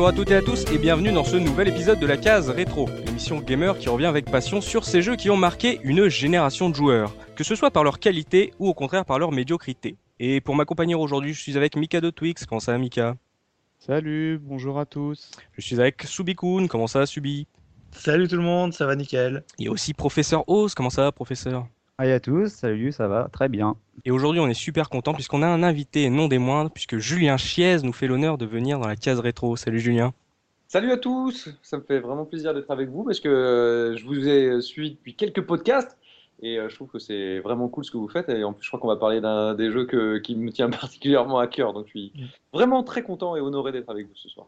Bonjour à toutes et à tous et bienvenue dans ce nouvel épisode de la case rétro, l'émission gamer qui revient avec passion sur ces jeux qui ont marqué une génération de joueurs, que ce soit par leur qualité ou au contraire par leur médiocrité. Et pour m'accompagner aujourd'hui, je suis avec Mika de Twix. Comment ça va Mika? Salut, bonjour à tous. Je suis avec Subikun. Comment ça va Subi? Salut tout le monde, ça va nickel. Et aussi Professeur Oz. Comment ça va Professeur? Salut à tous, salut, ça va? Très bien. Et aujourd'hui, on est super content puisqu'on a un invité, non des moindres, puisque Julien Chiez nous fait l'honneur de venir dans la case rétro. Salut Julien. Salut à tous, ça me fait vraiment plaisir d'être avec vous parce que euh, je vous ai suivi depuis quelques podcasts et euh, je trouve que c'est vraiment cool ce que vous faites et en plus je crois qu'on va parler d'un des jeux que, qui me tient particulièrement à cœur donc je suis vraiment très content et honoré d'être avec vous ce soir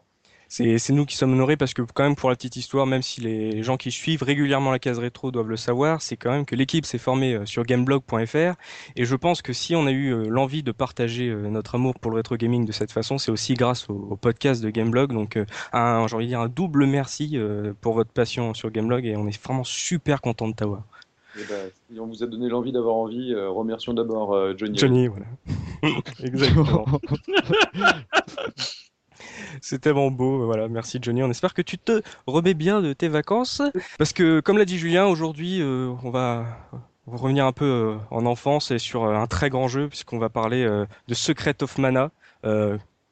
c'est nous qui sommes honorés parce que quand même pour la petite histoire, même si les gens qui suivent régulièrement la case rétro doivent le savoir, c'est quand même que l'équipe s'est formée euh, sur gameblog.fr et je pense que si on a eu euh, l'envie de partager euh, notre amour pour le rétro gaming de cette façon, c'est aussi grâce au, podcast de Gameblog. Donc un, j'ai envie de dire un double merci pour votre passion sur Gameblog et on est vraiment super content de t'avoir. Eh ben, si on vous a donné l'envie d'avoir envie, remercions d'abord Johnny. Johnny, voilà. Exactement. C'est tellement beau. Voilà, merci Johnny. On espère que tu te remets bien de tes vacances. Parce que, comme l'a dit Julien, aujourd'hui, euh, on va revenir un peu euh, en enfance et sur euh, un très grand jeu, puisqu'on va parler de Secret of Mana.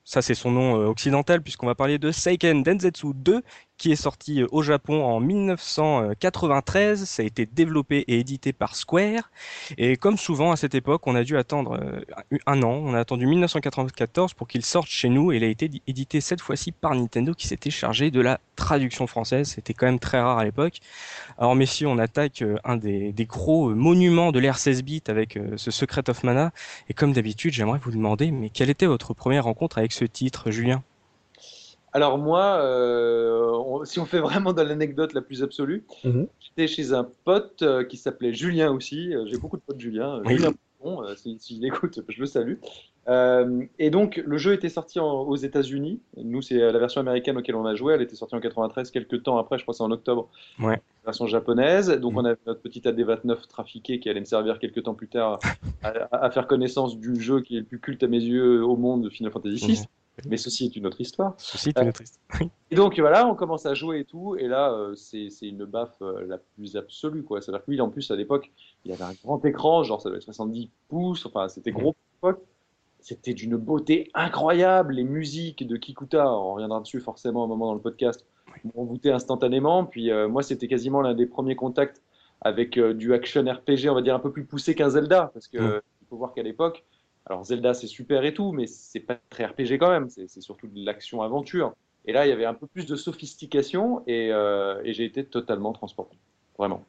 ça, c'est son nom occidental, puisqu'on va parler de Seiken Densetsu 2, qui est sorti euh, au Japon en 1993. Ça a été développé et édité par Square. Et comme souvent à cette époque, on a dû attendre euh, un an. On a attendu 1994 pour qu'il sorte chez nous. Et il a été édité cette fois-ci par Nintendo qui s'était chargé de la traduction française. C'était quand même très rare à l'époque. Alors messieurs, on attaque euh, un des, gros monuments de l'ère 16 bits avec ce Secret of Mana. Et comme d'habitude, j'aimerais vous demander, mais quelle était votre première rencontre avec ce titre, Julien? Alors moi, euh, si on fait vraiment dans l'anecdote la plus absolue, mhm. j'étais chez un pote euh, qui s'appelait Julien aussi. Euh, j'ai beaucoup de potes Julien. Julien s'il si, l'écoute, je le salue. et donc le jeu était sorti aux États-Unis. Nous, c'est la version américaine auquel on a joué. Elle était sortie en 93, quelques temps après. Je crois c'est en octobre. Ouais. La version japonaise. Donc mhm. on avait notre petit AD29 trafiqué qui allait me servir quelques temps plus tard à, faire connaissance du jeu qui est le plus culte à mes yeux au monde, Final Fantasy VI. Mais ceci est une autre histoire. Ceci est une autre histoire. et donc voilà, on commence à jouer et tout, et là euh, c'est une baffe euh, la plus absolue quoi. C'est-à-dire que lui en plus à l'époque, il avait un grand écran, genre ça devait être 70 pouces, enfin c'était gros pour C'était d'une beauté incroyable, les musiques de Kikuta, on reviendra dessus forcément un moment dans le podcast, m'ont bouté instantanément. Puis euh, moi c'était quasiment l'un des premiers contacts avec du action RPG, on va dire un peu plus poussé qu'un Zelda, parce que il faut voir qu'à l'époque alors Zelda c'est super et tout, mais c'est pas très RPG quand même, c'est surtout de l'action-aventure. Et là, il y avait un peu plus de sophistication et, euh, j'ai été totalement transporté. Vraiment.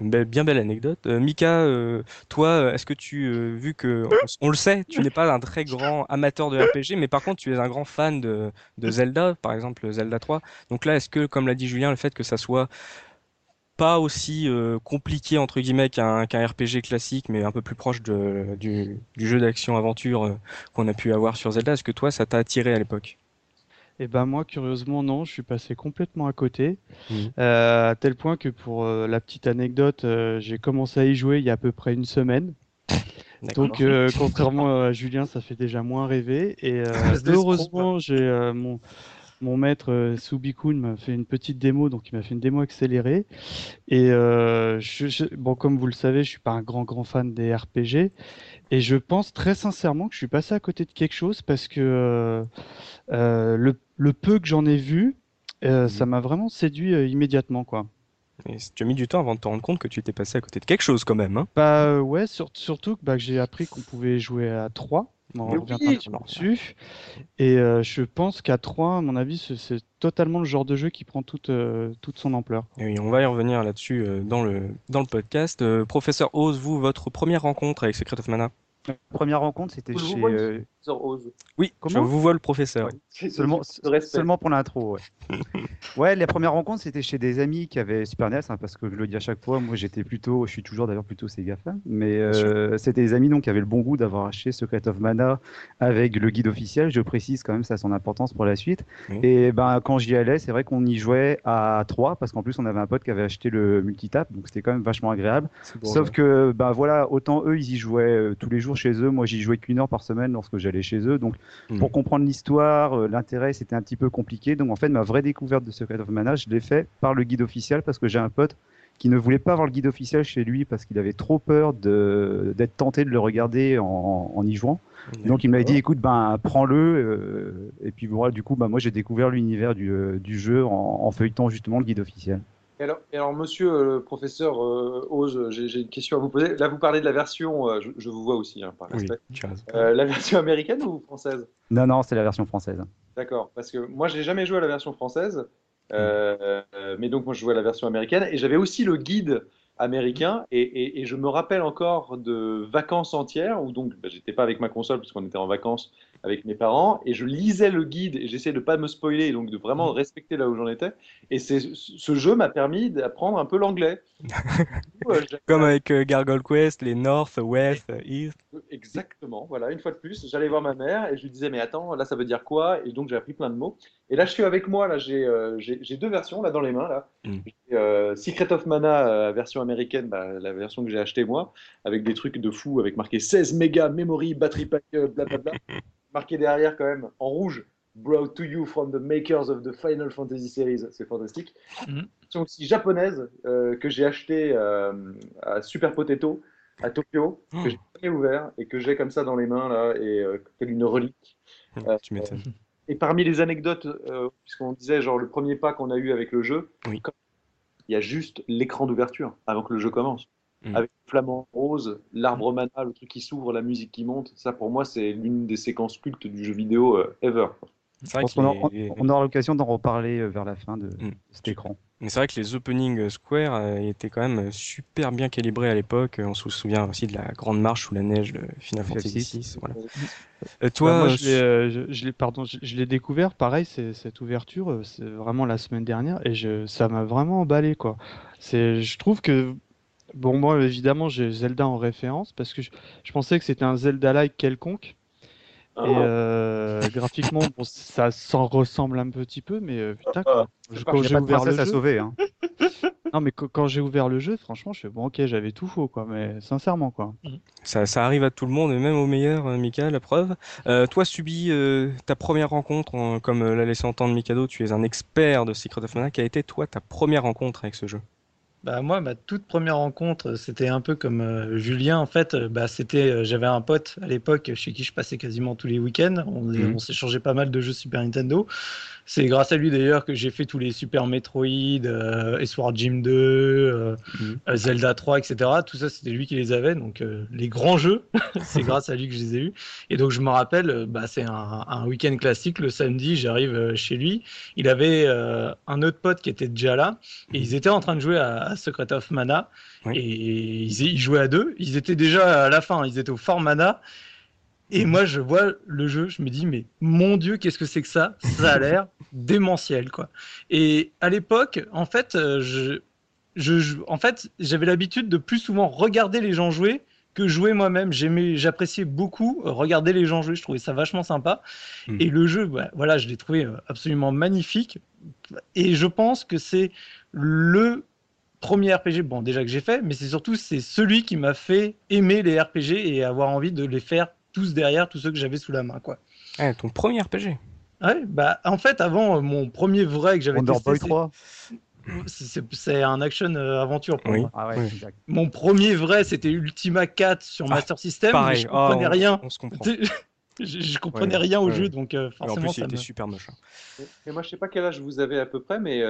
Bien belle anecdote. Euh, Mika, euh, toi, est-ce que tu, vu que on, le sait, tu n'es pas un très grand amateur de RPG, mais par contre tu es un grand fan de, de Zelda, par exemple Zelda 3. Donc là, est-ce que, comme l'a dit Julien, le fait que ça soit pas aussi euh, compliqué entre guillemets qu'un RPG classique, mais un peu plus proche de, du, jeu d'action-aventure euh, qu'on a pu avoir sur Zelda. Est-ce que toi, ça t'a attiré à l'époque? Eh ben moi, curieusement, non. Je suis passé complètement à côté, mmh. euh, à tel point que pour la petite anecdote, j'ai commencé à y jouer il y a à peu près une semaine. Donc, contrairement à Julien, ça fait déjà moins rêver. Et heureusement, j'ai mon mon maître euh, Subikun m'a fait une petite démo, donc il m'a fait une démo accélérée. Et euh, bon, comme vous le savez, je suis pas un grand grand fan des RPG, et je pense très sincèrement que je suis passé à côté de quelque chose parce que euh, le, peu que j'en ai vu, mhm. ça m'a vraiment séduit immédiatement, quoi. Et tu as mis du temps avant de te rendre compte que tu étais passé à côté de quelque chose quand même. Hein bah ouais, surtout que bah, j'ai appris qu'on pouvait jouer à 3 on revient un petit peu dessus. Et euh, je pense qu'à 3, à mon avis, c'est totalement le genre de jeu qui prend toute, euh, toute son ampleur. Et oui, on va y revenir là-dessus euh, dans, le, dans le podcast. professeur Oz, vous, votre première rencontre avec Secret of Mana? Première rencontre, c'était chez. Oui, Comment je vous vois le professeur. Seulement, seulement pour l'intro. Ouais. ouais, la première rencontre, c'était chez des amis qui avaient Super NES, hein, parce que je le dis à chaque fois, moi j'étais plutôt, je suis toujours d'ailleurs plutôt Sega fan, mais euh, c'était des amis donc, qui avaient le bon goût d'avoir acheté Secret of Mana avec le guide officiel. Je précise quand même, ça a son importance pour la suite. Et ben, quand j'y allais, c'est vrai qu'on y jouait à 3, parce qu'en plus on avait un pote qui avait acheté le multitap, donc c'était quand même vachement agréable. Sauf que, ben voilà, autant eux ils y jouaient euh, tous les jours chez eux. Moi, j'y jouais qu'une heure par semaine lorsque j'allais j'allais chez eux. Donc, hmm. pour comprendre l'histoire, euh, l'intérêt, c'était un petit peu compliqué. Donc, en fait, ma vraie découverte de Secret of Mana, je l'ai fait par le guide officiel parce que j'ai un pote qui ne voulait pas avoir le guide officiel chez lui parce qu'il avait trop peur d'être tenté de le regarder en, y jouant. Donc il m'a dit écoute ben prends-le euh, et puis voilà du coup ben, moi j'ai découvert l'univers du, euh, jeu en, feuilletant justement le guide officiel. Et alors, alors monsieur euh, le professeur Oz, j'ai une question à vous poser. Là vous parlez de la version, je, vous vois aussi hein, par respect. la version américaine ou française? Non non c'est la version française. D'accord parce que moi j'ai jamais joué à la version française. Euh, mais donc, moi, je jouais à la version américaine. Et j'avais aussi le guide américain. Et, je me rappelle encore de vacances entières où donc bah, j'étais pas avec ma console puisqu'on était en vacances avec mes parents et je lisais le guide et j'essayais de pas me spoiler donc de vraiment mmh. respecter là où j'en étais. Et ce jeu m'a permis d'apprendre un peu l'anglais. Comme avec euh, Gargoyle Quest, les North, West, East. Exactement, voilà, une fois de plus, j'allais voir ma mère et je lui disais, mais attends, là ça veut dire quoi? Et donc j'ai appris plein de mots. Et là je suis avec moi, là j'ai euh, deux versions là dans les mains. Là. Mm. Euh, Secret of Mana, version américaine, bah, la version que j'ai achetée moi, avec des trucs de fou, avec marqué 16 mégas, memory, battery pack, blablabla. marqué derrière quand même en rouge brought to you from the makers of the Final Fantasy series. C'est fantastique. Mm -hmm. aussi japonaise euh, que j'ai acheté euh, à Super Potato à Tokyo, que j'ai jamais ouvert et que j'ai comme ça dans les mains là et euh, une relique. Euh, tu m'étonnes. Et parmi les anecdotes, puisqu'on disait genre le premier pas qu'on a eu avec le jeu, oui. il y a juste l'écran d'ouverture avant que le jeu commence. Mm. Avec le flamant rose, l'arbre mana, le truc qui s'ouvre, la musique qui monte, ça pour moi c'est l'une des séquences cultes du jeu vidéo ever. On, aura l'occasion d'en reparler euh, vers la fin de, mm. cet écran. Mais c'est vrai que les openings Square euh, étaient quand même super bien calibrés à l'époque. On se souvient aussi de la grande marche sous la neige de Final Fantasy VI. Voilà. Euh, toi, bah, moi, je l'ai, pardon, je, l'ai découvert. Pareil, c'est cette ouverture, c'est vraiment la semaine dernière, et je, ça m'a vraiment emballé, quoi. C'est, je trouve que bon, moi, évidemment, j'ai Zelda en référence parce que je, je pensais que c'était un Zelda-like quelconque. Et ah. euh, graphiquement, bon, ça s'en ressemble un petit peu, mais euh, putain, quand, quand j'ai ouvert le jeu, sauver, hein. non, mais quand j'ai ouvert le jeu, franchement, je fais bon, ok, j'avais tout faux, quoi, mais sincèrement, quoi. Ça, ça arrive à tout le monde, même au meilleur, euh, Mika, la preuve. Euh, toi, Subi, euh, ta première rencontre, comme l'a laissé entendre Mikado, tu es un expert de Secret of Mana. Quelle a été, toi, ta première rencontre avec ce jeu? Bah moi, ma toute première rencontre, c'était un peu comme euh, Julien. En fait, euh, bah, c'était, euh, j'avais un pote à l'époque chez qui je passais quasiment tous les week-ends. On, mmh. on s'échangeait pas mal de jeux Super Nintendo. C'est grâce à lui d'ailleurs que j'ai fait tous les Super Metroid, euh, Sword Gym 2, euh, mhm. euh, Zelda 3, etc. Tout ça, c'était lui qui les avait. Donc euh, les grands jeux, c'est grâce à lui que je les ai eus. Et donc je me rappelle, bah, c'est un, un week-end classique. Le samedi, j'arrive chez lui. Il avait un autre pote qui était déjà là. Et ils étaient en train de jouer à, Secret of Mana. Et ils, ils, jouaient à deux. Ils étaient déjà à la fin, ils étaient au fort Mana. Et moi, je vois le jeu, je me dis, mais mon Dieu, qu'est-ce que c'est que ça? Ça a l'air démentiel, quoi. Et à l'époque, en fait, euh, je, je, en fait, j'avais l'habitude de plus souvent regarder les gens jouer que jouer moi-même. J'aimais, j'appréciais beaucoup regarder les gens jouer. Je trouvais ça vachement sympa. Hmm. Et le jeu, bah, voilà, je l'ai trouvé euh, absolument magnifique. Et je pense que c'est le premier RPG, bon déjà que j'ai fait, mais c'est surtout c'est celui qui m'a fait aimer les RPG et avoir envie de les faire tous derrière, tous ceux que j'avais sous la main. Quoi. Ah, ton premier RPG Ouais, bah en fait, avant, euh, mon premier vrai que j'avais testé. 3 c'est un action euh, aventure pour moi. Ah ouais, Mon premier vrai, c'était Ultima 4 sur ah, Master System. mais je comprenais oh, rien. On, se comprend. je, comprenais rien au jeu, donc euh, forcément. en plus, c'était super moche. Et, moi, je sais pas quel âge vous avez à peu près, mais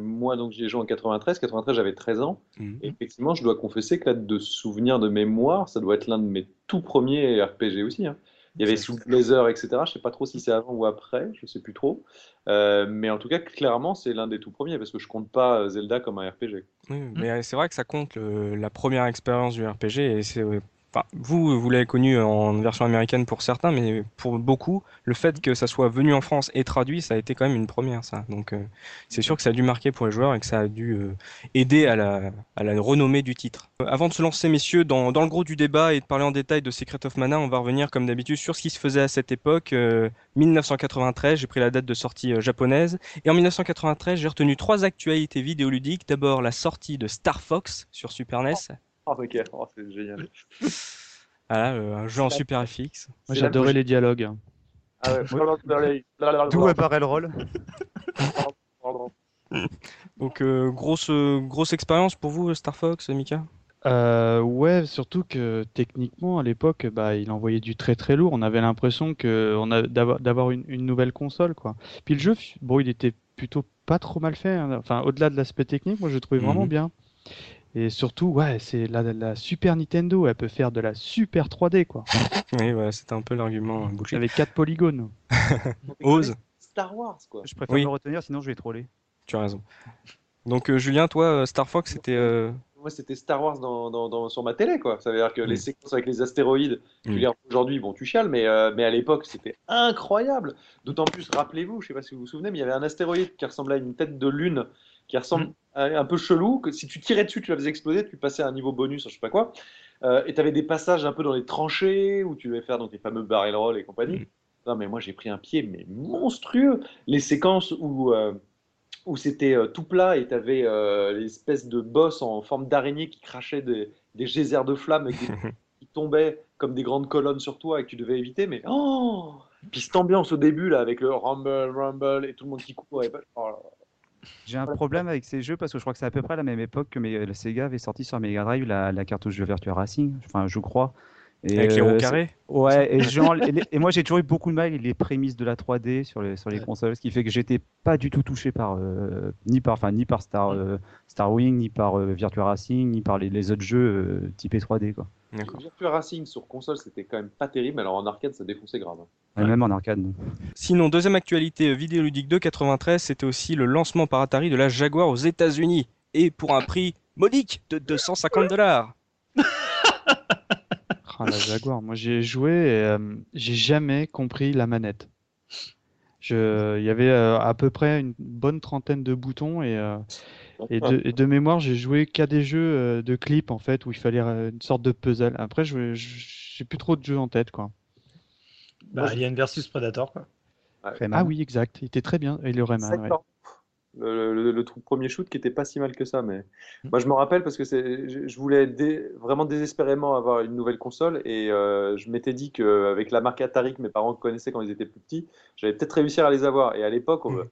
moi, donc j'ai joué en 93. 93, j'avais 13 ans. Mhm. Et effectivement, je dois confesser que là, de souvenir de mémoire, ça doit être l'un de mes tout premiers RPG aussi. Hein. Il y avait sous Blazer, etc. Je sais pas trop si c'est avant ou après, je sais plus trop. Euh, mais en tout cas, clairement, c'est l'un des tout premiers parce que je compte pas euh, Zelda comme un RPG. Oui, mais c'est vrai que ça compte la première expérience du RPG et c'est vous, vous l'avez connu en version américaine pour certains, mais pour beaucoup, le fait que ça soit venu en France et traduit, ça a été quand même une première, ça. Donc, euh, c'est sûr que ça a dû marquer pour les joueurs et que ça a dû euh, aider à la, à la renommée du titre. Euh, avant de se lancer, messieurs, dans, dans, le gros du débat et de parler en détail de Secret of Mana, on va revenir comme d'habitude sur ce qui se faisait à cette époque. 1993, j'ai pris la date de sortie japonaise. Et en 1993, j'ai retenu trois actualités vidéoludiques. D'abord, la sortie de Star Fox sur Super NES. Ah, ok, oh, c'est génial. Ah un jeu en Super FX. Moi j'adorais les dialogues. Ah ouais, D'où apparaît le rôle Donc euh, grosse grosse expérience pour vous Star Fox, Mika? Euh, ouais, surtout que techniquement à l'époque, bah, il envoyait du très très lourd. On avait l'impression que on a d'avoir une, une, nouvelle console, quoi. Puis le jeu, bon, il était plutôt pas trop mal fait. Hein. Enfin, au-delà de l'aspect technique, moi je le trouvais vraiment mhm. bien. Et surtout, ouais, c'est la, la, Super Nintendo, elle peut faire de la super 3D, quoi. Oui, ouais, c'était un peu l'argument bouché. Avec 4 polygones. Ose. Star Wars, quoi. Je préfère me retenir, sinon je vais troller. Tu as raison. Donc, euh, Julien, toi, euh, Star Fox, c'était. Euh, moi, c'était Star Wars dans, dans, sur ma télé, quoi. Ça veut dire que les mm. séquences avec les astéroïdes, tu mm. les aujourd'hui, bon, tu chiales, mais, mais à l'époque, c'était incroyable. D'autant plus, rappelez-vous, je sais pas si vous vous souvenez, mais il y avait un astéroïde qui ressemblait à une tête de lune qui ressemble mm. Un peu chelou, que si tu tirais dessus, tu la faisais exploser, tu passais à un niveau bonus, je sais pas quoi. Euh, et tu avais des passages un peu dans les tranchées où tu devais faire donc, tes fameux barrel roll et compagnie. Mm. Non, mais moi j'ai pris un pied mais monstrueux. Les séquences où, euh, où c'était euh, tout plat et tu avais l'espèce de boss en forme d'araignée qui crachait des, des geysers de flammes qui tombaient comme des grandes colonnes sur toi et que tu devais éviter. Mais oh Puis cette ambiance au début là avec le rumble, rumble et tout le monde qui court. Et... Oh j'ai un problème avec ces jeux parce que je crois que c'est à peu près à la même époque que le Sega avait sorti sur Mega Drive la, la cartouche de Virtua Racing, enfin je crois. Et avec les ronds euh, carrés Ouais, et, genre, et, moi j'ai toujours eu beaucoup de mal avec les prémices de la 3D sur les, sur les consoles, ce qui fait que j'étais pas du tout touché par, euh, ni par, enfin, ni par Star, euh, Star Wing, ni par Virtua Racing, ni par les, les autres jeux typés 3D. Quoi. Virtua Racing sur console c'était quand même pas terrible, alors en arcade ça défonçait grave. Hein. Même en arcade. Sinon, deuxième actualité vidéoludique de 93, c'était aussi le lancement par Atari de la Jaguar aux États-Unis et pour un prix modique de 250 dollars. Ah, la Jaguar, moi j'ai joué et euh, j'ai jamais compris la manette. Il y avait euh, à peu près une bonne trentaine de boutons et, euh, et, de, mémoire j'ai joué qu'à des jeux de clips en fait où il fallait une sorte de puzzle. Après, je j'ai plus trop de jeux en tête quoi. Bah, Alien versus Predator quoi. Ah oui, exact. Il était très bien. Et le Rayman le, premier shoot qui était pas si mal que ça. Mais mm. moi, je me rappelle parce que je, je voulais vraiment désespérément avoir une nouvelle console et euh, je m'étais dit qu'avec la marque Atari que mes parents connaissaient quand ils étaient plus petits, j'allais peut-être réussir à les avoir. Et à l'époque, mm.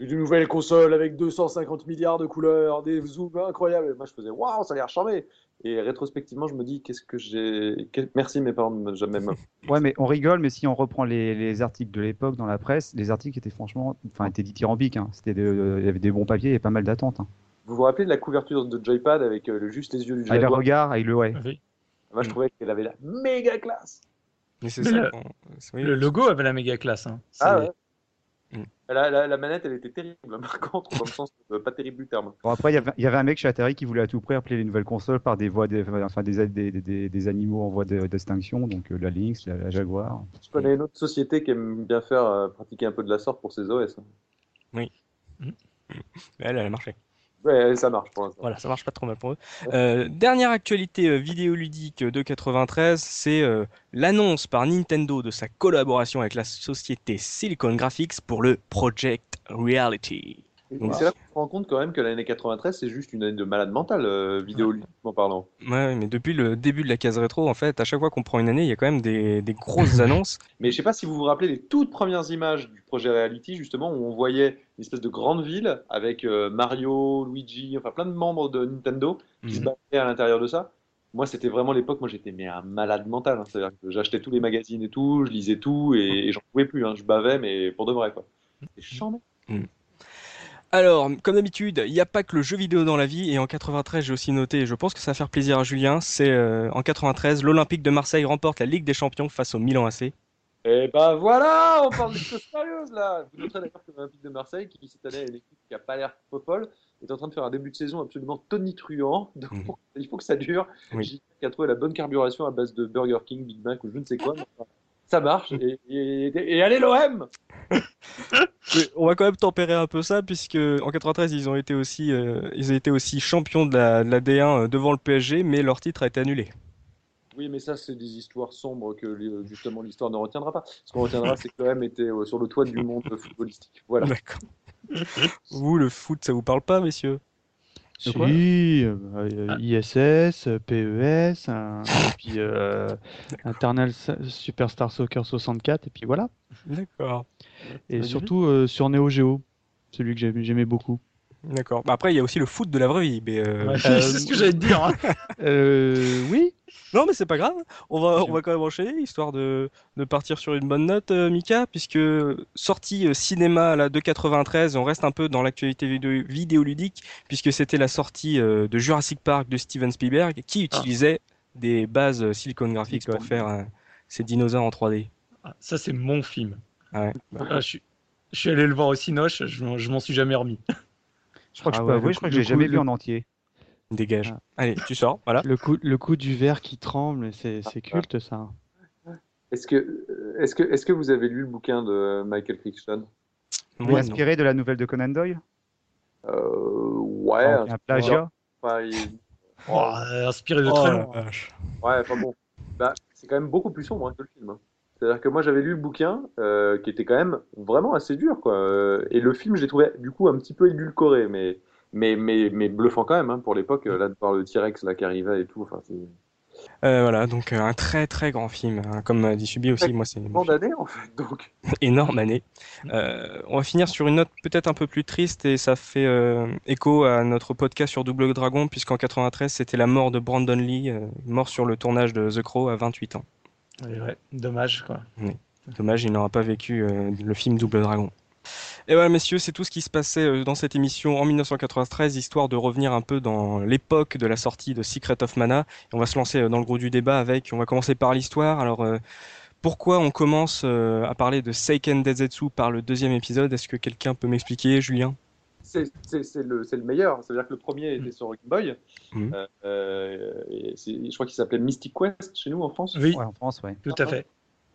Une nouvelle console avec 250 milliards de couleurs, des zooms incroyables. Et moi, je faisais waouh, ça a l'air charmé. Et rétrospectivement, je me dis, qu'est-ce que j'ai. Merci mes parents de jamais. ouais, mais on rigole, mais si on reprend les, articles de l'époque dans la presse, les articles étaient franchement. Enfin, étaient dithyrambiques. Hein. C'était il y avait des bons papiers et pas mal d'attentes. Hein. Vous vous rappelez de la couverture de Joypad avec euh, juste les yeux du Jaguar Avec le regard, avec le ouais. Moi, je trouvais qu'elle avait la méga classe. Mais c'est ça. Le, logo avait la méga classe. Hein. Ah ouais. Mm. La, manette, elle était terrible, par contre, dans le sens euh, pas terrible du terme. Bon, après, il y, avait un mec chez Atari qui voulait à tout prix appeler les nouvelles consoles par des voix, des, enfin, des, des, des, animaux en voie d'extinction, donc euh, la Lynx, la, Jaguar. Je connais une autre société qui aime bien faire euh, pratiquer un peu de la sorte pour ses OS. Hein. Oui. Mm. Elle, elle a marché. Ouais, ça marche pour l'instant. Voilà, ça marche pas trop mal pour eux. Euh, dernière actualité euh, vidéoludique de 93, c'est euh, l'annonce par Nintendo de sa collaboration avec la société Silicon Graphics pour le Project Reality. Donc c'est là qu'on se rend compte quand même que l'année 93 c'est juste une année de malade mentale euh, vidéoludiquement parlant. Ouais, mais depuis le début de la case rétro, en fait, à chaque fois qu'on prend une année, il y a quand même des, des grosses annonces. Mais je sais pas si vous vous rappelez les toutes premières images du projet Reality justement où on voyait une espèce de grande ville avec euh, Mario, Luigi, enfin plein de membres de Nintendo qui se mhm. battaient à l'intérieur de ça. Moi, c'était vraiment l'époque, moi j'étais mais un malade mental. Hein. C'est-à-dire que j'achetais tous les magazines et tout, je lisais tout et, j'en pouvais plus. Hein. Je bavais, mais pour de vrai quoi. Mm. Alors, comme d'habitude, il n'y a pas que le jeu vidéo dans la vie, et en 93, j'ai aussi noté, et je pense que ça va faire plaisir à Julien, c'est euh, en 93, l'Olympique de Marseille remporte la Ligue des Champions face au Milan AC. Et eh ben voilà, on parle de choses sérieuses là. Vous noterez d'ailleurs que l'Olympique de Marseille, qui cette année est une équipe qui n'a pas l'air folle, est en train de faire un début de saison absolument tonitruant. Donc mhm. il faut que ça dure. Oui. J'ai a trouvé la bonne carburation à base de Burger King, Big Mac ou je ne sais quoi ça marche. Et, allez l'OM On va quand même tempérer un peu ça, puisque en 93 ils ont été aussi, euh, ils ont été aussi champions de la, D1 euh, devant le PSG, mais leur titre a été annulé. Oui, mais ça, c'est des histoires sombres que justement l'histoire ne retiendra pas. Ce qu'on retiendra, c'est que l'OM était euh, sur le toit du monde footballistique. Voilà. D'accord. vous, le foot, ça vous parle pas, messieurs? Si, euh, ISS, PES, et puis euh, Internal Superstar Soccer 64, et puis voilà. D'accord. Et surtout euh, sur Neo Geo, celui que j'aimais beaucoup. D'accord. Bah, après, il y a aussi le foot de la vraie vie. Mais c'est ce que j'allais te dire. Hein. oui. Non, mais c'est pas grave. On va, on va quand même enchaîner, histoire de, de partir sur une bonne note, Mika, puisque sortie cinéma à la 293, on reste un peu dans l'actualité vidéoludique, puisque c'était la sortie de Jurassic Park de Steven Spielberg, qui ah. utilisait des bases Silicon Graphics pour faire ces dinosaures en 3D. Ah, ça, c'est mon film. Ah je, suis, je, suis, allé le voir au Cinoche, je, m'en suis jamais remis. Je crois que je peux avouer, je crois que j'ai jamais vu en entier. Dégage. Allez, tu sors, voilà. Le coup, le coup du verre qui tremble, c'est culte ça. Est-ce que, est que, est que vous avez lu le bouquin de Michael Crichton? Inspiré de la nouvelle de Conan Doyle? Euh, Ouais. un plagiat oh, Inspiré de oh, très loin. Ouais, enfin bon. Bah, c'est quand même beaucoup plus sombre hein, que le film. Hein. C'est-à-dire que moi j'avais lu le bouquin euh, qui était quand même vraiment assez dur quoi. Euh, et le film j'ai trouvé du coup un petit peu édulcoré mais mais, mais, mais bluffant quand même hein, pour l'époque là de voir le T-Rex là qui arrivait et tout. Enfin, euh, voilà, donc un très très grand film, hein, comme dit Subi aussi, moi c'est... Énorme année en fait, donc. Énorme année. on va finir sur une note peut-être un peu plus triste et ça fait écho à notre podcast sur Double Dragon puisqu'en 93 c'était la mort de Brandon Lee, mort sur le tournage de The Crow à 28 ans. Dommage quoi. Dommage, il n'aura pas vécu euh, le film Double Dragon. Et voilà, messieurs, c'est tout ce qui se passait euh, dans cette émission en 1993, histoire de revenir un peu dans l'époque de la sortie de Secret of Mana. on va se lancer euh, dans le gros du débat avec, on va commencer par l'histoire. Alors, pourquoi on commence à parler de Seiken Densetsu par le deuxième épisode? Est-ce que quelqu'un peut m'expliquer, Julien? C'est le, le, meilleur. Ça veut dire que le premier était sur Game Boy. Mm. Euh, euh, je crois qu'il s'appelait Mystic Quest chez nous en France. Oui, en France, oui. Tout à fait.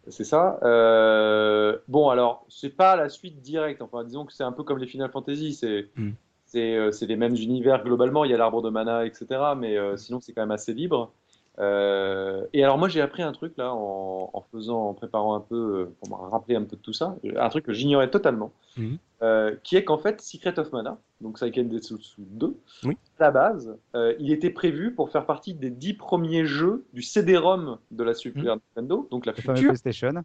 C'est ça. Euh, bon, alors, c'est pas la suite directe. Enfin, disons que c'est un peu comme les Final Fantasy. C'est mm. c'est les mêmes univers globalement. Il y a l'arbre de mana, etc. Mais sinon, c'est quand même assez libre. Euh, et alors moi j'ai appris un truc là en, faisant, en préparant un peu, euh, pour me rappeler un peu de tout ça, un truc que j'ignorais totalement, mhm. euh, qui est qu'en fait Secret of Mana, donc Seiken Densetsu 2, oui. à la base, il était prévu pour faire partie des dix premiers jeux du CD-ROM de la Super mhm. Nintendo, donc la future PlayStation.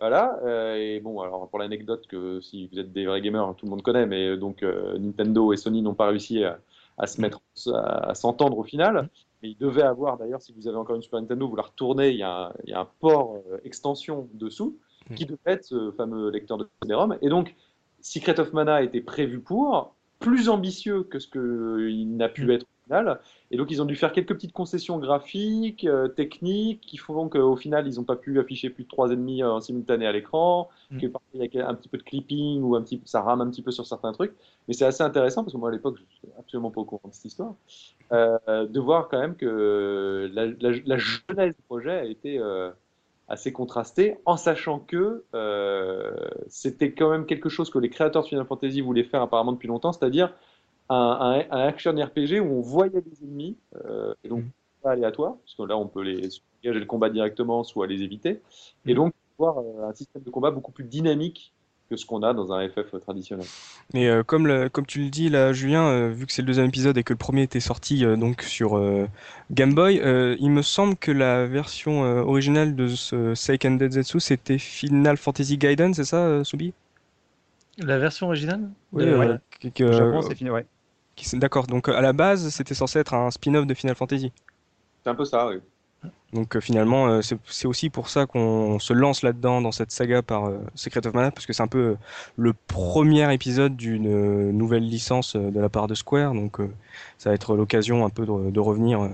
Voilà, et bon, alors pour l'anecdote que si vous êtes des vrais gamers, tout le monde connaît, mais donc Nintendo et Sony n'ont pas réussi à, à se mettre, à, s'entendre au final. Mais il devait avoir, d'ailleurs, si vous avez encore une Super Nintendo, vous la retournez, il y a un, il y a un port euh, extension dessous mm. qui devait être ce fameux lecteur de CD-ROM. Et donc, Secret of Mana était prévu pour, plus ambitieux que ce qu'il n'a pu mm. être final. Et donc, ils ont dû faire quelques petites concessions graphiques, euh, techniques, qui font qu'au final, ils n'ont pas pu afficher plus de trois ennemis en simultané à l'écran, mm. que il y a un petit peu de clipping ou un petit, ça rame un petit peu sur certains trucs. Mais c'est assez intéressant parce que moi, à l'époque, je n'étais absolument pas au courant de cette histoire, euh, de voir quand même que la, la, jeunesse du projet a été euh, assez contrastée, en sachant que c'était quand même quelque chose que les créateurs de Final Fantasy voulaient faire apparemment depuis longtemps, c'est-à-dire un, action RPG où on voyait des ennemis, euh, et donc mm. pas aléatoire, parce que là on peut les engager le combat directement, soit les éviter, et mm. donc avoir euh, un système de combat beaucoup plus dynamique que ce qu'on a dans un FF traditionnel. Mais euh, comme, comme tu le dis là, Julien, vu que c'est le deuxième épisode et que le premier était sorti donc sur Game Boy, il me semble que la version originale de ce Seiken Densetsu c'était Final Fantasy Gaiden, c'est ça, Subi La version originale? Oui, Japon, c'est fini, ouais. D'accord, donc à la base, c'était censé être un spin-off de Final Fantasy. C'est un peu ça, oui. Donc euh, finalement, euh, c'est aussi pour ça qu'on se lance là-dedans dans cette saga par euh, Secret of Mana, parce que c'est un peu le premier épisode d'une nouvelle licence de la part de Square, donc ça va être l'occasion un peu de, revenir,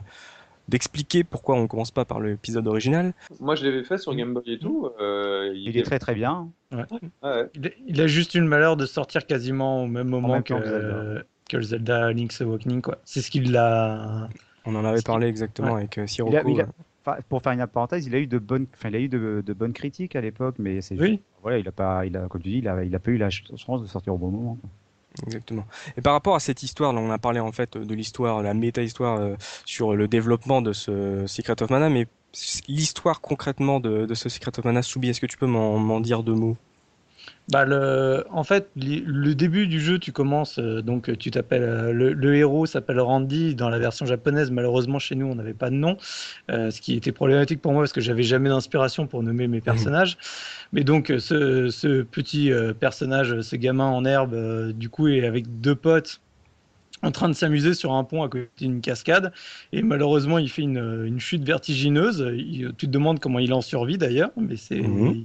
d'expliquer pourquoi on ne commence pas par l'épisode original. Moi je l'avais fait sur Game Boy et tout. il, est très très bien. Il, a juste eu le malheur de sortir quasiment au même moment que, que le Zelda Link's Awakening. Quoi. C'est ce qu'il l'a. On en avait parlé exactement avec euh, Sirocco. pour faire une parenthèse, il a eu de bonnes, enfin, il a eu de, bonnes critiques à l'époque, mais c'est oui. voilà, il a pas, il a, comme tu dis, il a, il a pas eu la chance de sortir au bon moment. Exactement. Et par rapport à cette histoire, on a parlé en fait de l'histoire, la méta-histoire euh, sur le développement de ce Secret of Mana, mais l'histoire concrètement de, de, ce Secret of Mana, Soubi, est-ce que tu peux m'en dire deux mots? Bah le, en fait, le début du jeu, tu commences, euh, donc tu t'appelles, euh, le, héros s'appelle Randy dans la version japonaise. Malheureusement, chez nous, on n'avait pas de nom, euh, ce qui était problématique pour moi parce que j'avais jamais d'inspiration pour nommer mes mmh. personnages. Mais donc, ce, ce petit personnage, ce gamin en herbe, du coup, est avec deux potes en train de s'amuser sur un pont à côté d'une cascade. Et malheureusement, il fait une, une chute vertigineuse. tu te demandes comment il en survit d'ailleurs, mais c'est. Mmh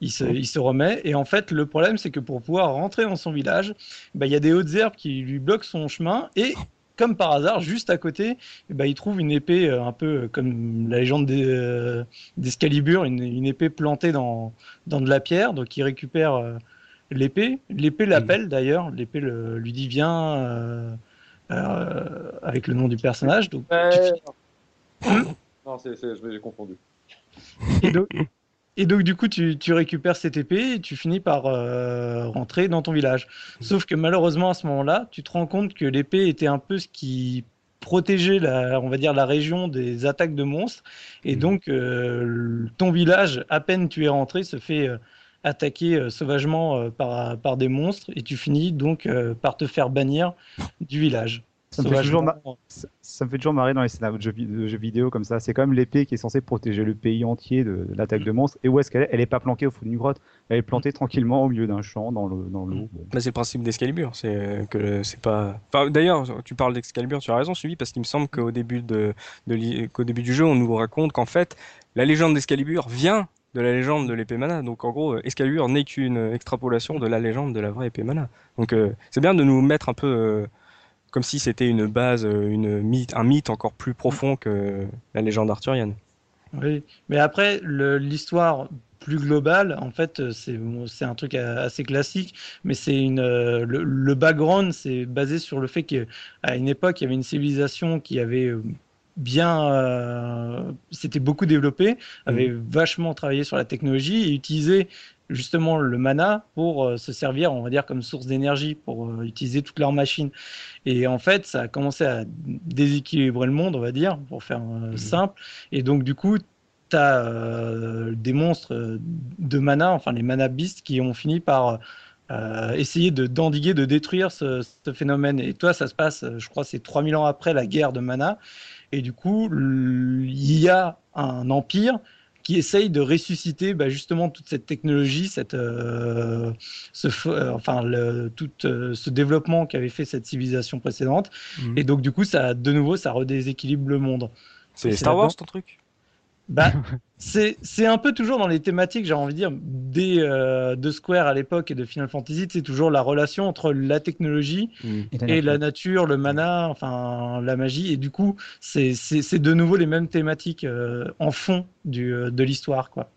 il se, remet. Et en fait, le problème, c'est que pour pouvoir rentrer dans son village, bah, il y a des hautes herbes qui lui bloquent son chemin. Et comme par hasard, juste à côté, bah, il trouve une épée euh, un peu comme la légende euh, d'Escalibur, une, épée plantée dans, dans de la pierre. Donc il récupère euh, l'épée. L'épée l'appelle d'ailleurs. L'épée lui dit viens avec le nom du personnage. Donc, Non, j'ai confondu. Et donc, et donc, du coup, tu, récupères cette épée et tu finis par euh, rentrer dans ton village. Sauf que malheureusement, à ce moment-là, tu te rends compte que l'épée était un peu ce qui protégeait, la, on va dire, la région des attaques de monstres. Et mmh. donc, euh, ton village, à peine tu es rentré, se fait euh, attaquer sauvagement par, par des monstres. Et tu finis donc par te faire bannir du village. Ça me, fait toujours ça, me fait toujours marrer dans les scénarios de jeux, vidéo comme ça. C'est quand même l'épée qui est censée protéger le pays entier de, l'attaque de monstres. Et où est-ce qu'elle est? Elle est pas planquée au fond d'une grotte. Elle est plantée tranquillement au milieu d'un champ dans l'eau. Dans l'eau. Bah, c'est le principe d'Excalibur. C'est que c'est pas. Enfin, D'ailleurs, tu parles d'Excalibur, tu as raison, Suivi, parce qu'il me semble qu'au début de, début du jeu, on nous raconte qu'en fait, la légende d'Excalibur vient de la légende de l'épée mana. Donc en gros, Excalibur n'est qu'une extrapolation de la légende de la vraie épée mana? Donc euh, c'est bien de nous mettre un peu euh, comme si c'était une base, euh, une mythe, un mythe encore plus profond que la légende arthurienne. Oui, mais après, l'histoire plus globale, en fait, c'est un truc assez classique, mais c'est une euh, le, background, c'est basé sur le fait qu'à une époque, il y avait une civilisation qui avait euh, bien, c'était beaucoup développé, avait mmh. vachement travaillé sur la technologie et utilisait justement le mana pour euh, se servir, on va dire, comme source d'énergie pour euh, utiliser toutes leurs machines. Et en fait, ça a commencé à déséquilibrer le monde, on va dire, pour faire euh, mhm. simple. Et donc, du coup, tu as des monstres de mana, enfin les mana beasts, qui ont fini par essayer de d'endiguer, de détruire ce, ce, phénomène. Et toi, ça se passe, je crois, c'est 3000 ans après la guerre de mana. Et du coup, il y a un empire qui essaye de ressusciter bah, justement toute cette technologie, cette, euh, ce, euh, enfin, le, tout euh, ce développement qu'avait fait cette civilisation précédente. Mhm. Et donc, du coup, ça, de nouveau, ça redéséquilibre le monde. C'est Star Wars ton truc? Bah, c'est un peu toujours dans les thématiques, j'ai envie de dire, des, euh, de Square à l'époque et de Final Fantasy, c'est toujours la relation entre la technologie mm. et, la, nature. le mana, enfin la magie. Et du coup, c'est de nouveau les mêmes thématiques euh, en fond du, euh, de l'histoire. quoi.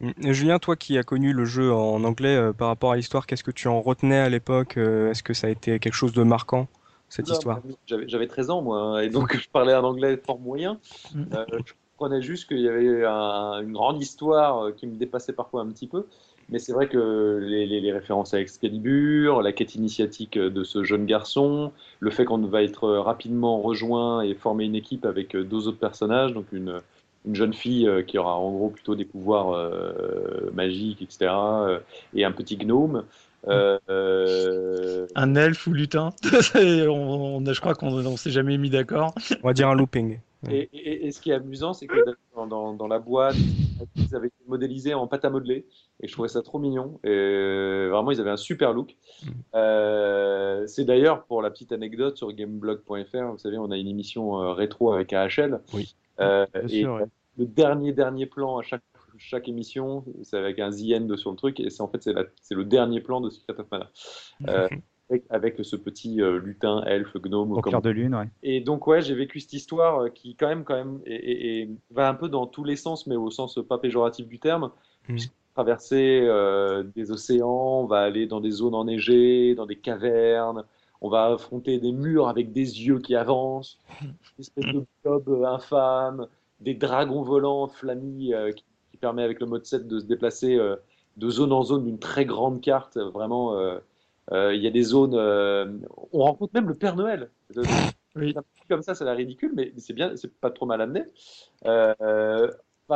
Mm. Julien, toi qui as connu le jeu en anglais par rapport à l'histoire, qu'est-ce que tu en retenais à l'époque Est-ce que ça a été quelque chose de marquant cette histoire? J'avais 13 ans, moi, et donc je parlais un anglais fort moyen. Mm comprenais juste qu'il y avait une grande histoire euh, qui me dépassait parfois un petit peu. Mais c'est vrai que les, références à Excalibur, la quête initiatique de ce jeune garçon, le fait qu'on va être rapidement rejoint et former une équipe avec deux autres personnages, donc une, une jeune fille euh, qui aura en gros plutôt des pouvoirs euh, magiques, etc., et un petit gnome. Un elfe ou lutin on, Je crois qu'on ne s'est jamais mis d'accord. On va dire un looping. Et, ce qui est amusant, c'est que dans, dans, la boîte, ils avaient été modélisés en pâte à modeler. Et je trouvais ça trop mignon. Et vraiment, ils avaient un super look. Mm. Euh, c'est d'ailleurs, pour la petite anecdote, sur gameblog.fr, vous savez, on a une émission euh, rétro avec AHL. Oui. Euh, et le dernier, dernier plan à chaque, chaque émission, c'est avec un The sur le truc. Et c'est en fait, c'est le dernier plan de Secret of Mana. Avec, ce petit euh, lutin, elfe, gnome. Au cœur de lune, ouais. Et donc, ouais, j'ai vécu cette histoire euh, qui, quand même, quand même, et, va un peu dans tous les sens, mais au sens pas péjoratif du terme. Mmh. Traverser euh, des océans, on va aller dans des zones enneigées, dans des cavernes, on va affronter des murs avec des yeux qui avancent, une espèce de globe infâme, des dragons volants, flammy, qui, qui, permet avec le mode 7 de se déplacer de zone en zone d'une très grande carte, vraiment euh, il y a des zones. Euh, on rencontre même le Père Noël. Oui. Comme ça, ça a l'air ridicule, mais c'est bien, c'est pas trop mal amené. Euh,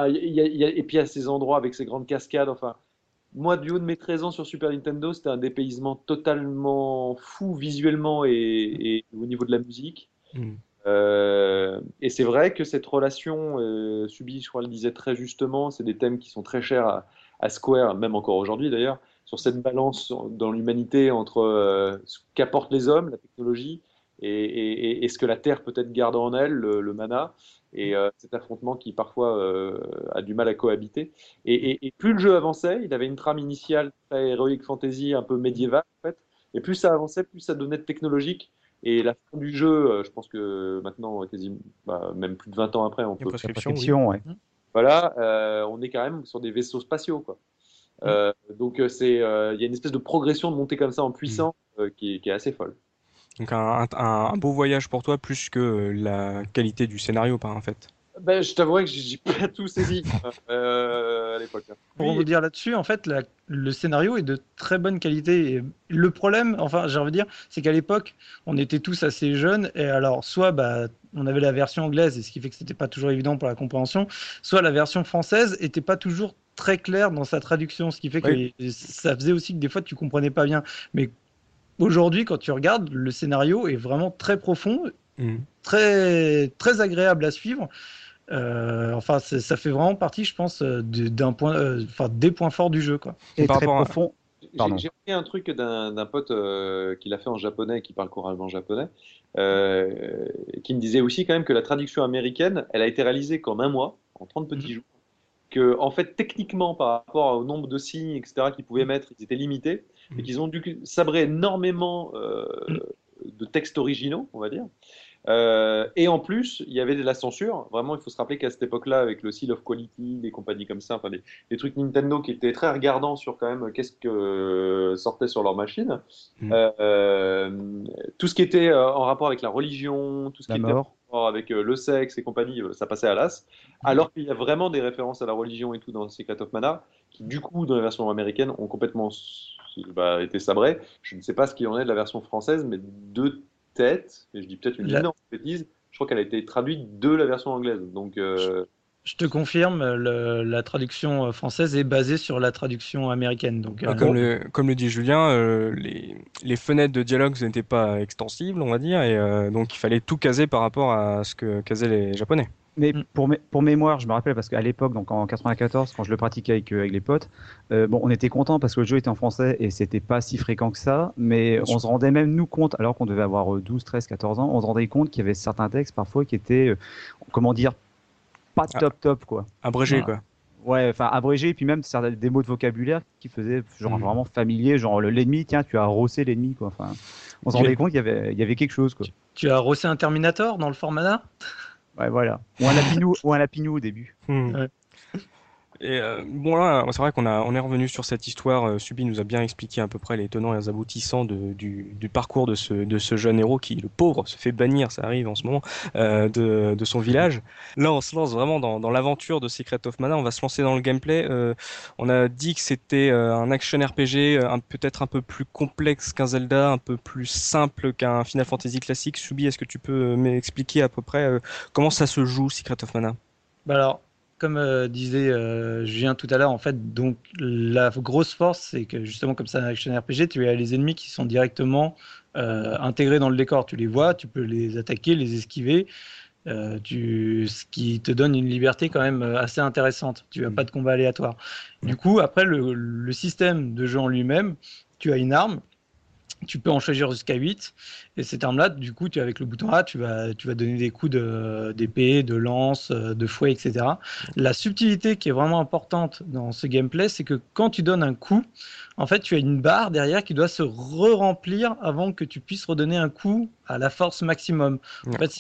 et puis il y a ces endroits avec ces grandes cascades. Enfin, moi, du haut de mes 13 ans sur Super Nintendo, c'était un dépaysement totalement fou visuellement et, au niveau de la musique. Euh, et c'est vrai que cette relation, euh, subie, je crois, le disait très justement, c'est des thèmes qui sont très chers à, Square, même encore aujourd'hui d'ailleurs, sur cette balance dans l'humanité entre euh, ce qu'apportent les hommes, la technologie, et, ce que la Terre peut-être garde en elle, le mana et euh, cet affrontement qui parfois euh, a du mal à cohabiter. Et, plus le jeu avançait, il avait une trame initiale très héroïque fantasy, un peu médiévale en fait, et plus ça avançait, plus ça donnait de technologique. Et la fin du jeu, je pense que maintenant, quasiment, bah, même plus de 20 ans après, on peut. Prescription, ouais. Voilà, on est quand même sur des vaisseaux spatiaux, quoi. Donc c'est, il y a une espèce de progression de montée comme ça en puissance qui, qui, est assez folle. Donc un, un, beau voyage pour toi plus que la qualité du scénario, pas en fait. Ben, je t'avouerai que j'ai pas tout saisi euh, à l'époque. Hein. Pour vous dire là-dessus, en fait, le scénario est de très bonne qualité. Et le problème, enfin, j'ai envie de dire, c'est qu'à l'époque, on était tous assez jeunes. Et alors, soit bah, on avait la version anglaise, et ce qui fait que c'était pas toujours évident pour la compréhension, soit la version française était pas toujours très claire dans sa traduction, ce qui fait que ça faisait aussi que des fois tu comprenais pas bien. Mais aujourd'hui, quand tu regardes, le scénario est vraiment très profond, mm. très, très agréable à suivre. Euh, enfin, ça fait vraiment partie, je pense, euh, d'un point, euh, enfin, des points forts du jeu, quoi. Et très profond. J'ai pris un truc d'un pote qui l'a fait en japonais et qui parle couramment japonais, qui me disait aussi quand même que la traduction américaine, elle a été réalisée qu'en un mois, en 30 petits mm. jours. Que, en fait, techniquement, par rapport au nombre de signes, etc., qu'ils pouvaient mettre, ils étaient limités et qu'ils ont dû sabrer énormément euh, de textes originaux, on va dire. Euh, et en plus, il y avait de la censure. Vraiment, il faut se rappeler qu'à cette époque-là, avec le Seal of Quality, des compagnies comme ça, enfin des, trucs Nintendo qui étaient très regardants sur quand même qu'est-ce que sortait sur leur machine. Mm. Euh, tout ce qui était en rapport avec la religion, tout ce qui était en rapport avec le sexe et compagnie, ça passait à l'as. Mm. Alors qu'il y a vraiment des références à la religion et tout dans Secret of Mana, qui du coup, dans la version américaine, ont complètement va été sabré. Je ne sais pas ce qu'il en est de la version française, mais de tête, et je dis peut-être une énorme bêtise, je crois qu'elle a été traduite de la version anglaise. Donc, euh, je te confirme, la traduction française est basée sur la traduction américaine. Donc, ah, comme, le, comme, le, dit Julien, euh, les, les, fenêtres de dialogue n'étaient pas extensibles, on va dire, et euh, donc il fallait tout caser par rapport à ce que casaient les Japonais. Mais mm. pour, pour mémoire, je me rappelle parce qu'à l'époque, donc en 94, quand je le pratiquais avec, euh, avec les potes, euh, bon, on était content parce que le jeu était en français et c'était pas si fréquent que ça, mais on se rendait même nous compte, alors qu'on devait avoir 12, 13, 14 ans, on se rendait compte qu'il y avait certains textes parfois qui étaient, euh, comment dire, pas ah. top top quoi. Abrégé quoi. Ouais, enfin abrégé, et puis même des mots de vocabulaire qui faisaient genre mm. vraiment familier, genre l'ennemi, tiens, tu as rossé l'ennemi quoi. Enfin, on se rendait compte qu'il y avait, il y avait quelque chose quoi. Tu, as rossé un Terminator dans le format Ouais, voilà. Ou un lapinou, ou un lapinou au début. Hmm. Et euh, bon là, c'est vrai qu'on a, on est revenu sur cette histoire. Euh, Subi nous a bien expliqué à peu près les tenants et les aboutissants du, parcours de ce, de ce jeune héros qui, le pauvre, se fait bannir, ça arrive en ce moment, euh, de, de son village. Là, on se lance vraiment dans, dans l'aventure de Secret of Mana. On va se lancer dans le gameplay. On a dit que c'était un action RPG, peut-être un peu plus complexe qu'un Zelda, un peu plus simple qu'un Final Fantasy classique. Subi, est-ce que tu peux m'expliquer à peu près comment ça se joue Secret of Mana? Bah alors, comme euh, disait euh, Julien tout à l'heure, en fait, donc la grosse force, c'est que justement, comme ça, un action RPG, tu as les ennemis qui sont directement euh, intégrés dans le décor. Tu les vois, tu peux les attaquer, les esquiver. tu, ce qui te donne une liberté quand même assez intéressante. Tu n'as pas de combat aléatoire. Du coup, après, le, le système de jeu en lui-même, tu as une arme tu peux en choisir jusqu'à 8. Et cette arme-là, du coup, tu, avec le bouton A, tu vas, tu vas donner des coups d'épée, de, lance, de fouet, etc. La subtilité qui est vraiment importante dans ce gameplay, c'est que quand tu donnes un coup, en fait, tu as une barre derrière qui doit se re-remplir avant que tu puisses redonner un coup à la force maximum. En fait,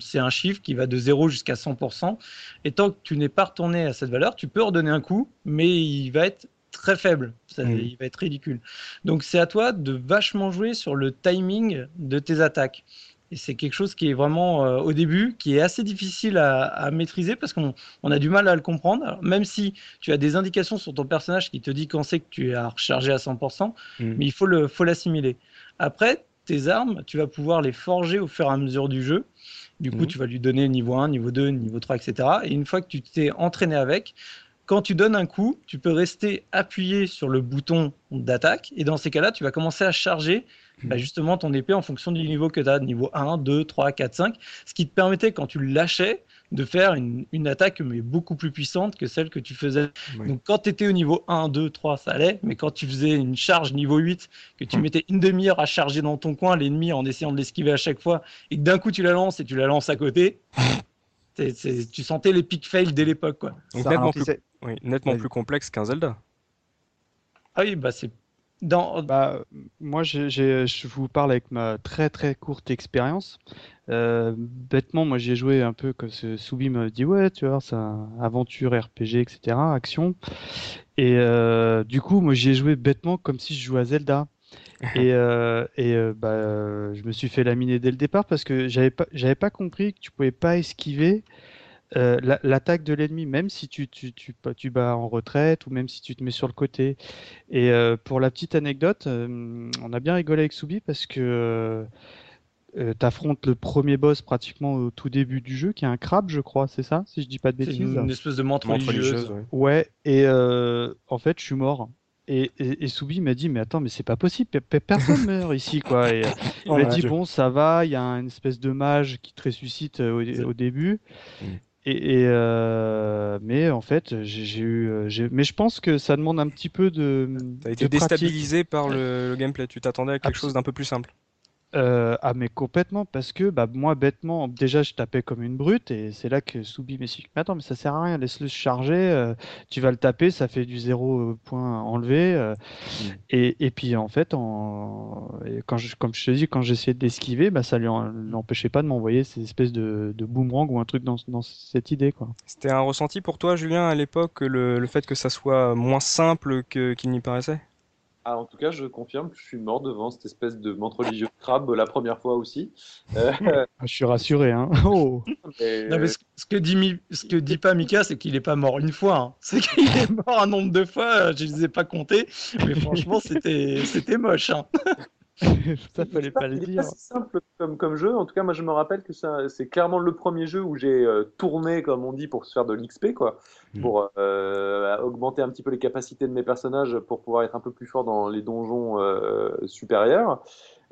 c'est un chiffre qui va de 0 jusqu'à 100%. Et tant que tu n'es pas retourné à cette valeur, tu peux redonner un coup, mais il va être très faible. Ça, mm. Il va être ridicule. Donc c'est à toi de vachement jouer sur le timing de tes attaques. Et c'est quelque chose qui est vraiment euh, au début, qui est assez difficile à, maîtriser parce qu'on a du mal à le comprendre. même si tu as des indications sur ton personnage qui te dit qu'on sait que tu es à recharger à 100%, mm. mais il faut l'assimiler. Faut Après, tes armes, tu vas pouvoir les forger au fur et à mesure du jeu. Du coup, mm. tu vas lui donner niveau 1, niveau 2, niveau 3, etc. Et une fois que tu t'es entraîné avec, quand tu donnes un coup, tu peux rester appuyé sur le bouton d'attaque. Et dans ces cas-là, tu vas commencer à charger bah, hmm. justement ton épée en fonction du niveau que tu as, niveau 1, 2, 3, 4, 5. Ce qui te permettait, quand tu lâchais, de faire une, attaque mais beaucoup plus puissante que celle que tu faisais. Donc quand tu étais au niveau 1, 2, 3, ça allait, mais quand tu faisais une charge niveau 8, que tu hmm. mettais une demi-heure à charger dans ton coin l'ennemi en essayant de l'esquiver à chaque fois, et que d'un coup tu la lances et tu la lances à côté, tu sentais les pics fail dès l'époque. Quoi. nettement, plus, nettement plus complexe qu'un Zelda. Ah oui, bah c'est dans... Bah, moi, je vous parle avec ma très très courte expérience. Euh, bêtement, moi j'ai joué un peu comme ce Soubi me dit ouais, tu vois, c'est aventure, RPG, etc., action. Et euh, du coup, moi j'ai joué bêtement comme si je jouais à Zelda. Et, euh, et bah, je me suis fait laminer dès le départ parce que j'avais pas, j'avais pas compris que tu pouvais pas esquiver l'attaque de l'ennemi, même si tu, tu, tu, tu, bats en retraite ou même si tu te mets sur le côté. Et pour la petite anecdote, on a bien rigolé avec Soubi parce que euh, t'affrontes le premier boss pratiquement au tout début du jeu, qui est un crabe, je crois, c'est ça, si je dis pas de bêtises. Une, espèce de menthe religieuse. ouais. et euh, en fait, je suis mort. Et, et, Soubi m'a dit, mais attends, mais c'est pas possible, personne meurt ici, quoi. Et, il m'a dit, bon, ça va, il y a une espèce de mage qui te ressuscite euh, au, début. Mm. Et, mais en fait, j'ai eu. mais je pense que ça demande un petit peu de. T'as été déstabilisé par le, gameplay. Tu t'attendais à quelque chose d'un peu plus simple. Euh, ah mais complètement parce que bah moi bêtement déjà je tapais comme une brute et c'est là que Soubi me dit mais attends mais ça sert à rien laisse-le se charger euh, tu vas le taper ça fait du zéro euh, point enlevé mmh. et, et, puis en fait en... quand je, comme je te dis quand j'essayais d'esquiver bah ça lui n'empêchait pas de m'envoyer ces espèces de, de boomerang ou un truc dans, dans cette idée quoi. C'était un ressenti pour toi Julien à l'époque le, le fait que ça soit moins simple que qu'il n'y paraissait? Ah, en tout cas, je confirme que je suis mort devant cette espèce de montre religieux crabe la première fois aussi. Euh, ah, je suis rassuré. Hein. Oh. ce, que dit, ce que dit pas Mika, c'est qu'il n'est pas mort une fois. Hein. C'est qu'il est mort un nombre de fois. Je ne les ai pas comptés. Mais franchement, c'était moche. Hein. ça fallait pas le dire. C'est simple comme, comme jeu. En tout cas, moi, je me rappelle que c'est clairement le premier jeu où j'ai euh, tourné, comme on dit, pour se faire de l'XP, quoi, mm. pour euh, augmenter un petit peu les capacités de mes personnages pour pouvoir être un peu plus fort dans les donjons euh, supérieurs.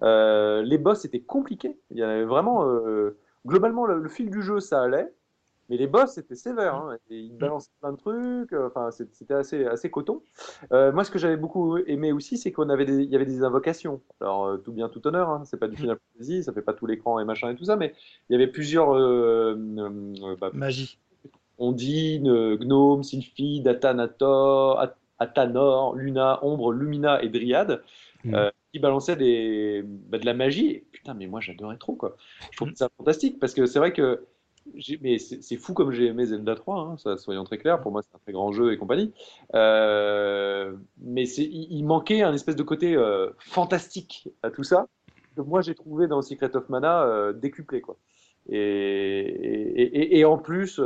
les boss étaient compliqués. Il y avait vraiment, globalement, le, fil du jeu, ça allait. Mais les boss, c'était sévère. Hein, et ils balançaient plein de trucs. Euh, enfin, c'était assez, assez coton. Euh, moi, ce que j'avais beaucoup aimé aussi, c'est qu'on avait des, il y avait des invocations. Alors, euh, tout bien, tout honneur. Hein, c'est pas du Final Fantasy, ça fait pas tout l'écran et machin et tout ça, mais il y avait plusieurs bah, magie. Ondine, Gnome, Sylphide, Atanator, Atanor, Luna, Ombre, Lumina et Dryade. Mm. qui balançaient des, bah, de la magie. putain, mais moi j'adorais trop quoi. Je trouve mm. ça fantastique parce que c'est vrai que mais c'est fou comme j'ai aimé Zelda 3, hein, soyons très clairs. Pour moi, c'est un très grand jeu et compagnie. Euh, mais il, manquait un espèce de côté euh, fantastique à tout ça que moi j'ai trouvé dans Secret of Mana euh, décuplé quoi. Et, en plus,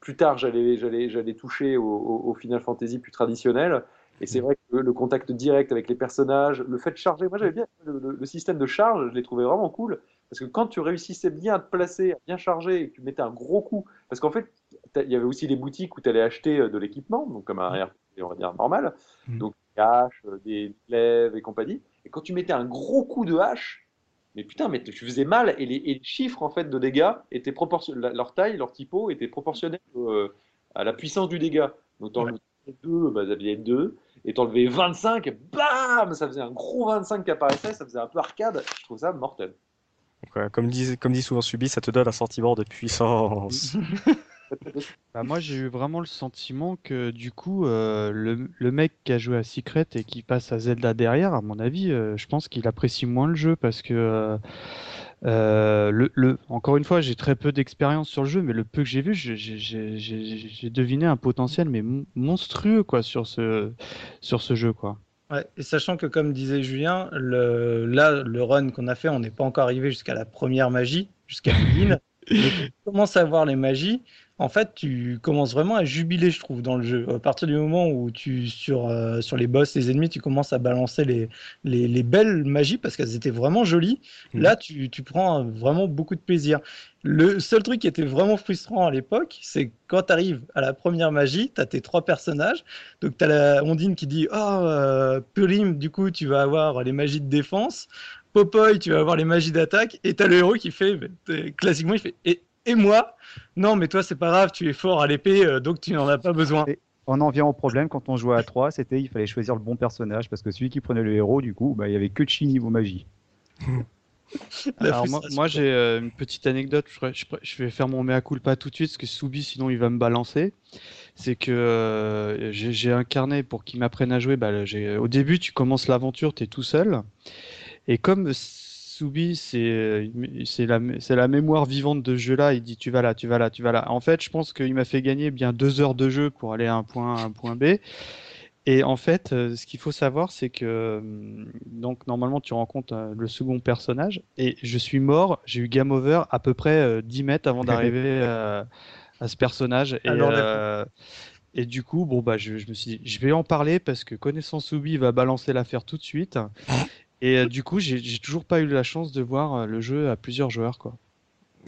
plus tard, j'allais toucher au, Final Fantasy plus traditionnel. Et c'est vrai que le contact direct avec les personnages, le fait de charger, moi j'avais bien le, système de charge, je l'ai trouvé vraiment cool. Parce que quand tu réussissais bien à te placer, à bien charger, et que tu mettais un gros coup, parce qu'en fait, il y avait aussi les boutiques où tu allais acheter euh, de l'équipement, donc comme un RPG, on va dire, normal, mm. donc des haches, euh, des glaives et compagnie. Et quand tu mettais un gros coup de hache, mais putain, mais tu faisais mal, et les, chiffres en fait de dégâts étaient proportionnels, leur taille, leur typo était proportionnel euh, à la puissance du dégât. Donc t'enlevais 2, bah, ça faisait 2, et t'enlevais 25, bam, ça faisait un gros 25 qui apparaissait, ça faisait un peu arcade. Je trouve ça mortel comme, dit, comme dit souvent Subi, ça te donne un sentiment de puissance. bah moi j'ai eu vraiment le sentiment que du coup euh, le, le, mec qui a joué à Secret et qui passe à Zelda derrière, à mon avis, euh, je pense qu'il apprécie moins le jeu parce que euh, le, le, encore une fois j'ai très peu d'expérience sur le jeu, mais le peu que j'ai vu, j'ai deviné un potentiel mais monstrueux quoi sur ce sur ce jeu quoi. Ouais, et sachant que, comme disait Julien, le, là, le run qu'on a fait, on n'est pas encore arrivé jusqu'à la première magie, jusqu'à Lune. tu commences à voir les magies, en fait, tu commences vraiment à jubiler, je trouve, dans le jeu. À partir du moment où tu, sur, euh, sur les boss, les ennemis, tu commences à balancer les, les, belles magies parce qu'elles étaient vraiment jolies, mhm. là, tu, tu, prends vraiment beaucoup de plaisir. Le seul truc qui était vraiment frustrant à l'époque, c'est quand tu arrives à la première magie, tu as tes trois personnages. Donc, tu as la Ondine qui dit Oh, euh, Purim, du coup, tu vas avoir les magies de défense. Popoy, tu vas avoir les magies d'attaque. Et tu as le héros qui fait, classiquement, il fait Et et moi, non, mais toi, c'est pas grave, tu es fort à l'épée, euh, donc tu n'en as pas besoin. on en vient au problème quand on jouait à 3, c'était il fallait choisir le bon personnage parce que celui qui prenait le héros, du coup, bah, il y avait que chi niveau magie. Alors moi, j'ai euh, une petite anecdote, je, vais faire mon mea culpa tout de suite parce que Soubi sinon il va me balancer. C'est que euh, j'ai incarné pour qu'il m'apprenne à jouer. Bah, au début tu commences l'aventure, tu es tout seul. Et comme Soubi, c'est la, la mémoire vivante de ce jeu-là. Il dit tu vas là, tu vas là, tu vas là. En fait, je pense qu'il m'a fait gagner bien deux heures de jeu pour aller à un point A, un point B. Et en fait, euh, ce qu'il faut savoir, c'est que hum, donc normalement tu rencontres euh, le second personnage et je suis mort. J'ai eu game over à peu près 10 euh, mètres avant d'arriver à, ce personnage. Et, et du coup, bon bah je, me suis dit, je vais en parler parce que connaissant Soubi, il va balancer l'affaire tout de suite. Et euh, du coup, j'ai toujours pas eu la chance de voir euh, le jeu à plusieurs joueurs, quoi.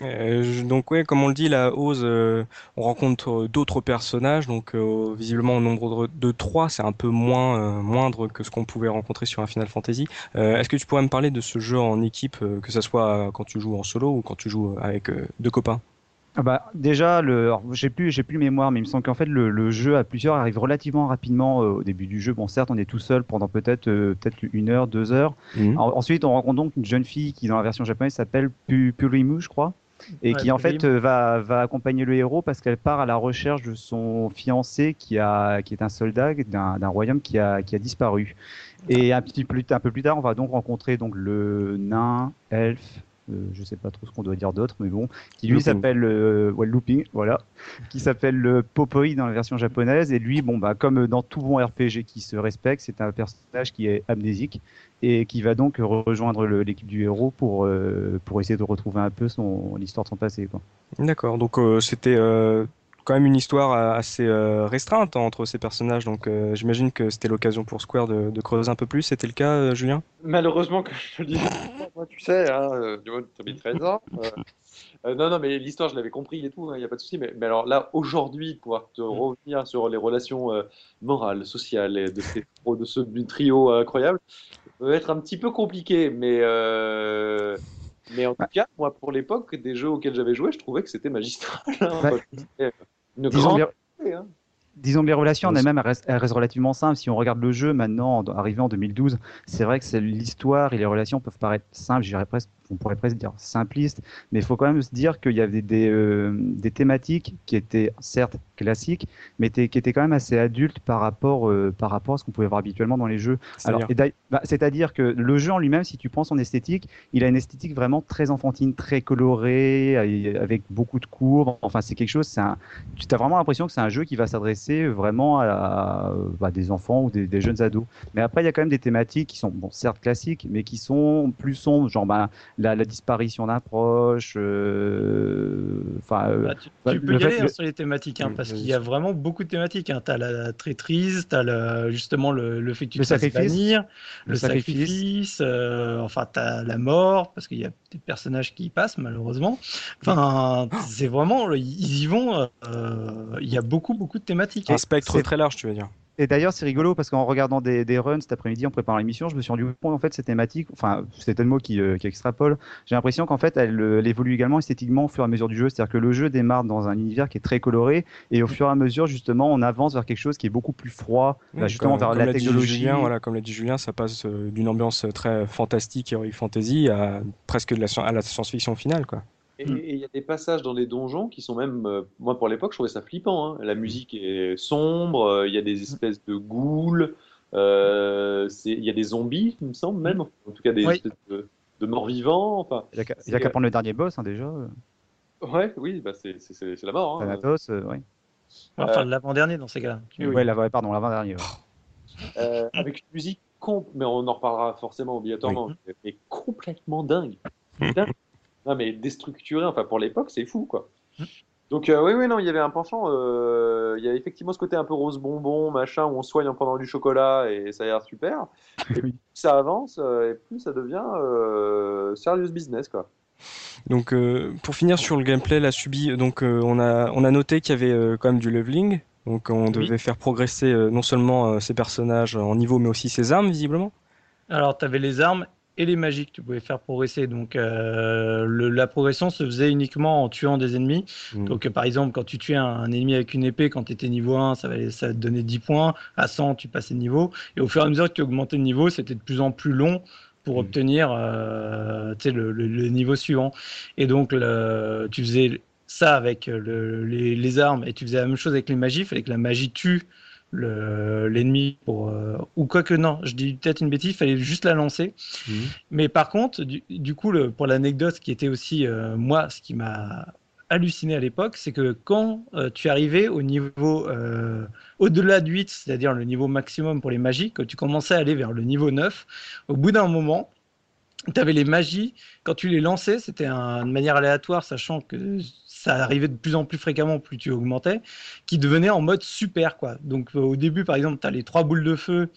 Euh, donc ouais, comme on le dit, la Ose, on rencontre d'autres personnages, donc visiblement au nombre de 3, c'est un peu moins moindre que ce qu'on pouvait rencontrer sur un Final Fantasy. Est-ce que tu pourrais me parler de ce jeu en équipe, que ce soit quand tu joues en solo ou quand tu joues avec deux copains? Ah bah, déjà, le, j'ai plus, j'ai plus mémoire, mais il me semble qu'en fait le, jeu à plusieurs arrive relativement rapidement euh, au début du jeu. Bon, certes, on est tout seul pendant peut-être euh, peut-être une heure, deux heures. Mhm. ensuite, on rencontre donc une jeune fille qui, dans la version japonaise, s'appelle Purimu, je crois, et qui en fait euh, va, va accompagner le héros parce qu'elle part à la recherche de son fiancé qui a, qui est un soldat d'un, royaume qui a, qui a disparu. Et un petit plus, un peu plus tard, on va donc rencontrer donc le nain, elfe, euh, je sais pas trop ce qu'on doit dire d'autre, mais bon, qui lui s'appelle euh, Looping, voilà, qui s'appelle le Popoi dans la version japonaise. Et lui, bon, bah, comme dans tout bon RPG qui se respecte, c'est un personnage qui est amnésique et qui va donc rejoindre l'équipe du héros pour, euh, pour essayer de retrouver un peu son l'histoire de son passé. D'accord, donc c'était quand même une histoire euh, assez euh, restreinte entre ces personnages, donc euh, j'imagine que c'était l'occasion pour Square de, creuser un peu plus. C'était le cas, Julien? Malheureusement, comme je te dis, tu sais, hein, tu as 13 ans. non, non, mais l'histoire, je l'avais compris et tout, il hein, n'y a pas de souci. Mais, mais, alors là, aujourd'hui, pouvoir te mm. revenir sur les relations morales, sociales et de, ces, de ce du trio incroyable, peut être un petit peu compliqué. Mais, mais en tout cas, moi, pour l'époque, des jeux auxquels j'avais joué, je trouvais que c'était magistral. Hein, une grande... Hein disons, les relations elles-mêmes restent, relativement simples. Si on regarde le jeu maintenant, arrivé en 2012, c'est vrai que c'est l'histoire et les relations peuvent paraître simples, presque, on pourrait presque dire simplistes, mais il faut quand même se dire qu'il y avait des, euh, des, thématiques qui étaient certes classiques, mais qui étaient quand même assez adultes par rapport, euh, par rapport à ce qu'on pouvait voir habituellement dans les jeux. Bah, c'est-à-dire que le jeu en lui-même, si tu prends son esthétique, il a une esthétique vraiment très enfantine, très colorée, avec beaucoup de courbes. Enfin, c'est quelque chose, un, tu as vraiment l'impression que c'est un jeu qui va s'adresser vraiment à, bah, des enfants ou des, jeunes ados. Mais après, il y a quand même des thématiques qui sont, bon, certes classiques, mais qui sont plus sombres, genre bah, la, disparition d'un proche. Euh, enfin, euh, bah, tu, bah, peux y aller hein, sur les thématiques, hein, parce qu'il y a vraiment beaucoup de thématiques. Hein. Tu as la traîtrise, tu as justement le, fait que tu le sacrifice, le, sacrifice, euh, enfin, tu as la mort, parce qu'il y a des personnages qui y passent, malheureusement. Enfin, c'est vraiment, ils y vont. Il y a beaucoup, beaucoup de thématiques. Un spectre très large, tu veux dire. Et d'ailleurs, c'est rigolo parce qu'en regardant des, runs cet après-midi en préparant l'émission, je me suis rendu compte en fait cette thématique, enfin c'est un mot qui, euh, qui extrapole. J'ai l'impression qu'en fait euh, elle, évolue également esthétiquement au fur et à mesure du jeu, c'est-à-dire que le jeu démarre dans un univers qui est très coloré et au fur et à mesure justement on avance vers quelque chose qui est beaucoup plus froid, bah, justement vers la technologie. Julien, voilà, comme l'a dit Julien, ça passe euh, d'une ambiance très fantastique et fantasy à presque de la, à la science-fiction finale, quoi. Mm. Et il y a des passages dans les donjons qui sont même, euh, moi pour l'époque, je trouvais ça flippant. Hein. La musique est sombre, euh, il y a des espèces de ghouls, euh, il y a des zombies, il me semble même, mm. en tout cas des espèces de, morts vivants. Enfin, il n'y a qu'à prendre le dernier boss hein, déjà. Ouais, oui, bah c'est la mort. Hein. Thanatos, oui. Enfin, l'avant-dernier dans ces cas-là. Oui, pardon, l'avant-dernier. avec une musique, mais on en reparlera forcément obligatoirement, mais complètement dingue. dingue Non, mais déstructuré, enfin pour l'époque, c'est fou, quoi. Mmh. Donc euh, oui, oui, non, il y avait un penchant. Euh, il y a effectivement ce côté un peu rose bonbon, machin, où on soigne en prenant du chocolat et ça a l'air super. Et plus ça avance, euh, et plus ça devient serious business, quoi. Donc pour finir sur le gameplay, la subi, donc on a on a noté qu'il y avait quand même du leveling. Donc on devait faire progresser non seulement ses personnages en niveau, mais aussi ses armes, visiblement. Alors tu avais les armes et les magies que tu pouvais faire progresser. Donc euh, la progression se faisait uniquement en tuant des ennemis. Mmh. Donc par exemple, quand tu tuais un, ennemi avec une épée, quand tu étais niveau 1, ça, valait, ça te donnait 10 points. À 100, tu passais de niveau. Et au fur et à mesure que tu augmentais de niveau, c'était de plus en plus long pour mmh. obtenir euh, le, le, niveau suivant. Et donc tu faisais ça avec les, les, armes et tu faisais la même chose avec les magies. Il fallait que la magie tue l'ennemi pour euh, ou quoi que non je dis peut-être une bêtise il fallait juste la lancer mhm. mais par contre du, coup le, pour l'anecdote qui était aussi euh, moi ce qui m'a halluciné à l'époque c'est que quand euh, tu arrivais au niveau au-delà de 8 c'est-à-dire le niveau maximum pour les magies quand tu commençais à aller vers le niveau 9 au bout d'un moment tu avais les magies, quand tu les lançais, c'était de manière aléatoire, sachant que ça arrivait de plus en plus fréquemment plus tu augmentais, qui devenait en mode super. quoi. Donc euh, au début, par exemple, tu as les trois boules de feu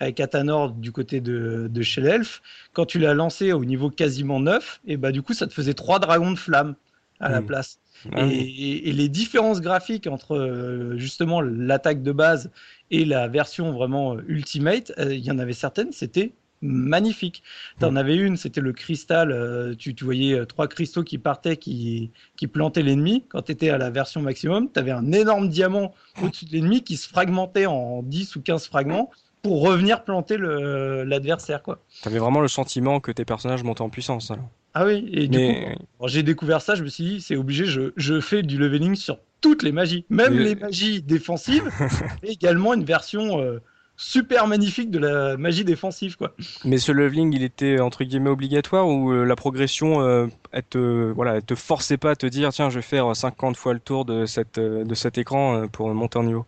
avec Athanor du côté de, de chez l'elfe. Quand tu l'as lancé au niveau quasiment 9, et bah, du coup, ça te faisait trois dragons de flamme à la mmh. place. Ah et, les différences graphiques entre euh, justement l'attaque de base et la version vraiment euh, ultimate, il y en avait certaines, c'était magnifique. Tu en mm. avais une, c'était le cristal, euh, tu, voyais euh, trois cristaux qui partaient, qui, qui plantaient l'ennemi. Quand tu étais à la version maximum, tu avais un énorme diamant au-dessus de l'ennemi qui se fragmentait en 10 ou 15 fragments pour revenir planter l'adversaire. Tu avais vraiment le sentiment que tes personnages montaient en puissance. Ah oui, et du coup, j'ai découvert ça, je me suis dit, c'est obligé, je, je, fais du leveling sur toutes les magies, même les magies défensives, et également une version... Euh, super magnifique de la magie défensive quoi. Mais ce leveling, il était entre guillemets obligatoire ou euh, la progression, euh, elle te voilà, te forçait pas à te dire tiens je vais faire 50 fois le tour de cette euh, de cet écran pour monter en niveau?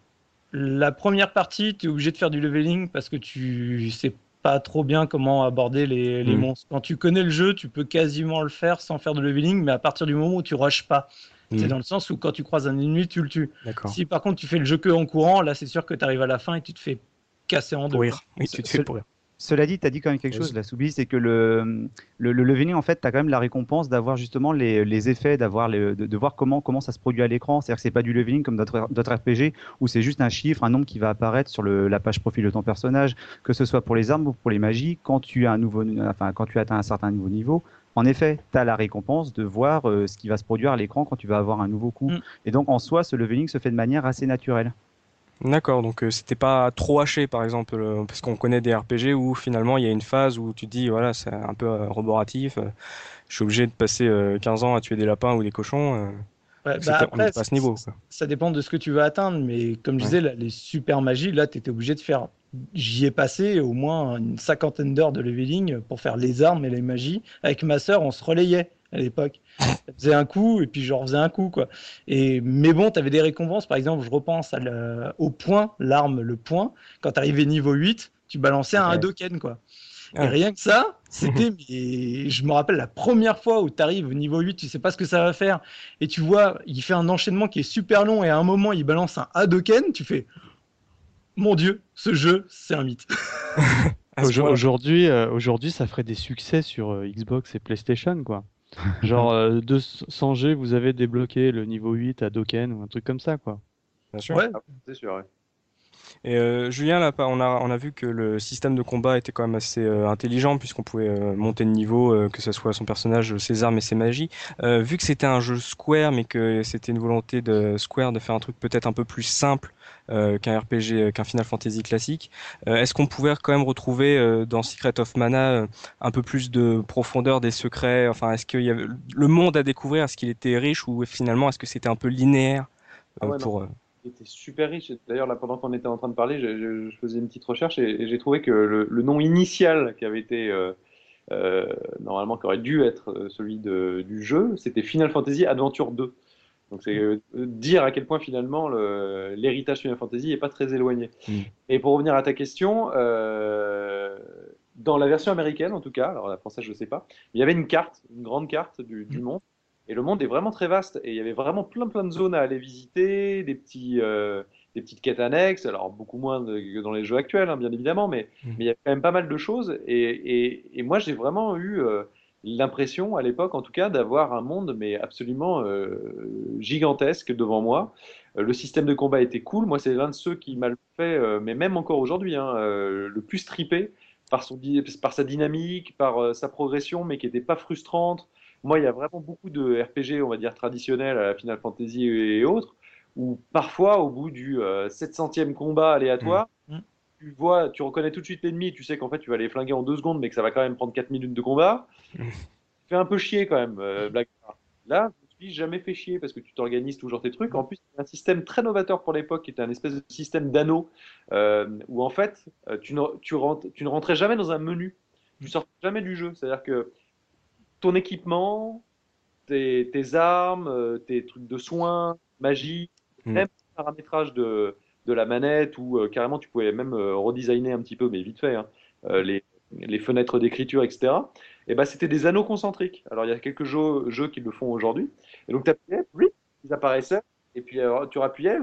La première partie, tu es obligé de faire du leveling parce que tu sais pas trop bien comment aborder les, les hmm. monstres. Quand tu connais le jeu, tu peux quasiment le faire sans faire de leveling, mais à partir du moment où tu rushes pas. C'est hmm. dans le sens où quand tu croises un ennemi, tu le tues. Si par contre tu fais le jeu que en courant, là c'est sûr que tu arrives à la fin et tu te fais casser en deux. Oui, tu te fais pourrir. Cela dit, tu as dit quand même quelque chose, la Soubi, c'est que le, le, le leveling, en fait, tu as quand même la récompense d'avoir justement les, les effets, d'avoir de, de, voir comment, comment ça se produit à l'écran. C'est-à-dire que c'est pas du leveling comme d'autres RPG où c'est juste un chiffre, un nombre qui va apparaître sur le, la page profil de ton personnage, que ce soit pour les armes ou pour les magies. Quand tu, as un nouveau, enfin, quand tu atteins un certain nouveau niveau, en effet, tu as la récompense de voir euh, ce qui va se produire à l'écran quand tu vas avoir un nouveau coup. Mm. Et donc, en soi, ce leveling se fait de manière assez naturelle. D'accord, donc euh, c'était pas trop haché par exemple, euh, parce qu'on connaît des RPG où finalement il y a une phase où tu te dis voilà c'est un peu euh, roboratif, je suis obligé de passer 15 ans à tuer des lapins ou des cochons. Ouais, bah après, pas à ce niveau. Ça dépend de ce que tu veux atteindre, mais comme je disais, les super magies, là tu étais obligé de faire. J'y ai passé au moins une cinquantaine d'heures de leveling pour faire les armes et les magies. Avec ma sœur, on se relayait à l'époque. Elle faisait un coup et puis je refaisais un coup quoi. Et mais bon, tu avais des récompenses. Par exemple, je repense au point, l'arme, le point. Quand tu arrivais niveau 8, tu balançais un Hadoken quoi. Et ah. rien que ça, c'était. je me rappelle la première fois où tu arrives au niveau 8, tu sais pas ce que ça va faire. Et tu vois, il fait un enchaînement qui est super long et à un moment, il balance un Hadoken. Tu fais Mon Dieu, ce jeu, c'est un mythe. Aujourd'hui, euh, aujourd'hui, ça ferait des succès sur euh, Xbox et PlayStation, quoi. Genre, euh, de 100G, vous avez débloqué le niveau 8 à Doken ou un truc comme ça, quoi. Bien sûr. Ouais. Ah, c'est sûr, ouais. Et euh, Julien, là, on a, on a vu que le système de combat était quand même assez euh, intelligent puisqu'on pouvait euh, monter de niveau, que ce soit son personnage, ses armes et ses magies. vu que c'était un jeu Square, mais que c'était une volonté de Square de faire un truc peut-être un peu plus simple qu'un RPG, qu'un Final Fantasy classique, est-ce qu'on pouvait quand même retrouver dans Secret of Mana un peu plus de profondeur des secrets? Enfin, est-ce qu'il y avait le monde à découvrir? Est-ce qu'il était riche? Ou finalement est-ce que c'était un peu linéaire ah pour était super riche. D'ailleurs, là, pendant qu'on était en train de parler, je, faisais une petite recherche et, j'ai trouvé que le, nom initial qui avait été euh, euh, normalement qui aurait dû être euh, celui de, du jeu, c'était Final Fantasy Adventure 2. Donc c'est dire à quel point finalement l'héritage Final Fantasy n'est pas très éloigné. Mm. Et pour revenir à ta question, dans la version américaine en tout cas, alors la française je ne sais pas, il y avait une carte, une grande carte du, mm. monde, et le monde est vraiment très vaste, et il y avait vraiment plein plein de zones à aller visiter, des petits, euh, des petites quêtes annexes, alors beaucoup moins que dans les jeux actuels, hein, bien évidemment, mais, mm. mais il y a quand même pas mal de choses. Et, et, moi, j'ai vraiment eu euh, l'impression, à l'époque en tout cas, d'avoir un monde mais absolument euh, gigantesque devant moi. Le système de combat était cool. Moi, c'est l'un de ceux qui m'a fait, mais même encore aujourd'hui, hein, le plus trippé par, son, par sa dynamique, par sa progression, mais qui n'était pas frustrante. Moi, il y a vraiment beaucoup de RPG, on va dire, traditionnels à la Final Fantasy et autres, où parfois, au bout du 700e euh, combat aléatoire, mm. Mm. tu vois, tu reconnais tout de suite l'ennemi, tu sais qu'en fait tu vas les flinguer en deux secondes, mais que ça va quand même prendre 4 minutes de combat. Mm. Tu fais un peu chier quand même, euh, Black Là, je me suis jamais fait chier parce que tu t'organises toujours tes trucs. En plus, c'est un système très novateur pour l'époque qui était un espèce de système d'anneau euh, où en fait, tu ne, tu, tu ne rentrais jamais dans un menu. Tu sortais jamais du jeu. C'est-à-dire que ton équipement, tes, tes, armes, tes trucs de soins, magie, Mm. même le paramétrage de, de la manette ou euh, carrément tu pouvais même euh, redesigner un petit peu, mais vite fait, hein, euh, les, les, fenêtres d'écriture, etc. Et ben c'était des anneaux concentriques. Alors il y a quelques jeux, jeux qui le font aujourd'hui. Et donc tu appuyais, ils apparaissaient. Et puis tu rappuyais,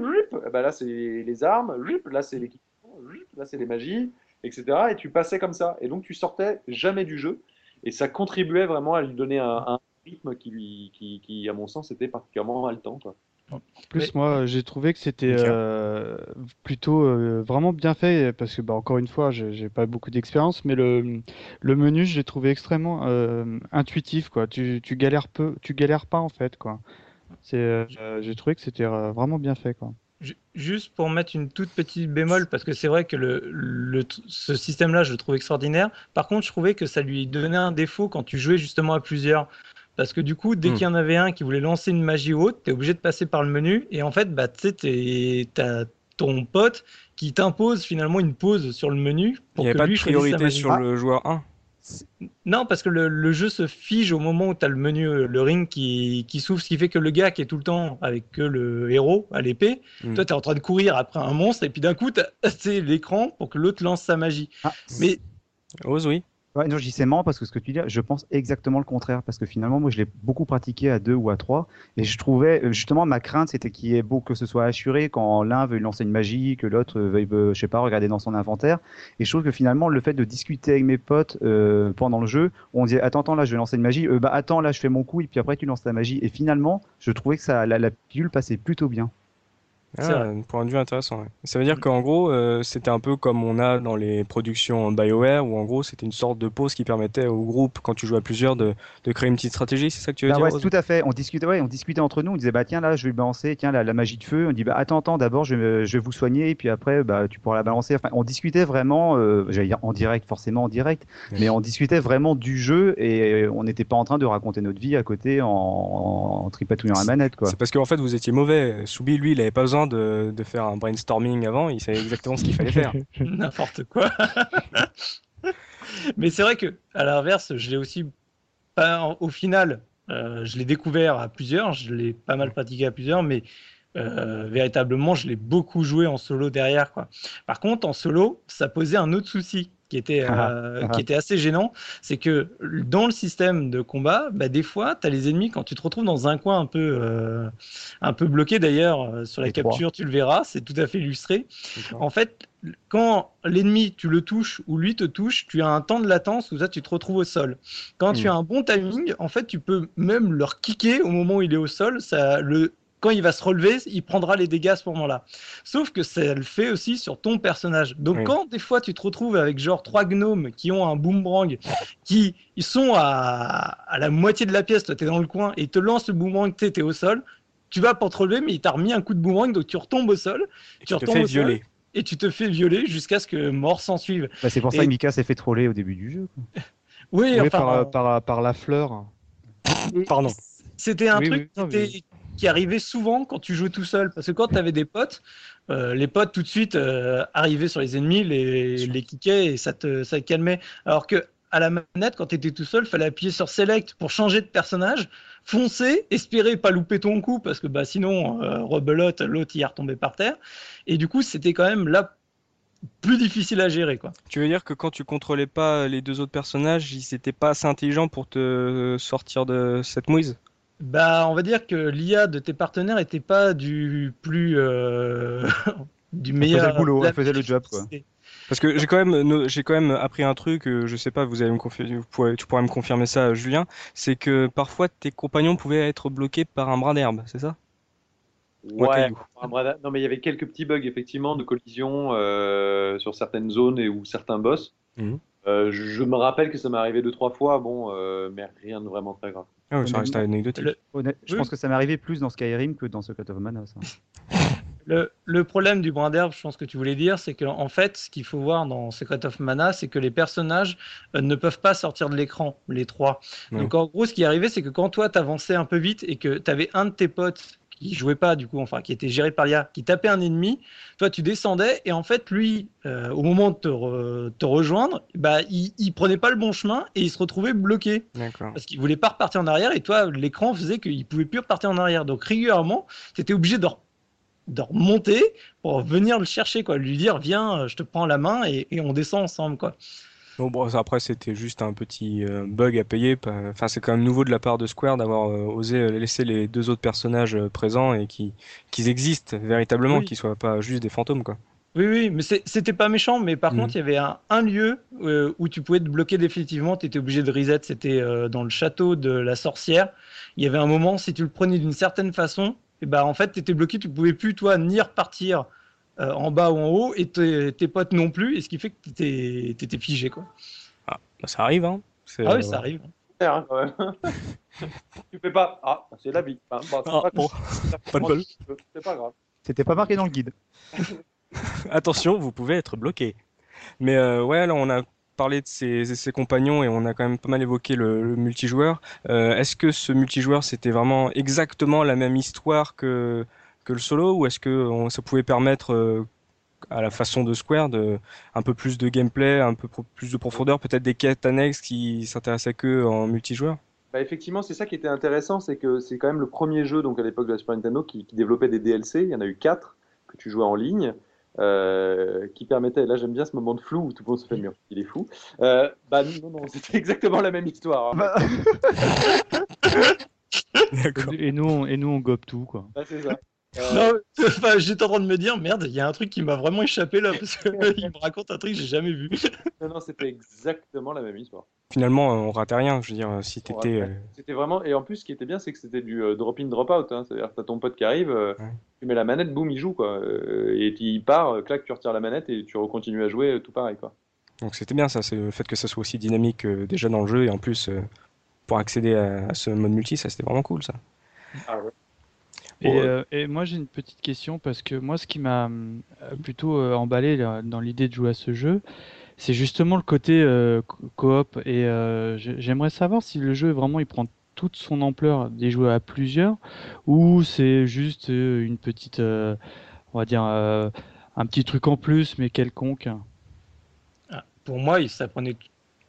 ben là c'est les armes, là c'est l'équipement, là c'est les magies, etc. Et tu passais comme ça. Et donc tu sortais jamais du jeu. Et ça contribuait vraiment à lui donner un, un rythme qui, lui, qui, qui, à mon sens, était particulièrement haletant. Quoi. En plus, moi, j'ai trouvé que c'était euh, plutôt euh, vraiment bien fait parce que, bah, encore une fois, j'ai pas beaucoup d'expérience, mais le, le menu, je l'ai trouvé extrêmement euh, intuitif, quoi. Tu, tu galères peu, tu galères pas en fait, quoi. C'est, j'ai trouvé que c'était vraiment bien fait, quoi. Juste pour mettre une toute petite bémol, parce que c'est vrai que le, le ce système-là, je le trouve extraordinaire. Par contre, je trouvais que ça lui donnait un défaut quand tu jouais justement à plusieurs. Parce que du coup, dès hmm. qu'il y en avait un qui voulait lancer une magie haute, tu es obligé de passer par le menu. Et en fait, bah, tu as ton pote qui t'impose finalement une pause sur le menu. Pour Il n'y a pas de priorité sur le joueur 1 non, parce que le, jeu se fige au moment où tu as le menu, le ring qui, qui s'ouvre, ce qui fait que le gars qui est tout le temps avec que le héros à l'épée, hmm. toi tu es en train de courir après un monstre, et puis d'un coup, tu as l'écran pour que l'autre lance sa magie. Ah, Mais. Ose, oui. Ouais, non, dis c'est marrant parce que ce que tu dis, je pense exactement le contraire. Parce que finalement, moi, je l'ai beaucoup pratiqué à deux ou à trois. Et je trouvais, euh, justement, ma crainte, c'était qu'il y ait beau que ce soit assuré quand l'un veut lancer une magie, que l'autre veuille, je sais pas, regarder dans son inventaire. Et je trouve que finalement, le fait de discuter avec mes potes euh, pendant le jeu, on dit, attends, attends, là, je vais lancer une magie. Euh, bah, attends, là, je fais mon coup. Et puis après, tu lances ta magie. Et finalement, je trouvais que ça, la, la pilule passait plutôt bien. Ah, un point de vue intéressant. Ça veut dire qu'en gros, euh, c'était un peu comme on a dans les productions BioWare, où en gros, c'était une sorte de pause qui permettait au groupe, quand tu jouais à plusieurs, de, de créer une petite stratégie. C'est ça que tu veux bah dire ouais, Tout à fait. On discutait, ouais, on discutait entre nous. On disait, bah tiens, là, je vais balancer, tiens, la, la magie de feu. On dit, bah attends, attends, d'abord, je, vais, je vais vous soigner, et puis après, bah, tu pourras la balancer. Enfin, on discutait vraiment, euh, j'allais dire en direct, forcément en direct, mais on discutait vraiment du jeu, et on n'était pas en train de raconter notre vie à côté en, en, tripatouillant la manette. C'est parce qu'en fait, vous étiez mauvais. Soubi, lui, il avait pas besoin de, faire un brainstorming avant, il savait exactement ce qu'il fallait faire. N'importe quoi. Mais c'est vrai que, à l'inverse, je l'ai aussi pas au final. Euh, je l'ai découvert à plusieurs, je l'ai pas mal pratiqué à plusieurs, mais euh, véritablement, je l'ai beaucoup joué en solo derrière. Quoi. Par contre, en solo, ça posait un autre souci qui était, ah, euh, ah. qui était assez gênant, c'est que dans le système de combat, bah, des fois, tu as les ennemis, quand tu te retrouves dans un coin un peu, euh, un peu bloqué d'ailleurs, euh, sur la capture, tu le verras, c'est tout à fait illustré. En fait, quand l'ennemi, tu le touches ou lui te touche, tu as un temps de latence où ça, tu te retrouves au sol. Quand tu hmm. as un bon timing, en fait, tu peux même leur kicker au moment où il est au sol. Ça, le, quand il va se relever, il prendra les dégâts à ce moment-là. Sauf que ça le fait aussi sur ton personnage. Donc quand des fois tu te retrouves avec genre trois gnomes qui ont un boomerang, qui ils sont à, la moitié de la pièce, toi tu es dans le coin, et ils te lancent le boomerang, tu es au sol, tu vas pour te relever, mais il t'a remis un coup de boomerang, donc tu retombes au sol. Et tu, te fais violer. et tu te fais violer jusqu'à ce que mort s'en suive. Bah, c'est pour ça que Mika s'est fait troller au début du jeu. Oui, enfin, par, par, la fleur. Pardon. C'était un truc qui, qui arrivait souvent quand tu jouais tout seul. Parce que quand tu avais des potes, euh, les potes tout de suite euh, arrivaient sur les ennemis, les, les kickaient et ça te, ça te calmait. Alors que à la manette, quand tu étais tout seul, fallait appuyer sur Select pour changer de personnage, foncer, espérer pas louper ton coup parce que bah, sinon, euh, rebelote, l'autre y est retombé par terre. Et du coup, c'était quand même là plus difficile à gérer. Quoi. Tu veux dire que quand tu contrôlais pas les deux autres personnages, ils n'étaient pas assez intelligents pour te sortir de cette mouise? Bah, on va dire que l'IA de tes partenaires était pas du plus euh, du meilleur. Elle faisait le boulot, elle faisait le job quoi. Parce que j'ai quand même, j'ai quand même appris un truc, euh, je sais pas, vous allez me confirmer, tu pourrais me confirmer ça, Julien, c'est que parfois tes compagnons pouvaient être bloqués par un brin d'herbe, c'est ça? Ouais, non mais il y avait quelques petits bugs effectivement de collision euh, sur certaines zones et ou certains boss. Mhm. Euh, je me rappelle que ça m'est arrivé deux trois fois, bon, mais rien de vraiment très grave. Ah ça reste anecdotique. Je pense que ça m'est arrivé plus dans Skyrim que dans Secret of Mana. Ça. Le, problème du brin d'herbe, je pense que tu voulais dire, c'est qu'en en fait, ce qu'il faut voir dans Secret of Mana, c'est que les personnages euh, ne peuvent pas sortir de l'écran, les trois. Donc en gros, ce qui arrivait, c'est que quand toi, t'avançais un peu vite et que tu avais un de tes potes qui jouait pas du coup, enfin qui était géré par l'IA, qui tapait un ennemi, toi tu descendais et en fait lui, euh, au moment de te, te rejoindre, bah il, il, prenait pas le bon chemin et il se retrouvait bloqué parce qu'il voulait pas repartir en arrière et toi l'écran faisait qu'il pouvait plus repartir en arrière. Donc régulièrement, tu étais obligé de de remonter pour venir le chercher, quoi, lui dire viens, euh, je te prends la main et, on descend ensemble, quoi. Bon, après, c'était juste un petit euh, bug à payer. Enfin, c'est quand même nouveau de la part de Square d'avoir euh, osé laisser les deux autres personnages présents et qu'ils existent véritablement, qu'ils soient pas juste des fantômes, quoi. Oui, oui, mais c'était pas méchant, mais par mm. contre, il y avait un, lieu où tu pouvais te bloquer définitivement, tu étais obligé de reset, c'était dans le château de la sorcière. Il y avait un moment, si tu le prenais d'une certaine façon, bah, en fait, tu étais bloqué, tu pouvais plus, toi, ni repartir euh, en bas ou en haut, et tes potes non plus, et ce qui fait que tu étais, figé. Quoi. Ah, bah, ça arrive, hein. Ah oui, ça arrive. Hein, tu fais pas. Ah, c'est la vie. Hein. Bah, ah, pas, de bol. C'est pas grave. C'était pas marqué dans le guide. Attention, vous pouvez être bloqué. Mais euh, ouais, là, on a parlé de ses, compagnons et on a quand même pas mal évoqué le, multijoueur. Euh, est-ce que ce multijoueur c'était vraiment exactement la même histoire que, que le solo ou est-ce que ça pouvait permettre euh, à la façon de Square de un peu plus de gameplay, un peu plus de profondeur, peut-être des quêtes annexes qui s'intéressaient que en multijoueur? Bah effectivement, c'est ça qui était intéressant, c'est que c'est quand même le premier jeu, donc à l'époque de la Super Nintendo, qui, qui développait des DLC. Il y en a eu quatre que tu jouais en ligne. Euh, qui permettait, là j'aime bien ce moment de flou où tout le monde se fait mur, il est fou. Euh, bah non, non, c'était exactement la même histoire. Hein. Bah. et, nous, on, et nous on gobe tout quoi. Bah, c'est ça. Euh... Non, j'étais en train de me dire, merde, il y a un truc qui m'a vraiment échappé là, parce qu'il me raconte un truc que j'ai jamais vu. non, non, c'était exactement la même histoire. Finalement, on ratait rien, je veux dire, si t'étais. Euh, c'était vraiment. Et en plus, ce qui était bien, c'est que c'était du euh, drop-in, drop-out. Hein. C'est-à-dire que t'as ton pote qui arrive, euh, tu mets la manette, boum, il joue, quoi. et il part, clac, tu retires la manette et tu recontinues à jouer, tout pareil, quoi. Donc c'était bien ça, c'est le fait que ça soit aussi dynamique déjà dans le jeu et en plus pour accéder à, à ce mode multi, ça c'était vraiment cool ça. Ah ouais. Euh, et, moi j'ai une petite question parce que moi ce qui m'a euh, plutôt euh, emballé dans l'idée de jouer à ce jeu, c'est justement le côté coop et j'aimerais savoir si le jeu vraiment il prend toute son ampleur des jouer à plusieurs ou c'est juste une petite on va dire un petit truc en plus mais quelconque. Ah, pour moi, ça prenait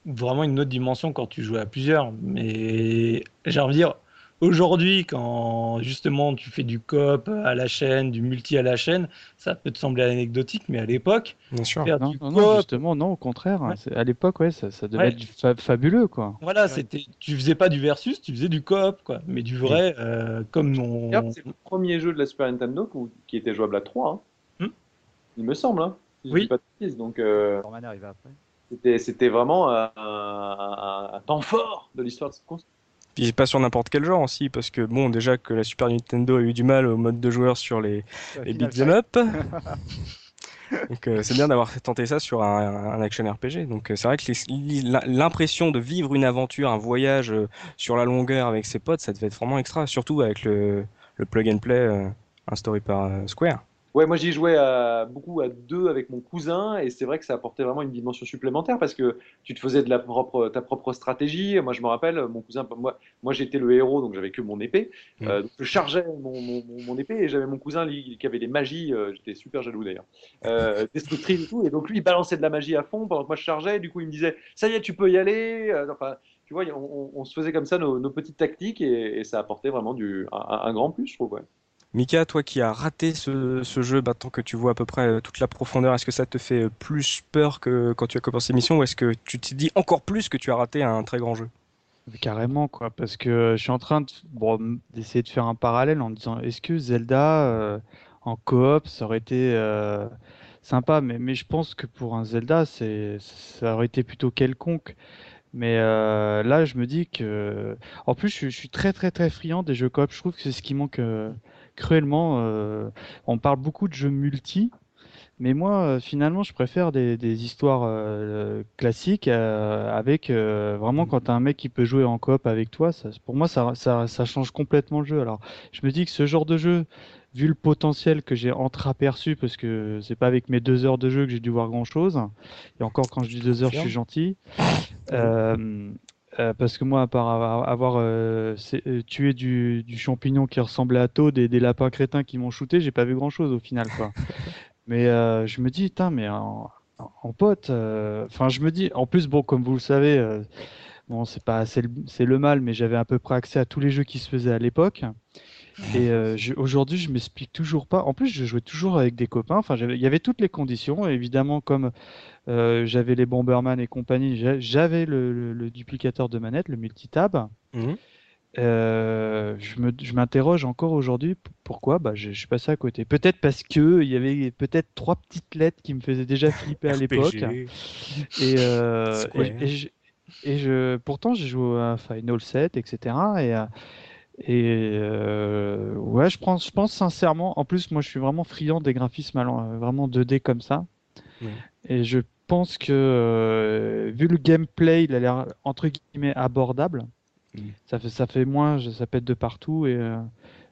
vraiment une autre dimension quand tu jouais à plusieurs. Mais j'ai envie de dire, Aujourd'hui, quand justement tu fais du coop à la chaîne, du multi à la chaîne, ça peut te sembler anecdotique, mais à l'époque, Bien sûr. non, justement, non, au contraire. À l'époque, ouais, ça, ça devait être fabuleux, quoi. Voilà, c'était, tu faisais pas du versus, tu faisais du coop, quoi. Mais du vrai, euh, comme mon. C'est le premier jeu de la Super Nintendo qui était jouable à 3. Hein. Hmm. Il me semble, hein, oui. pas de donc. Euh, c'était vraiment un, un, temps fort de l'histoire de cette console. Puis pas sur n'importe quel genre aussi, parce que bon, déjà que la Super Nintendo a eu du mal au mode de joueur sur les, les beat'em up. Donc euh, c'est bien d'avoir tenté ça sur un, action RPG. Donc euh, c'est vrai que l'impression de vivre une aventure, un voyage euh, sur la longueur avec ses potes, ça devait être vraiment extra, surtout avec le, le plug and play instauré par Square. Ouais, moi j'y jouais à, beaucoup à deux avec mon cousin et c'est vrai que ça apportait vraiment une dimension supplémentaire parce que tu te faisais de la propre, ta propre stratégie. Moi je me rappelle, mon cousin, moi, moi j'étais le héros donc j'avais que mon épée. Mmh. Euh, donc je chargeais mon, mon, mon épée et j'avais mon cousin qui avait des magies, euh, j'étais super jaloux d'ailleurs, euh, destructrices et tout. Et donc lui il balançait de la magie à fond pendant que moi je chargeais. Du coup il me disait ça y est, tu peux y aller. Euh, enfin, tu vois, on, on, se faisait comme ça nos, nos petites tactiques et, et, ça apportait vraiment du, un, un grand plus, je trouve. Ouais. Mika, toi qui as raté ce, jeu, maintenant que tu vois à peu près euh, toute la profondeur, est-ce que ça te fait plus peur que quand tu as commencé l'émission ou est-ce que tu te dis encore plus que tu as raté un très grand jeu? Carrément, quoi, parce que je suis en train d'essayer de faire un parallèle en disant est-ce que Zelda en coop ça aurait été sympa, mais, je pense que pour un Zelda, ça aurait été plutôt quelconque. Mais euh, là, je me dis que. En plus, je, suis très, très, très friand des jeux coop. Je trouve que c'est ce qui manque euh, cruellement. Euh, on parle beaucoup de jeux multi. Mais moi, finalement, je préfère des, des histoires classiques avec vraiment quand as un mec qui peut jouer en coop avec toi. Ça, pour moi, ça, ça, ça change complètement le jeu. Alors, je me dis que ce genre de jeu, vu le potentiel que j'ai entreaperçu, parce que c'est pas avec mes deux heures de jeu que j'ai dû voir grand chose, et encore quand je dis deux heures, je suis gentil. Euh, euh, parce que moi, à part avoir euh, tué du, champignon qui ressemblait à Toad et des lapins crétins qui m'ont shooté, j'ai pas vu grand chose au final. Quoi. mais je me dis, putain, mais en, pote, enfin, je me dis, en plus, bon, comme vous le savez, bon, c'est pas, c'est le, le, mal, mais j'avais à peu près accès à tous les jeux qui se faisaient à l'époque. Et euh, aujourd'hui, je m'explique toujours pas. En plus, je jouais toujours avec des copains. Enfin, il y avait toutes les conditions. évidemment, comme euh, j'avais les Bomberman et compagnie, j'avais le, duplicateur de manette, le multitab. Mmh. Euh, je m'interroge encore aujourd'hui pourquoi? Bah, je, suis passé à côté. Peut-être parce que il y avait peut-être trois petites lettres qui me faisaient déjà flipper à l'époque. Et, et, et, je, pourtant j'ai joué à Final 7, etc. Et, et euh, ouais, je pense, je pense sincèrement. En plus, moi, je suis vraiment friand des graphismes euh, vraiment 2D comme ça. Et je pense que euh, vu le gameplay, il a l'air entre guillemets abordable. Ça fait, ça fait moins, ça pète de partout et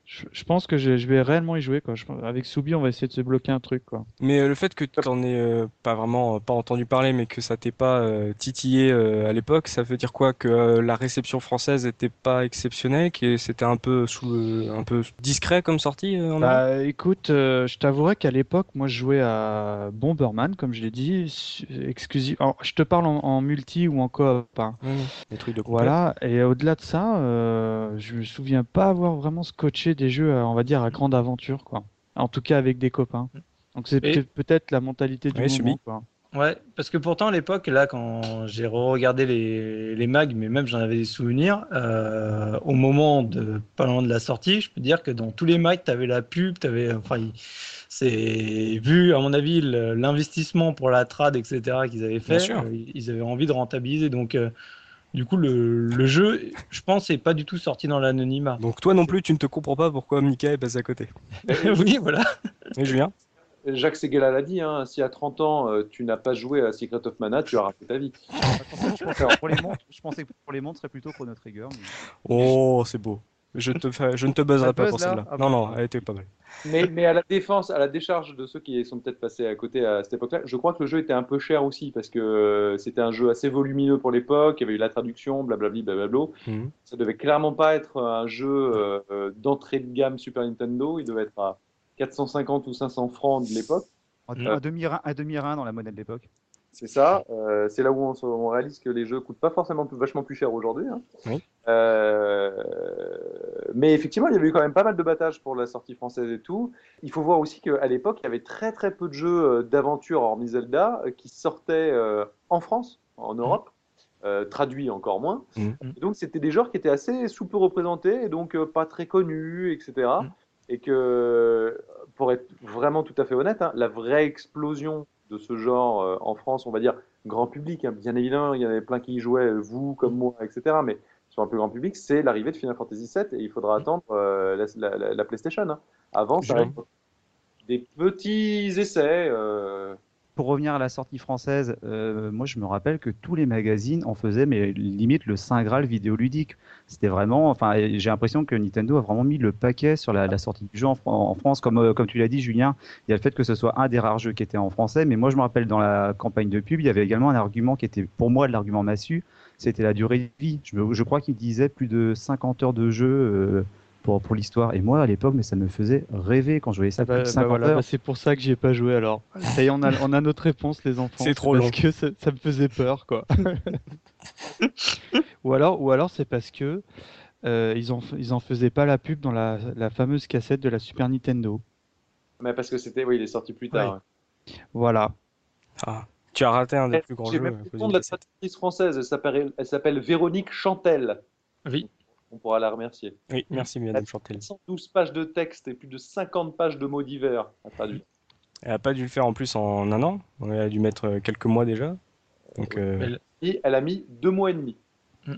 je, pense que je, vais réellement y jouer. Quoi. avec Soubi, on va essayer de se bloquer un truc. Quoi. Mais euh, le fait que tu n'en aies euh, pas vraiment euh, pas entendu parler, mais que ça t'ait pas titillé à l'époque, ça veut dire quoi? Que la réception française n'était pas exceptionnelle, que c'était un peu sous, un peu discret comme sortie en Bah écoute, je t'avouerais qu'à l'époque, moi je jouais à Bomberman, comme je l'ai dit, exclusif. je te parle en, multi ou en coop. Hein. des trucs de Voilà. Et au-delà de ça, je me souviens pas avoir vraiment scotché des jeux, euh, on va dire, à grande aventure, quoi. En tout cas avec des copains. Donc c'est peut-être la mentalité du moment, quoi. Ouais, parce que pourtant à l'époque, là, quand j'ai regardé les, les mags, mais même j'en avais des souvenirs, euh, au moment de pas loin de la sortie, je peux dire que dans tous les mags, tu avais la pub, tu avais, enfin, c'est vu, à mon avis, l'investissement pour la trad, etc., qu'ils avaient fait, euh, ils avaient envie de rentabiliser. Donc, du coup, le, jeu, je pense, n'est pas du tout sorti dans l'anonymat. Donc toi non plus, tu ne te comprends pas pourquoi Mika est passé à côté. oui, voilà. Et Julien? Jacques Seguela l'a dit, hein, si à 30 ans euh, tu n'as pas joué à Secret of Mana, tu as raté ta vie. pour les montres, je pensais que pour les montres, ce serait plutôt Chrono Trigger. Oh, c'est beau. Je, te je ne te buzzerai pas pour celle-là. Ah non, non, elle était pas mal. Mais, mais, à la défense, à la décharge de ceux qui sont peut-être passés à côté à cette époque-là, je crois que le jeu était un peu cher aussi parce que euh, c'était un jeu assez volumineux pour l'époque. Il y avait eu la traduction, blablabli, blablabla. Mhm. Ça devait clairement pas être un jeu euh, d'entrée de gamme Super Nintendo. Il devait être à 450 ou 500 francs de l'époque. Un demi-rein demi dans la monnaie de l'époque. C'est ça. Euh, c'est là où on, réalise que les jeux coûtent pas forcément vachement plus cher aujourd'hui. Hein. Euh, mais effectivement, il y avait eu quand même pas mal de battages pour la sortie française et tout. Il faut voir aussi qu'à l'époque, il y avait très très peu de jeux euh, d'aventure hormis Zelda qui sortaient en France, en Europe. traduits encore moins. Mmh. Donc c'était des genres qui étaient assez sous-peu représentés et donc pas très connus, etc. Mmh. Et que, pour être vraiment tout à fait honnête, hein, la vraie explosion de ce genre euh, en France, on va dire grand public. Hein. Bien évidemment, il y en avait plein qui y jouaient, vous comme moi, etc. Mais sur un plus grand public, c'est l'arrivée de Final Fantasy VII et il faudra attendre euh, la, PlayStation. Hein. Avant, ça des petits essais. Euh, pour revenir à la sortie française, euh, moi je me rappelle que tous les magazines en faisaient, mais limite le saint graal vidéoludique. C'était vraiment, enfin, j'ai l'impression que Nintendo a vraiment mis le paquet sur la, sortie du jeu en, France, comme euh, comme tu l'as dit, Julien. Il y a le fait que ce soit un des rares jeux qui était en français, mais moi je me rappelle dans la campagne de pub, il y avait également un argument qui était pour moi l'argument massu, c'était la durée de vie. Je, je crois qu'il disait plus de 50 heures de jeu. Euh, pour, pour l'histoire. Et moi, à l'époque, mais ça me faisait rêver quand je voyais ça. Bah, bah voilà, bah, c'est pour ça que j'y ai pas joué alors. Ça y est, on a, on a notre réponse, les enfants. C'est trop long. Parce que ça, me faisait peur, quoi. ou alors, ou alors c'est parce que ils, en, ils en faisaient pas la pub dans la, la fameuse cassette de la Super Nintendo. Mais parce que c'était, oui, il est sorti plus tard. Voilà. Ah, tu as raté un des plus grands jeux. J'ai même le nom de la traductrice française. Elle s'appelle Véronique Chantel. Oui. On pourra la remercier. Oui, merci Madame Chantel. 112 pages de texte et plus de 50 pages de mots divers à traduire. Elle n'a pas dû le faire en plus en un an. Elle a dû mettre quelques mois déjà. Donc, euh... Et elle a mis deux mois et demi. Mmh.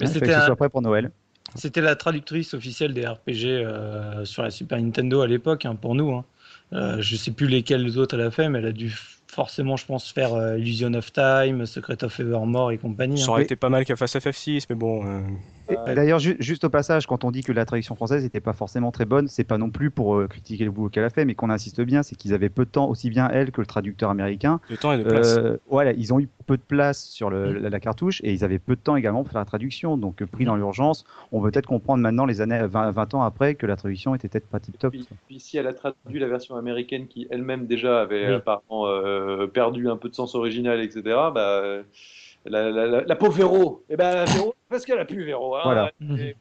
Mais c'était un... prêt pour Noël. C'était la traductrice officielle des RPG euh, sur la Super Nintendo à l'époque, hein, pour nous. Hein. Euh, je sais plus lesquels autres elle a fait, mais elle a dû forcément, je pense, faire euh, Illusion of Time, Secret of Evermore et compagnie. Ça hein. aurait été pas mal qu'elle fasse FF6, mais bon. Euh... D'ailleurs, juste au passage, quand on dit que la traduction française n'était pas forcément très bonne, c'est pas non plus pour euh, critiquer le boulot qu'elle a fait, mais qu'on insiste bien, c'est qu'ils avaient peu de temps, aussi bien elle que le traducteur américain. De temps et de place. Euh, voilà, ils ont eu peu de place sur le, mm. la, cartouche et ils avaient peu de temps également pour faire la traduction. Donc, pris dans l'urgence, on peut peut-être comprendre maintenant, les années 20, 20, ans après, que la traduction était peut-être pas tip top. Puis, puis, si elle a traduit la version américaine qui elle-même déjà avait oui. apparemment perdu un peu de sens original, etc., bah, la, la, la, pauvre Véro, et eh ben, Véro, parce qu'elle a plus Véro. Hein, voilà. Et...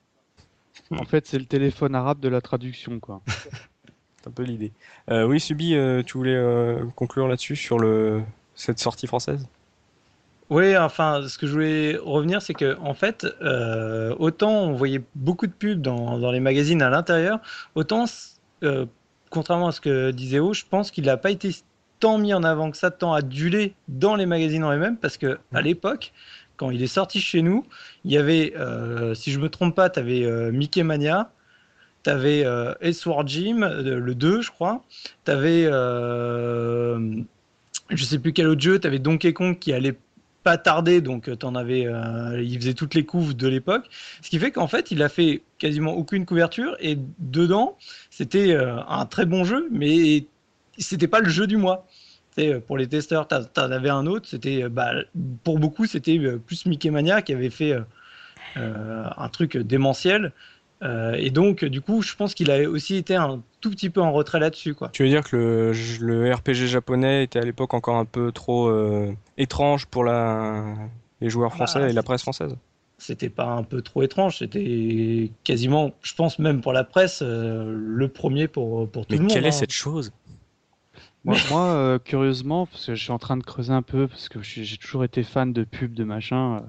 En fait, c'est le téléphone arabe de la traduction, quoi. c'est un peu l'idée. Euh, oui, Subi, euh, tu voulais euh, conclure là-dessus sur le... cette sortie française? Oui, enfin, ce que je voulais revenir, c'est que en fait, euh, autant on voyait beaucoup de pubs dans, dans les magazines à l'intérieur, autant, euh, contrairement à ce que disait O, je pense qu'il n'a pas été tant mis en avant que ça, tant adulé dans les magazines en eux-mêmes, parce que à l'époque, quand il est sorti chez nous, il y avait, euh, si je me trompe pas, tu avais euh, Mickey Mania, tu avais euh, Sword Gym, euh, le 2, je crois, tu avais, je sais plus quel autre jeu, tu avais Donkey Kong qui allait pas tarder, donc en avais, il faisait toutes les couves de l'époque, ce qui fait qu'en fait, il a fait quasiment aucune couverture, et dedans, c'était un très bon jeu, mais c'était pas le jeu du mois. Pour les testeurs, tu en avais un autre. C'était, euh, bah, pour beaucoup, c'était euh, plus Mickey Mania qui avait fait euh, un truc démentiel. Euh, et donc, du coup, je pense qu'il a aussi été un tout petit peu en retrait là-dessus. Quoi. Tu veux dire que le, le RPG japonais était à l'époque encore un peu trop euh, étrange pour la, les joueurs français bah, et la presse française? C'était pas un peu trop étrange, c'était quasiment, je pense même pour la presse, euh, le premier pour, pour tout Mais le monde. Mais quelle hein. est cette chose? Moi, moi euh, curieusement, parce que je suis en train de creuser un peu, parce que j'ai toujours été fan de pubs, de machin,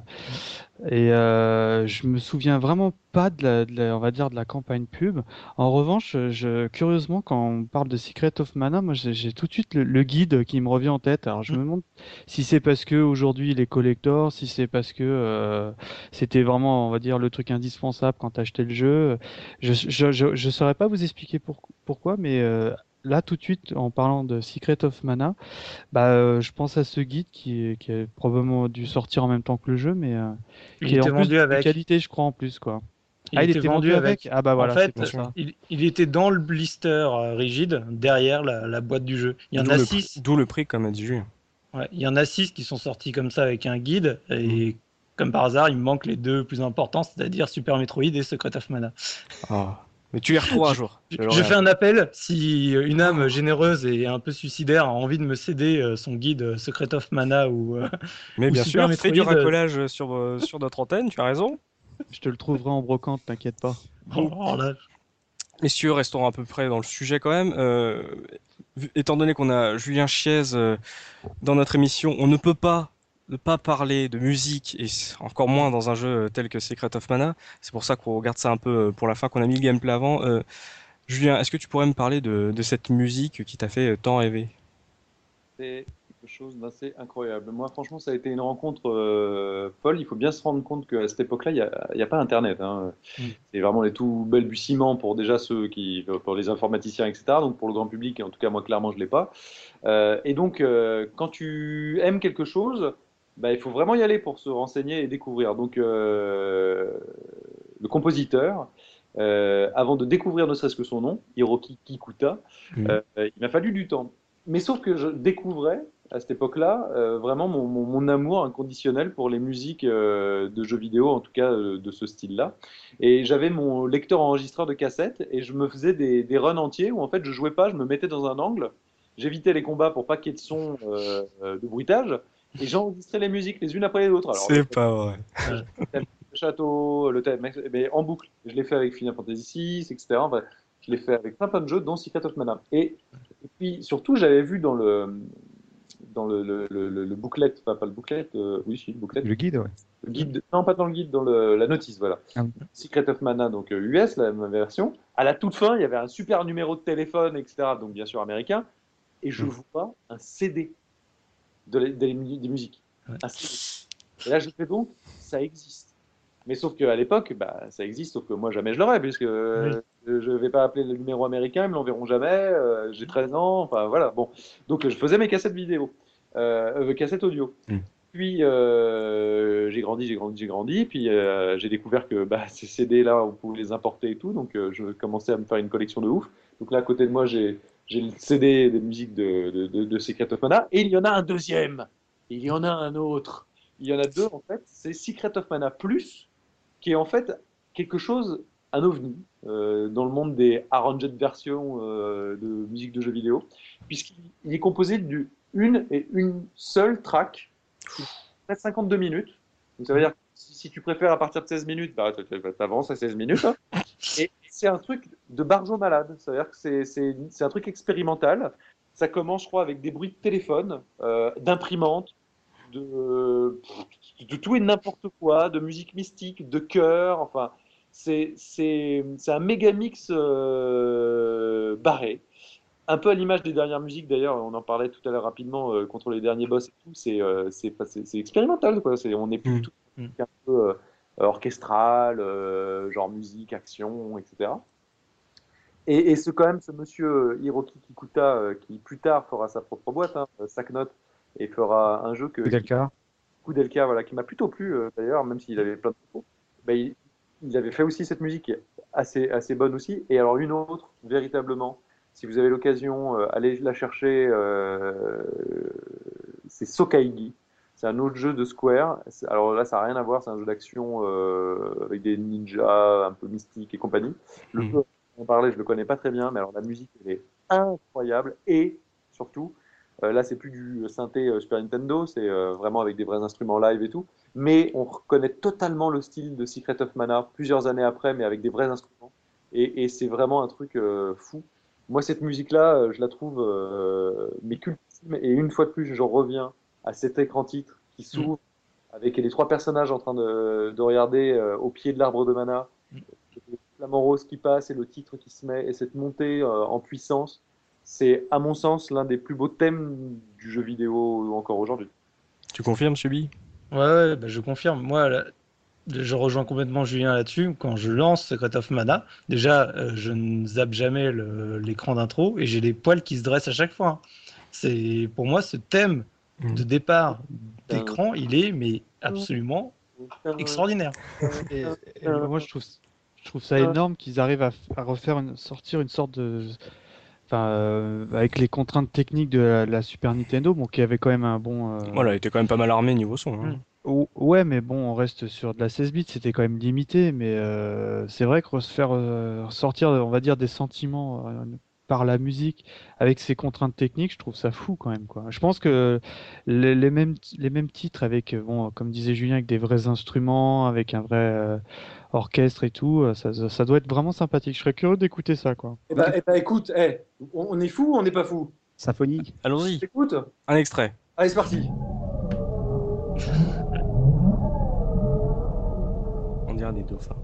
euh, et euh, je me souviens vraiment pas de la, de la, on va dire, de la campagne pub. En revanche, je, curieusement, quand on parle de Secret of Mana, moi, j'ai tout de suite le, le, guide qui me revient en tête. Alors, je me demande si c'est parce que aujourd'hui il est collector, si c'est parce que euh, c'était vraiment, on va dire, le truc indispensable quand t'achetais le jeu. Je, je, je, je saurais pas vous expliquer pour, pourquoi, mais euh, là tout de suite en parlant de Secret of Mana, bah, euh, je pense à ce guide qui, qui a probablement dû sortir en même temps que le jeu, mais euh, il qui est était en vendu plus avec. de qualité, je crois en plus quoi. Il ah, était il était vendu vendu avec. avec. Ah bah voilà. en fait, c'est pour ça. il, il était dans le blister euh, rigide derrière la, la boîte du jeu. Il y en D'où a le, six. D'où le prix, comme a dit Julien. Ouais, il y en a six qui sont sortis comme ça avec un guide et comme par hasard, il me manque les deux plus importants, c'est-à-dire Super Metroid et Secret of Mana. Oh. Mais tu les retrouves un jour. Je, je fais un appel si une âme généreuse et un peu suicidaire a envie de me céder euh, son guide Secret of Mana ou. euh, Mais ou bien Super sûr, fais Metroid, du euh, racolage sur, sur notre antenne, tu as raison. Je te le trouverai en brocante, t'inquiète pas. oh, oh là. Messieurs, restons à peu près dans le sujet quand même. Euh, étant donné qu'on a Julien Chiez dans notre émission, on ne peut pas ne pas parler de musique et encore moins dans un jeu tel que Secret of Mana. C'est pour ça qu'on regarde ça un peu euh, pour la fin, qu'on a mis le gameplay avant. Euh, Julien, est-ce que tu pourrais me parler de, de cette musique qui t'a fait euh, tant rêver? C'est quelque chose d'assez incroyable. Moi, franchement, ça a été une rencontre euh, folle. Il faut bien se rendre compte qu'à cette époque-là, il n'y a, pas Internet. hein. Mm. C'est vraiment les tout balbutiements pour déjà ceux qui, pour les informaticiens, etc. Donc pour le grand public, et en tout cas moi, clairement, je l'ai pas. Euh, et donc, euh, quand tu aimes quelque chose, bah, il faut vraiment y aller pour se renseigner et découvrir. Donc, euh, le compositeur, euh, avant de découvrir ne serait-ce que son nom, Hiroki Kikuta, euh, il m'a fallu du temps. Mais sauf que je découvrais à cette époque-là euh, vraiment mon, mon- mon amour inconditionnel pour les musiques euh, de jeux vidéo, en tout cas de ce style-là. Et j'avais mon lecteur enregistreur de cassettes et je me faisais des, des runs entiers où en fait je jouais pas, je me mettais dans un angle, j'évitais les combats pour pas qu'il y ait de son euh, de bruitage et j'enregistrais les musiques les unes après les autres. C'est pas vrai. je château, le thème, mais en boucle. Je l'ai fait avec Final Fantasy VI, etc. je l'ai fait avec plein, plein de jeux, dont Secret of Mana. Et, puis surtout, j'avais vu dans le dans le, le, le, booklet, enfin pas le booklet, euh, oui, si, le booklet. Le guide, ouais. Le guide, non, pas dans le guide, dans la notice, voilà. Ah Secret of Mana, donc US, la même version. À la toute fin, il y avait un super numéro de téléphone, etc. Donc bien sûr américain. Et je mm. vois un CD de, des musiques. Et là, je fais donc, ça existe. Mais sauf qu'à l'époque, bah, ça existe, sauf que moi, jamais je l'aurais, puisque je ne vais pas appeler le numéro américain, ils me l'enverront jamais, euh, j'ai 13 ans, enfin voilà. Bon. Donc, je faisais mes cassettes vidéo, euh, euh cassettes audio. Mm. Puis, euh, j'ai grandi, j'ai grandi, j'ai grandi, puis j'ai découvert que bah, ces CD-là, on pouvait les importer et tout, donc je commençais à me faire une collection de ouf. Donc là, à côté de moi, j'ai le CD des musiques de, de, de, de Secret of Mana, et il y en a un deuxième, il y en a un autre il y en a deux en fait. C'est Secret of Mana Plus, qui est en fait quelque chose, un ovni, euh, dans le monde des arranged versions euh, de musique de jeux vidéo, puisqu'il est composé d'une et une seule track, peut-être 52 minutes. Donc ça veut dire que si, tu préfères à partir de 16 minutes, bah, tu avances à 16 minutes. Hein. Et c'est un truc de barjo malade. Ça veut dire que c'est un truc expérimental. Ça commence, je crois, avec des bruits de téléphone, euh, d'imprimante, de, de tout et n'importe quoi, de musique mystique, de chœur, enfin, c'est un méga mix euh, barré. Un peu à l'image des dernières musiques d'ailleurs, on en parlait tout à l'heure rapidement euh, contre les derniers boss et tout, c'est euh, expérimental quoi. on est plus mm. tout mm. un peu orchestral, genre musique, action, etc. Et, et ce, quand même, ce monsieur Hiroki Kikuta, qui plus tard fera sa propre boîte, hein, Sacknote, et fera un jeu que. Kudelka. Kudelka, voilà, qui m'a plutôt plu euh, d'ailleurs, même s'il avait plein de défauts. Bah, il, avait fait aussi cette musique assez, assez bonne aussi. Et alors, une autre, véritablement, si vous avez l'occasion, euh, allez la chercher, euh, c'est Sokaigi. C'est un autre jeu de Square. Alors là, ça n'a rien à voir, c'est un jeu d'action avec des ninjas un peu mystiques et compagnie. Le hmm. jeu, on parlait, je le connais pas très bien, mais alors la musique, elle est incroyable. Et surtout, euh, là, c'est plus du synthé euh, Super Nintendo, c'est euh, vraiment avec des vrais instruments live et tout. Mais on reconnaît totament le style de Secret of Mana plusieurs années après, mais avec des vrais instruments. Et, c'est vraiment un truc fou. Moi, cette musique-là, je la trouve mais cultime. Et une fois de plus, je reviens à cet écran titre qui mm. s'ouvre avec les trois personnages en train de, regarder au pied de l'arbre de mana. Mm. Le flamant rose qui passe et le titre qui se met et cette montée en puissance c'est à mon sens l'un des plus beaux thèmes du jeu vidéo encore aujourd'hui. Tu confirmes, Subi? Ouais, bah, je confirme. Moi, je rejoins complètement Julien là-dessus. Quand je lance Secret of Mana, déjà, euh, je ne zappe jamais l'écran d'intro et j'ai les poils qui se dressent à chaque fois. Hein. C'est pour moi ce thème. De départ d'écran, il est mais absolument extraordinaire. Et, moi, je trouve, je trouve ça énorme qu'ils arrivent à, à refaire une, sortir une sorte de Enfin, euh, avec les contraintes techniques de la, Super Nintendo, bon, qui avait quand même un bon. Euh, voilà, il était quand même pas mal armé niveau son. Hein. Mm. Ouais, mais bon, on reste sur de la 16 bits, c'était quand même limité, mais euh, c'est vrai que se faire sortir, on va dire, des sentiments par la musique avec ces contraintes techniques, je trouve ça fou quand même. Quoi. Je pense que les, les mêmes, les mêmes titres avec, bon, comme disait Julien, avec des vrais instruments, avec un vrai orchestre et tout, euh, ça, ça, doit être vraiment sympathique. Je serais curieux d'écouter ça, quoi. Eh bah, eh bah écoute, eh, on, est fou ou on n'est pas fou? Symphonie. Allons-y. Écoute. Un extrait. Allez, c'est parti. on dirait des dauphins.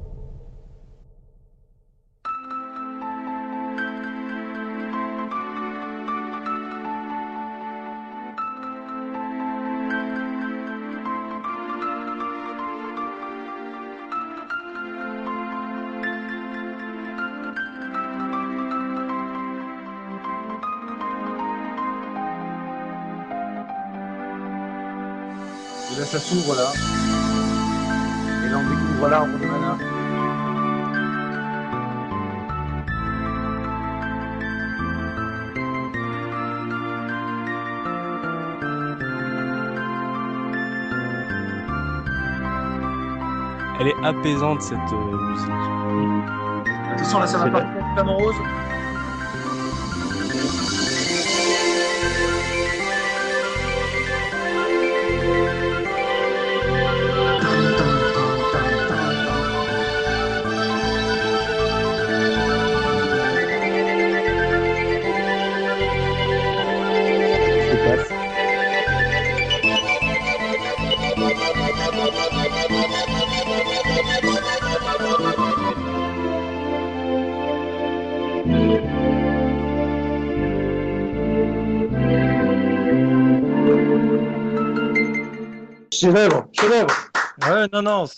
Ça s'ouvre là. Et là on découvre l'arbre de mana. Elle est apaisante cette euh, musique. Attention là ça va pas flamant rose.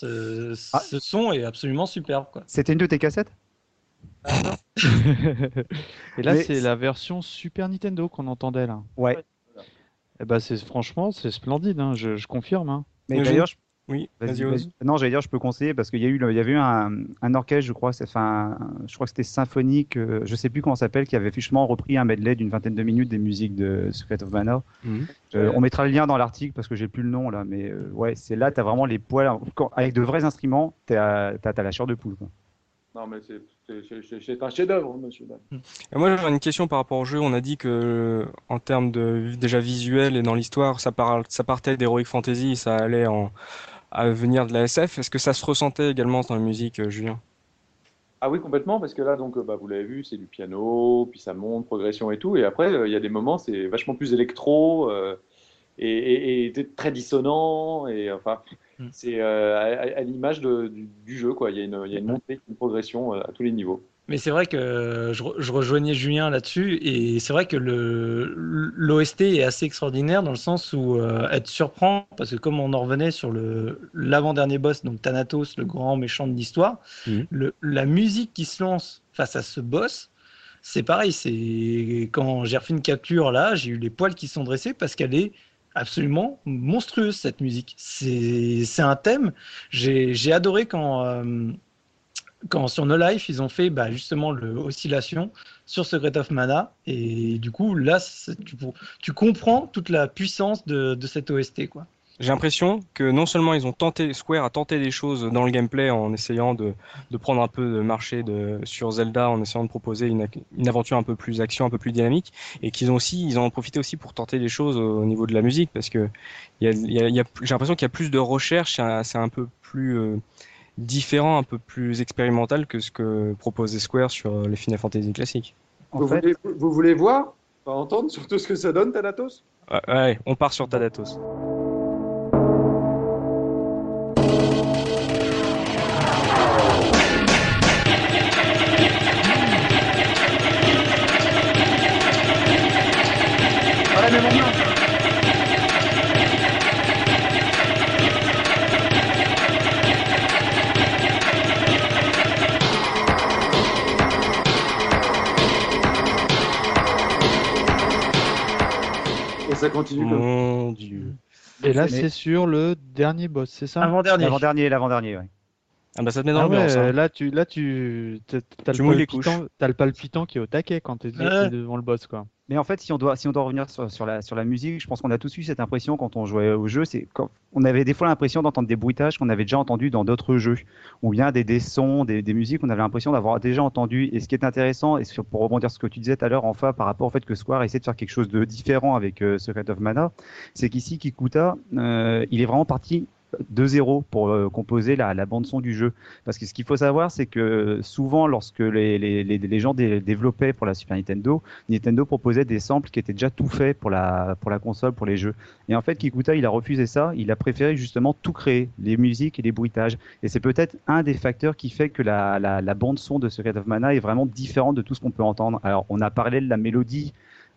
Non, non, ce, ah. ce son est absolument superbe. C'était une de tes cassettes? Et là, c'est la version Super Nintendo qu'on entendait là. Ouais. Et eh bah, ben, c'est franchement, c'est splendide, hein, je, je, confirme. Hein. Mais d'ailleurs, je, oui, vas-y. non, j'allais dire, je peux conseiller parce qu'il y a eu, il y avait eu un, un orchestre, je crois, enfin, je crois que c'était symphonique, euh, je sais plus comment ça s'appelle, qui avait justement repris un medley d'une vingtaine de minutes des musiques de Secret of Mana. Mhm. Euh, on mettra le lien dans l'article parce que j'ai plus le nom là, mais euh, ouais, c'est là, tu as vraiment les poils, avec de vrais instruments, tu as, la chair de poule. Non, mais c'est un chef-d'œuvre, monsieur. moi, j'avais une question par rapport au jeu. On a dit que, en termes de déjà visuel et dans l'histoire, ça, ça partait d'Heroic Fantasy, ça allait en à venir de la SF. Est-ce que ça se ressentait également dans la musique, euh, Julien? Ah oui, complètement, parce que là, donc, bah, vous l'avez vu, c'est du piano, puis ça monte, progression et tout. Et après, euh, il y a des moments, c'est vachement plus électro euh, et, très dissonant. Et enfin, hmm. c'est à, l'image du, jeu, quoi. Il y, a une, il y a une montée, une progression à tous les niveaux. Mais c'est vrai que je, rejoignais Julien là-dessus, et c'est vrai que l'OST est assez extraordinaire dans le sens où euh, elle te surprend, parce que comme on en revenait sur l'avant-dernier boss, donc Thanatos, le grand méchant de l'histoire, mhm. la musique qui se lance face à ce boss, c'est pareil, c'est quand j'ai refait une capture là, j'ai eu les poils qui sont dressés parce qu'elle est absolument monstrueuse cette musique. C'est un thème. J'ai adoré quand euh, quand sur No Life, ils ont fait bah, justement l'oscillation sur Secret of Mana. Et du coup, là, tu, tu, comprends toute la puissance de, cette OST. quoi. J'ai l'impression que non seulement ils ont tenté, Square a tenté des choses dans le gameplay en essayant de, prendre un peu de marché sur Zelda, en essayant de proposer une, aventure un peu plus action, un peu plus dynamique, et qu'ils ont aussi, ils ont profité aussi pour tenter des choses au niveau de la musique, parce que y a, j'ai l'impression qu'il y a plus de recherche, c'est un peu plus euh, différent, un peu plus expérimental que ce que proposait Square sur euh, les Final Fantasy classiques. Vous, voulez, vous voulez voir, entendre surtout ce que ça donne, Thanatos? Ouais, on part sur Thanatos. Ça continue Mon Dieu. Et là, c'est sur le dernier boss, c'est ça? Avant-dernier. L'avant-dernier, l'avant-dernier, ouais. Ah bah ça te met dans ah l'ambiance. Hein. Là, tu, là, tu, as le palpitant, as le palpitant qui est au taquet quand tu es devant le boss, quoi. Mais en fait, si on doit, si on doit revenir sur, sur, la, sur la musique, je pense qu'on a tous eu cette impression quand on jouait au jeu. C'est on avait des fois l'impression d'entendre des bruitages qu'on avait déjà entendus dans d'autres jeux, ou bien des, des sons, des, des musiques qu'on avait l'impression d'avoir déjà entendu. Et ce qui est intéressant, et pour rebondir sur ce que tu disais tout à l'heure, enfin, par rapport au fait que Square essaie de faire quelque chose de différent avec euh, Secret of Mana, c'est qu'ici, Kikuta, euh, il est vraiment parti de zéro pour euh, composer la, bande son du jeu. Parce que ce qu'il faut savoir, c'est que souvent, lorsque les, les, les, gens développaient pour la Super Nintendo, Nintendo proposait des samples qui étaient déjà tout faits pour la, pour la console, pour les jeux. Et en fait, Kikuta, il a refusé ça. Il a préféré justement tout créer, les musiques et les bruitages. Et c'est peut-être un des facteurs qui fait que la, la, la bande son de Secret of Mana est vraiment différente de tout ce qu'on peut entendre. Alors, on a parlé de la mélodie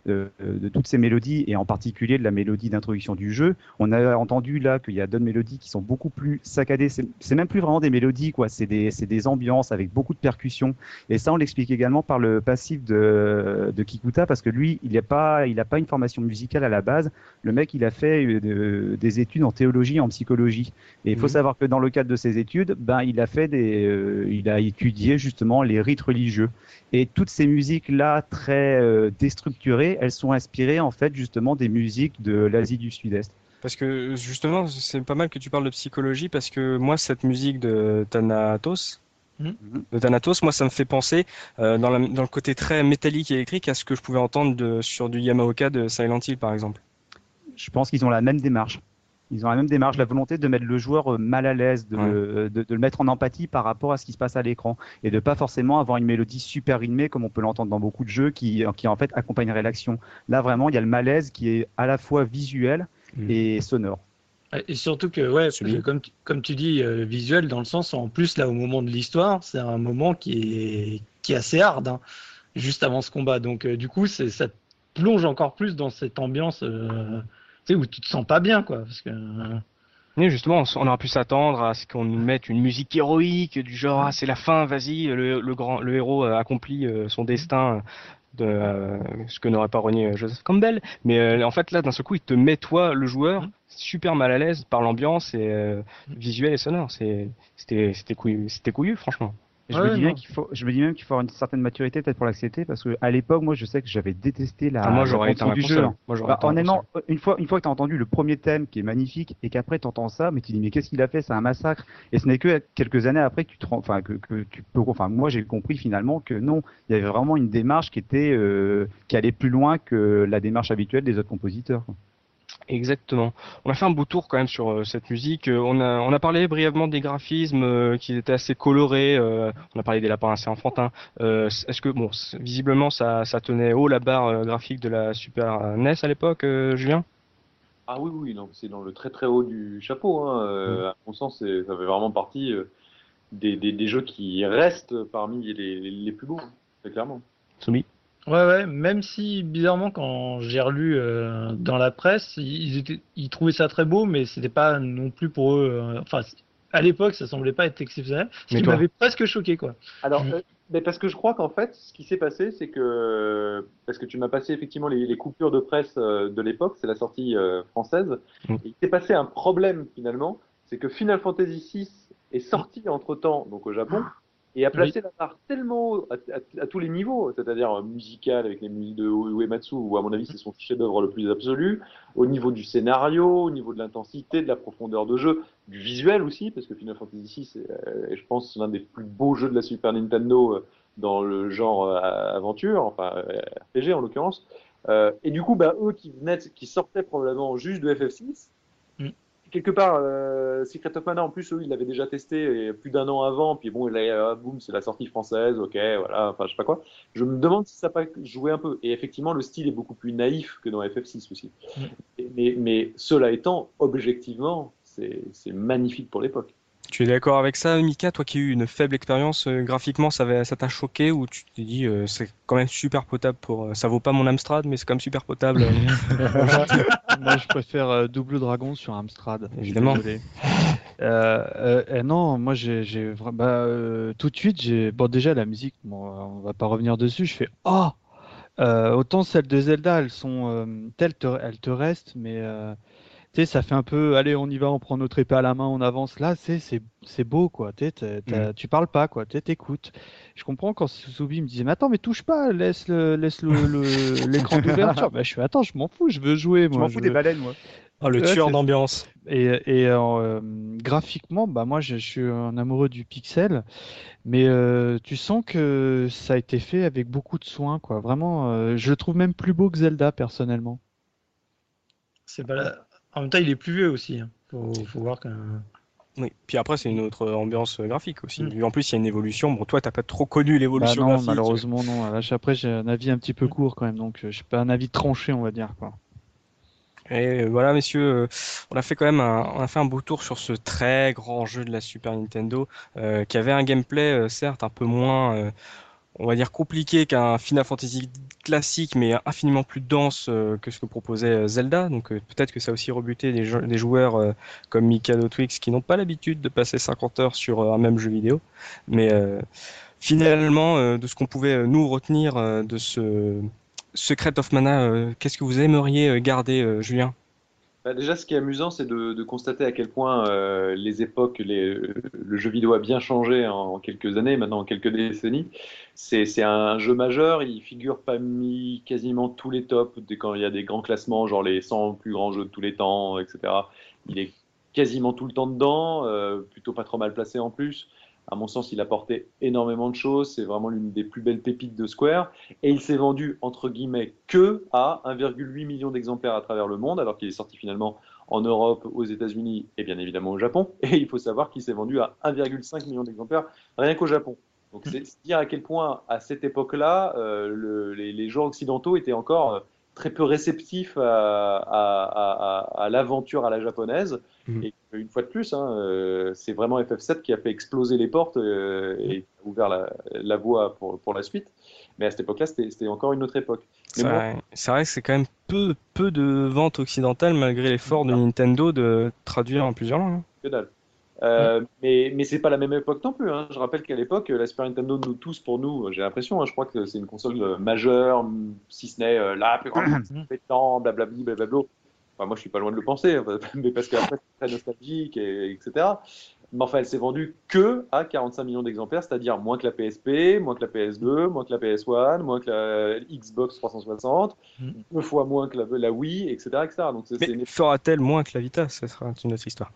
de toutes ces mélodies et en particulier de la mélodie d'introduction du jeu. On a entendu là qu'il y a d'autres mélodies qui sont beaucoup plus saccadées. C'est même plus vraiment des mélodies, quoi. C'est des, des, ambiances avec beaucoup de percussions. Et ça, on l'explique également par le passif de, de Kikuta parce que lui, il n'a pas, il a pas une formation musicale à la base. Le mec, il a fait euh, des études en théologie, en psychologie. Et il faut mhm. savoir que dans le cadre de ses études, ben, il a fait des, euh, il a étudié justement les rites religieux. Et toutes ces musiques-là, très euh, déstructurées, elles sont inspirées en fait justement des musiques de l'Asie du Sud-Est. Parce que justement, c'est pas mal que tu parles de psychologie, parce que moi, cette musique de Thanatos, mhm. de Thanatos, moi, ça me fait penser euh, dans, dans, le côté très métallique et électrique à ce que je pouvais entendre de, sur du Yamaoka de Silent Hill, par exemple. Je pense qu'ils ont la même démarche. Ils ont la même démarche, la volonté de mettre le joueur euh, mal à l'aise, de, de, le mettre en empathie par rapport à ce qui se passe à l'écran et de pas forcément avoir une mélodie super rythmée comme on peut l'entendre dans beaucoup de jeux qui, qui en fait accompagnerait l'action. Là vraiment, il y a le malaise qui est à la fois visuel mm. et sonore. Et surtout que, ouais, comme, tu, comme tu dis, euh, visuel dans le sens, en plus, là, au moment de l'histoire, c'est un moment qui est, qui est assez hard, hein, juste avant ce combat. Donc, euh, du coup, ça plonge encore plus dans cette ambiance où tu te sens pas bien, quoi. Parce que Oui, justement, on aurait pu s'attendre à ce qu'on nous mette une musique héroïque du genre ah, c'est la fin, vas-y, le, grand le héros accomplit son destin de ce que n'aurait pas renié Joseph Campbell. Mais en fait là, d'un seul coup, il te met toi, le joueur, mm. super mal à l'aise par l'ambiance et visuel et sonore. C'était couillu, c'était couillu, franchement. Je, me dis bien qu'il faut, je me dis même qu'il faut avoir une certaine maturité peut-être pour l'accepter parce que à l'époque, moi, je sais que j'avais détesté la. Ah, moi, j'aurais été du jeu. Moi, bah, honnêtement, une fois, une fois que tu as entendu le premier thème qui est magnifique et qu'après tu entends ça, mais tu dis mais qu'est-ce qu'il a fait? C'est un massacre. Et ce n'est que quelques années après que tu te enfin que, que tu peux, enfin moi j'ai compris finalement que non, il y avait vraiment une démarche qui était euh, qui allait plus loin que la démarche habituelle des autres compositeurs. Exactement. On a fait un beau tour quand même sur euh, cette musique. Euh, on a, on a parlé brièvement des graphismes euh, qui étaient assez colorés. on a parlé des lapins assez enfantins. Est-ce que, bon, visiblement, ça, ça tenait haut la barre graphique de la Super NES à l'époque, Julien? Ah oui, oui, donc c'est dans le très très haut du chapeau. Hein. Mm. À mon sens, ça fait vraiment partie des, des, des, jeux qui restent parmi les, les plus beaux, hein, clairement. Soumis Ouais, ouais, même si bizarrement, quand j'ai relu euh, dans la presse, ils, étaient, ils trouvaient ça très beau, mais c'était pas non plus pour eux. Euh, enfin, à l'époque, ça semblait pas être exceptionnel. Ce qui m'avait presque choqué, quoi. Alors, euh, mais parce que je crois qu'en fait, ce qui s'est passé, c'est que. Parce que tu m'as passé effectivement les, les, coupures de presse de l'époque, c'est la sortie française. Mm. il s'est passé un problème finalement, c'est que Final Fantasy VI est sorti entre temps, donc au Japon et a placé la barre tellement à, tous les niveaux, c'est-à-dire euh, musical avec les musiques de Uematsu, où à mon avis c'est son chef-d'œuvre le plus absolu, au niveau du scénario, au niveau de l'intensité, de la profondeur de jeu, du visuel aussi, parce que Final Fantasy VI c'est, euh, je pense, l'un des plus beaux jeux de la Super Nintendo euh, dans le genre aventure, enfin RPG en l'occurrence. et du coup, bah, eux qui venaient, qui sortaient probablement juste de FF6, quelque part, euh, Secret of Mana, en plus, eux, ils l'avaient déjà testé plus d'un an avant. Puis bon, là, boum, c'est la sortie française, ok, voilà, enfin, je sais pas quoi. Je me demande si ça n'a pas joué un peu. Et effectivement, le style est beaucoup plus naïf que dans FF6 aussi. Mm. Mais, mais cela étant, objectivement, c'est magnifique pour l'époque. Tu es d'accord avec ça, Mika Toi qui as eu une faible expérience euh, graphiquement, ça t'a choqué ou tu t'es dit euh, c'est quand même super potable pour. Euh, ça vaut pas mon Amstrad, mais c'est quand même super potable. Moi, je préfère Double Dragon sur Amstrad. Évidemment. non, moi j'ai bah, tout de suite j'ai bon déjà la musique, bon, on va pas revenir dessus. Je fais oh autant celles de Zelda, elles sont telles, elles te restent, mais tu sais, ça fait un peu, allez, on y va, on prend notre épée à la main, on avance. Là, c'est c'est beau, quoi. Tu mm. tu parles pas, quoi. Tu t'écoutes. Je comprends quand Soubi me disait, mais attends, mais touche pas, laisse le, laisse le, l'écran d'ouverture. bah, je fais, attends, je m'en fous, je veux jouer, moi. Je m'en fous des baleines, moi. Oh, le tueur d'ambiance. Et, et euh, graphiquement, bah moi, je, suis un amoureux du pixel, mais euh, tu sens que ça a été fait avec beaucoup de soin, quoi. Vraiment, euh, je le trouve même plus beau que Zelda, personnellement. C'est pas en même temps, il est plus vieux aussi. Hein. Faut, voir que. Oui, puis après, c'est une autre ambiance graphique aussi. Mm. En plus, il y a une évolution. Bon, toi, t'as pas trop connu l'évolution bah non, malheureusement, non. Après, j'ai un avis un petit peu court quand même, donc euh, je pas un avis tranché, on va dire. Quoi. Et voilà, messieurs, euh, on a fait quand même un, on a fait un beau tour sur ce très grand jeu de la Super Nintendo, euh, qui avait un gameplay, certes, un peu moins on va dire compliqué qu'un Final Fantasy classique, mais infiniment plus dense euh, que ce que proposait euh, Zelda. Donc euh, peut-être que ça a aussi rebuté des, joueurs comme Mikado Twix qui n'ont pas l'habitude de passer 50 heures sur un même jeu vidéo. Mais finalement, de ce qu'on pouvait nous retenir de ce Secret of Mana, qu'est-ce que vous aimeriez garder, Julien? Bah, déjà, ce qui est amusant, c'est de, constater à quel point euh, les époques, le jeu vidéo a bien changé en, quelques années, maintenant en quelques décennies. C'est un jeu majeur, il figure parmi quasiment tous les tops quand il y a des grands classements, genre les 100 plus grands jeux de tous les temps, etc. Il est quasiment tout le temps dedans, euh, plutôt pas trop mal placé en plus. À mon sens, il a porté énormément de choses. C'est vraiment l'une des plus belles pépites de Square. Et il s'est vendu, entre guillemets, que à 1,8 million d'exemplaires à travers le monde, alors qu'il est sorti finalement en Europe, aux États-Unis et bien évidemment au Japon. Et il faut savoir qu'il s'est vendu à 1,5 million d'exemplaires rien qu'au Japon. Donc c'est dire à quel point, à cette époque-là, euh, les, joueurs occidentaux étaient encore euh, très peu réceptif à, à, à, l'aventure à la japonaise. Mhm. Et une fois de plus, hein, euh, c'est vraiment FF7 qui a fait exploser les portes euh, et a ouvert la, la voie pour, pour, la suite. Mais à cette époque-là, c'était encore une autre époque. C'est vrai, que c'est quand même peu, peu de ventes occidentales malgré l'effort de Nintendo de traduire en plusieurs langues. Hein. Que dalle. Euh, mais mais c'est pas la même époque non plus. Hein. Je rappelle qu'à l'époque, la Super Nintendo, nous tous, pour nous, j'ai l'impression, hein, je crois que c'est une console euh, majeure, si ce n'est euh, la plus grande compétente, blablabla, blablabla. Enfin, moi, je suis pas loin de le penser, mais parce qu'après, c'est très nostalgique, et, etc. Mais enfin, elle s'est vendue que à 45 millions d'exemplaires, c'est-à-dire moins que la PSP, moins que la PS2, moins que la PS1, moins que la Xbox 360, mm. deux fois moins que la, Wii, etc. etc. Donc, Mais fera-t-elle moins que la Vita? Ce sera une autre histoire.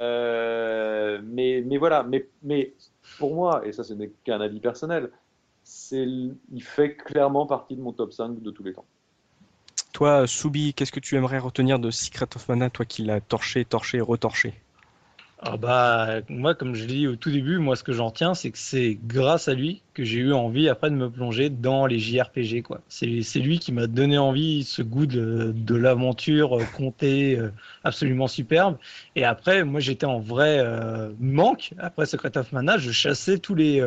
euh, mais, mais voilà, mais, mais pour moi, et ça ce n'est qu'un avis personnel, il fait clairement partie de mon top 5 de tous les temps. Toi, Soubi, qu'est-ce que tu aimerais retenir de Secret of Mana, toi qui l'as torché, torché, retorché? Ah bah, moi, comme je l'ai dit au tout début, moi, ce que j'en tiens, c'est que c'est grâce à lui que j'ai eu envie après de me plonger dans les JRPG, quoi. C'est lui qui m'a donné envie, ce goût de, de l'aventure euh, comptée euh, absolument superbe. Et après, moi, j'étais en vrai euh, manque. Après Secret of Mana, je chassais tous les,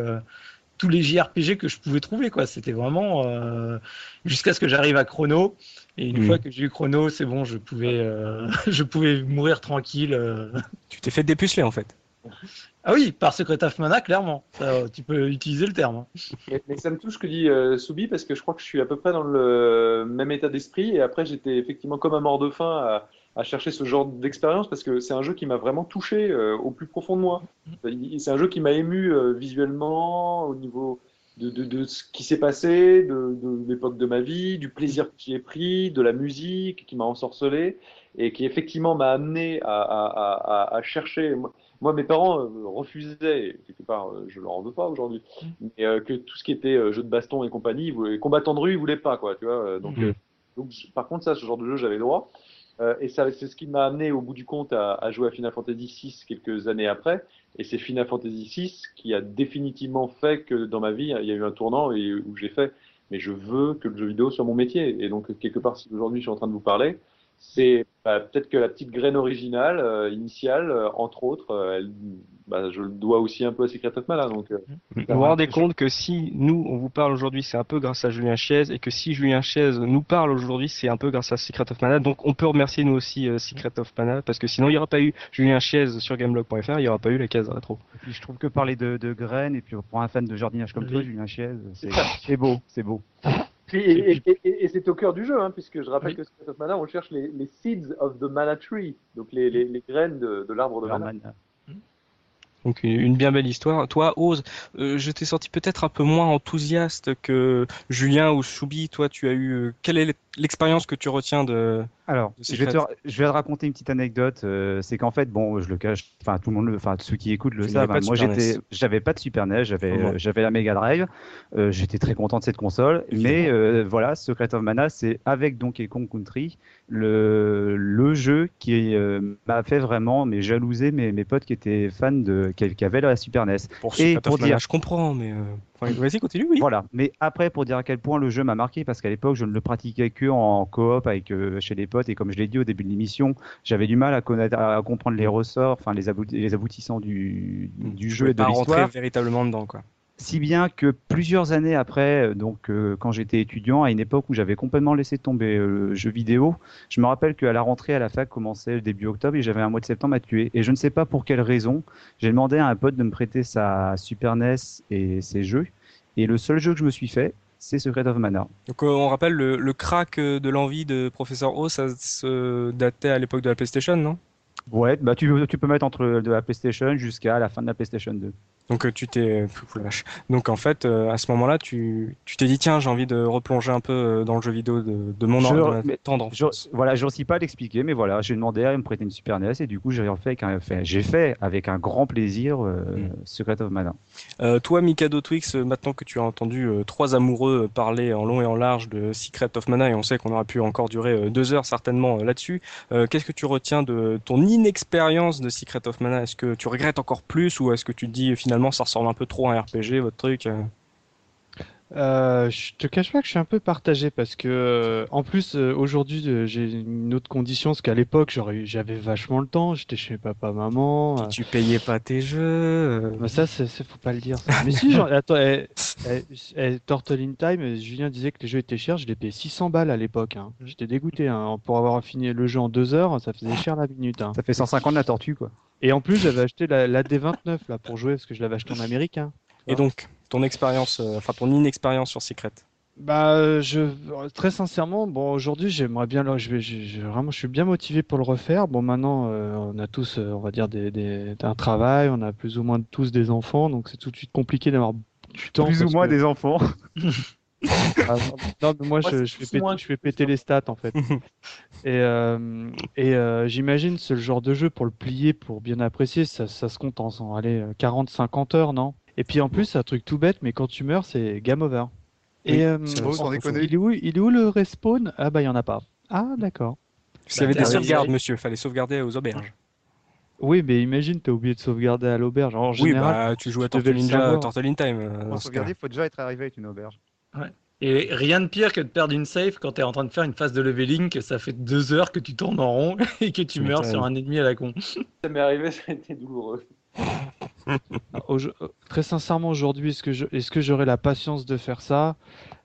tous les JRPG que je pouvais trouver, quoi. C'était vraiment jusqu'à ce que j'arrive à Chrono. Et une mm. fois que j'ai eu Chrono, c'est bon, je pouvais, euh, je pouvais mourir tranquille. Euh. Tu t'es fait dépuceler en fait. Ah oui, par Secret of Mana, clairement. tu peux utiliser le terme. Hein. Mais, ça me touche ce que dit euh, Soubi parce que je crois que je suis à peu près dans le même état d'esprit. Et après, j'étais effectivement comme un mort de faim à, chercher ce genre d'expérience parce que c'est un jeu qui m'a vraiment touché au plus profond de moi. C'est un jeu qui m'a ému visuellement, au niveau de, de, de, ce qui s'est passé, de, de l'époque de ma vie, du plaisir que j'y ai pris, de la musique qui m'a ensorcelé et qui effectivement m'a amené à, à, à, à, chercher. Moi, mes parents euh, refusaient, quelque part, euh, je leur en veux pas aujourd'hui, mm. mais euh, que tout ce qui était jeu de baston et compagnie, combattants de rue, ils voulaient pas, quoi, tu vois. Donc, mm. donc, par contre, ça, ce genre de jeu, j'avais le droit. Euh, et c'est ce qui m'a amené au bout du compte à, à, jouer à Final Fantasy VI quelques années après. Et c'est Final Fantasy VI qui a définitivement fait que dans ma vie, il y a eu un tournant et où j'ai fait, mais je veux que le jeu vidéo soit mon métier. Et donc, quelque part, si aujourd'hui je suis en train de vous parler, c'est bah, peut-être que la petite graine originale, euh, initiale, euh, entre autres, euh, elle, bah, je le dois aussi un peu à Secret of Mana. Donc, vous vous rendez compte que si nous, on vous parle aujourd'hui, c'est un peu grâce à Julien Chiez, et que si Julien Chiez nous parle aujourd'hui, c'est un peu grâce à Secret of Mana. Donc on peut remercier nous aussi Secret of Mana, parce que sinon il n'y aurait pas eu Julien Chiez sur gameblog.fr, il n'y aurait pas eu la case rétro. Et puis je trouve que parler de, de graines, et puis pour un fan de jardinage comme toi, Julien Chiez, c'est beau, c'est beau. Et, c'est au cœur du jeu, hein, puisque je rappelle que Secret of Mana, on cherche les, seeds of the mana tree, donc les, les, graines de, de l'arbre de mana. Donc une bien belle histoire. Toi, Ose, euh, je t'ai senti peut-être un peu moins enthousiaste que Julien ou Soubi. Toi, tu as eu euh, quelle est l'expérience que tu retiens de Alors, je, vais te, je vais te raconter une petite anecdote. Euh, c'est qu'en fait, bon, je le cache. Enfin, tout le monde, enfin ceux qui écoutent le savent. Hein. moi, j'étais, j'avais pas de Super NES. J'avais, j'avais la Mega Drive. j'étais très content de cette console. Mais voilà, Secret of Mana, c'est avec Donkey Kong Country le, le jeu qui m'a fait vraiment mais jalouser mes, mes potes qui étaient fans de qui avait la Super NES. Pour et pour dire, je comprends, mais euh, vas-y, continue. Oui. Voilà. Mais après, pour dire à quel point le jeu m'a marqué, parce qu'à l'époque, je ne le pratiquais que en coop avec euh, chez les potes, et comme je l'ai dit au début de l'émission, j'avais du mal à, connaître, à comprendre les ressorts, enfin les, les aboutissants du, du jeu et de l'histoire. véritablement dedans, quoi. Si bien que plusieurs années après, euh, donc euh, quand j'étais étudiant, à une époque où j'avais complètement laissé tomber euh, le jeu vidéo, je me rappelle qu'à la rentrée à la fac commençait le début octobre et j'avais un mois de septembre à tuer. Et je ne sais pas pour quelle raison, j'ai demandé à un pote de me prêter sa Super NES et ses jeux. Et le seul jeu que je me suis fait, c'est Secret of Mana. Donc on rappelle le, le crack de l'envie de Professeur O, ça se datait à l'époque de la PlayStation, non? Ouais, bah tu, tu peux mettre entre de la PlayStation jusqu'à la fin de la PlayStation 2. Donc euh, tu t'es donc en fait euh, à ce moment-là tu tu t'es dit tiens j'ai envie de replonger un peu euh, dans le jeu vidéo de, de mon je, tendre je, voilà je sais pas l'expliquer mais voilà j'ai demandé à me prêter une Super NES et du coup j'ai fait j'ai fait avec un grand plaisir mm. Secret of Mana. toi Mikado Twix maintenant que tu as entendu trois amoureux parler en long et en large de Secret of Mana et on sait qu'on aurait pu encore durer deux heures certainement là-dessus qu'est-ce que tu retiens de ton inexpérience de Secret of Mana? Est-ce que tu regrettes encore plus ou est-ce que tu te dis finalement ça ressemble un peu trop à un RPG votre truc euh euh, je te cache pas que je suis un peu partagé parce que euh, en plus euh, aujourd'hui j'ai une autre condition parce qu'à l'époque j'avais vachement le temps, j'étais chez papa maman. Tu payais pas tes jeux. Bah ça c'est faut pas le dire. Ça. Mais si genre, attends, eh, eh, eh, Turtle in Time, Julien disait que les jeux étaient chers, je les payé 600 balles à l'époque. Hein. J'étais dégoûté hein. pour avoir fini le jeu en deux heures, ça faisait cher la minute. Hein. Ça fait 150 la tortue quoi. Et en plus j'avais acheté la, la, D29 là pour jouer parce que je l'avais acheté en américain. Et donc ton expérience, euh, enfin ton inexpérience sur Secret bah, je très sincèrement, bon aujourd'hui j'aimerais bien, je vais, je, vraiment, je suis bien motivé pour le refaire. Bon maintenant, euh, on a tous, euh, on va dire des, des, un travail, on a plus ou moins tous des enfants, donc c'est tout de suite compliqué d'avoir du temps. Plus ou moins des enfants. ah, non, mais moi, je, je, fais péter, je fais péter les stats en fait. et euh, et j'imagine ce genre de jeu pour le plier, pour bien apprécier, ça, ça se compte en, en allez, 40-50 heures, non? Et puis en plus, c'est un truc tout bête, mais quand tu meurs, c'est game over. Et euh, il, est où, il est où le respawn? Ah bah il y en a pas. Ah d'accord. Il y avait des sauvegardes, monsieur. Fallait sauvegarder aux auberges. Oui, mais imagine, t'as oublié de sauvegarder à l'auberge. Oui, bah tu joues à Turtle Ninja, Turtle in Time. Euh, Pour sauvegarder, il faut déjà être arrivé avec une auberge. Ouais. Et rien de pire que de perdre une save quand tu es en train de faire une phase de leveling, que ça fait deux heures que tu tournes en rond et que tu meurs sur un ennemi à la con. Ça m'est arrivé, ça a été douloureux. Très sincèrement, aujourd'hui, est-ce que est-ce que j'aurai la patience de faire ça?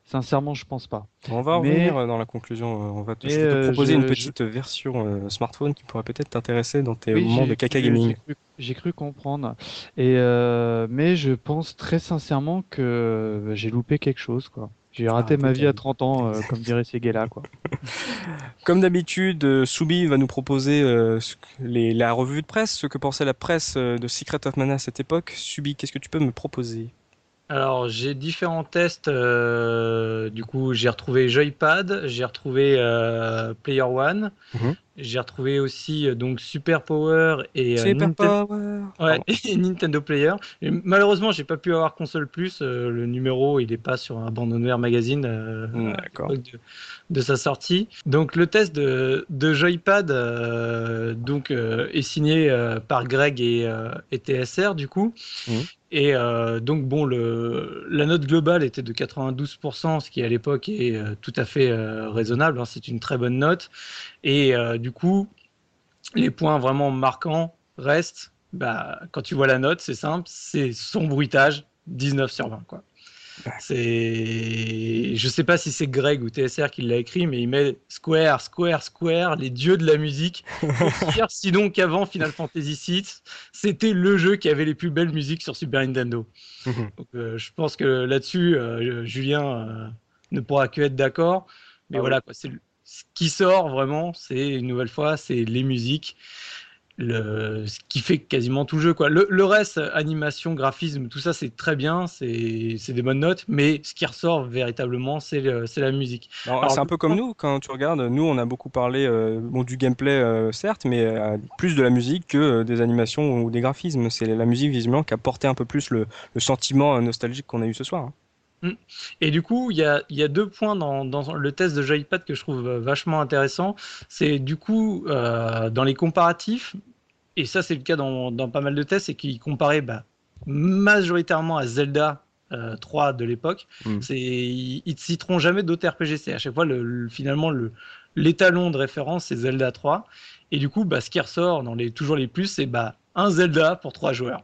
Sincèrement, je pense pas. On va revenir euh, dans la conclusion. Euh, on va te, te proposer une petite version euh, smartphone qui pourrait peut-être t'intéresser dans tes moments de caca gaming. J'ai cru, comprendre. Et mais je pense très sincèrement que j'ai loupé quelque chose, quoi. J'ai ah, raté ma vie à 30 ans, euh, comme dirait Seguela, quoi. Comme d'habitude, euh, Soubi va nous proposer euh, les, la revue de presse, ce que pensait la presse de Secret of Mana à cette époque. Subi, qu'est-ce que tu peux me proposer? Alors j'ai différents tests. du coup, j'ai retrouvé Joypad, j'ai retrouvé Player One, mhm. J'ai retrouvé aussi euh, donc Super Power et, euh, Ouais, et Nintendo Player. Et malheureusement, j'ai pas pu avoir console plus. Euh, le numéro, il est pas sur un Abandonware Magazine de, de, sa sortie. Donc le test de, de Joypad donc est signé par Greg et, et, TSR du coup. Mmh. Et donc bon, le, la note globale était de 92%, ce qui à l'époque est tout à fait raisonnable. Hein, c'est une très bonne note. Et euh, du coup, les points vraiment marquants restent, bah, quand tu vois la note, c'est simple, c'est son bruitage, 19 sur 20. Quoi. C'est, je sais pas si c'est Greg ou TSR qui l'a écrit, mais il met Square, Square, Square, les dieux de la musique. sinon qu'avant Final Fantasy VI, c'était le jeu qui avait les plus belles musiques sur Super Nintendo. Euh, je pense que là-dessus, euh, Julien ne pourra que être d'accord. Mais ah voilà, quoi, c'est ce qui sort vraiment, c'est une nouvelle fois, c'est les musiques, le, ce qui fait quasiment tout le jeu. Quoi. Le, reste, animation, graphisme, tout ça, c'est très bien, c'est des bonnes notes, mais ce qui ressort véritablement, c'est la musique. C'est un peu comme nous, quand tu regardes, nous, on a beaucoup parlé euh, bon, du gameplay, euh, certes, mais euh, plus de la musique que des animations ou des graphismes. C'est la musique, visiblement, qui a porté un peu plus le, sentiment nostalgique qu'on a eu ce soir. Hein. Mm. Et du coup, il y a, y a, deux points dans, dans, le test de Joypad que je trouve euh, vachement intéressant. C'est du coup, euh, dans les comparatifs, et ça c'est le cas dans, dans, pas mal de tests, c'est qu'ils comparaient bah, majoritairement à Zelda 3 euh, de l'époque. Mm. C'est Ils ne citeront jamais d'autres RPG. C'est à chaque fois, le, finalement, l'étalon de référence, c'est Zelda 3. Et du coup, bah, ce qui ressort dans les, toujours les plus, c'est bah, un Zelda pour trois joueurs.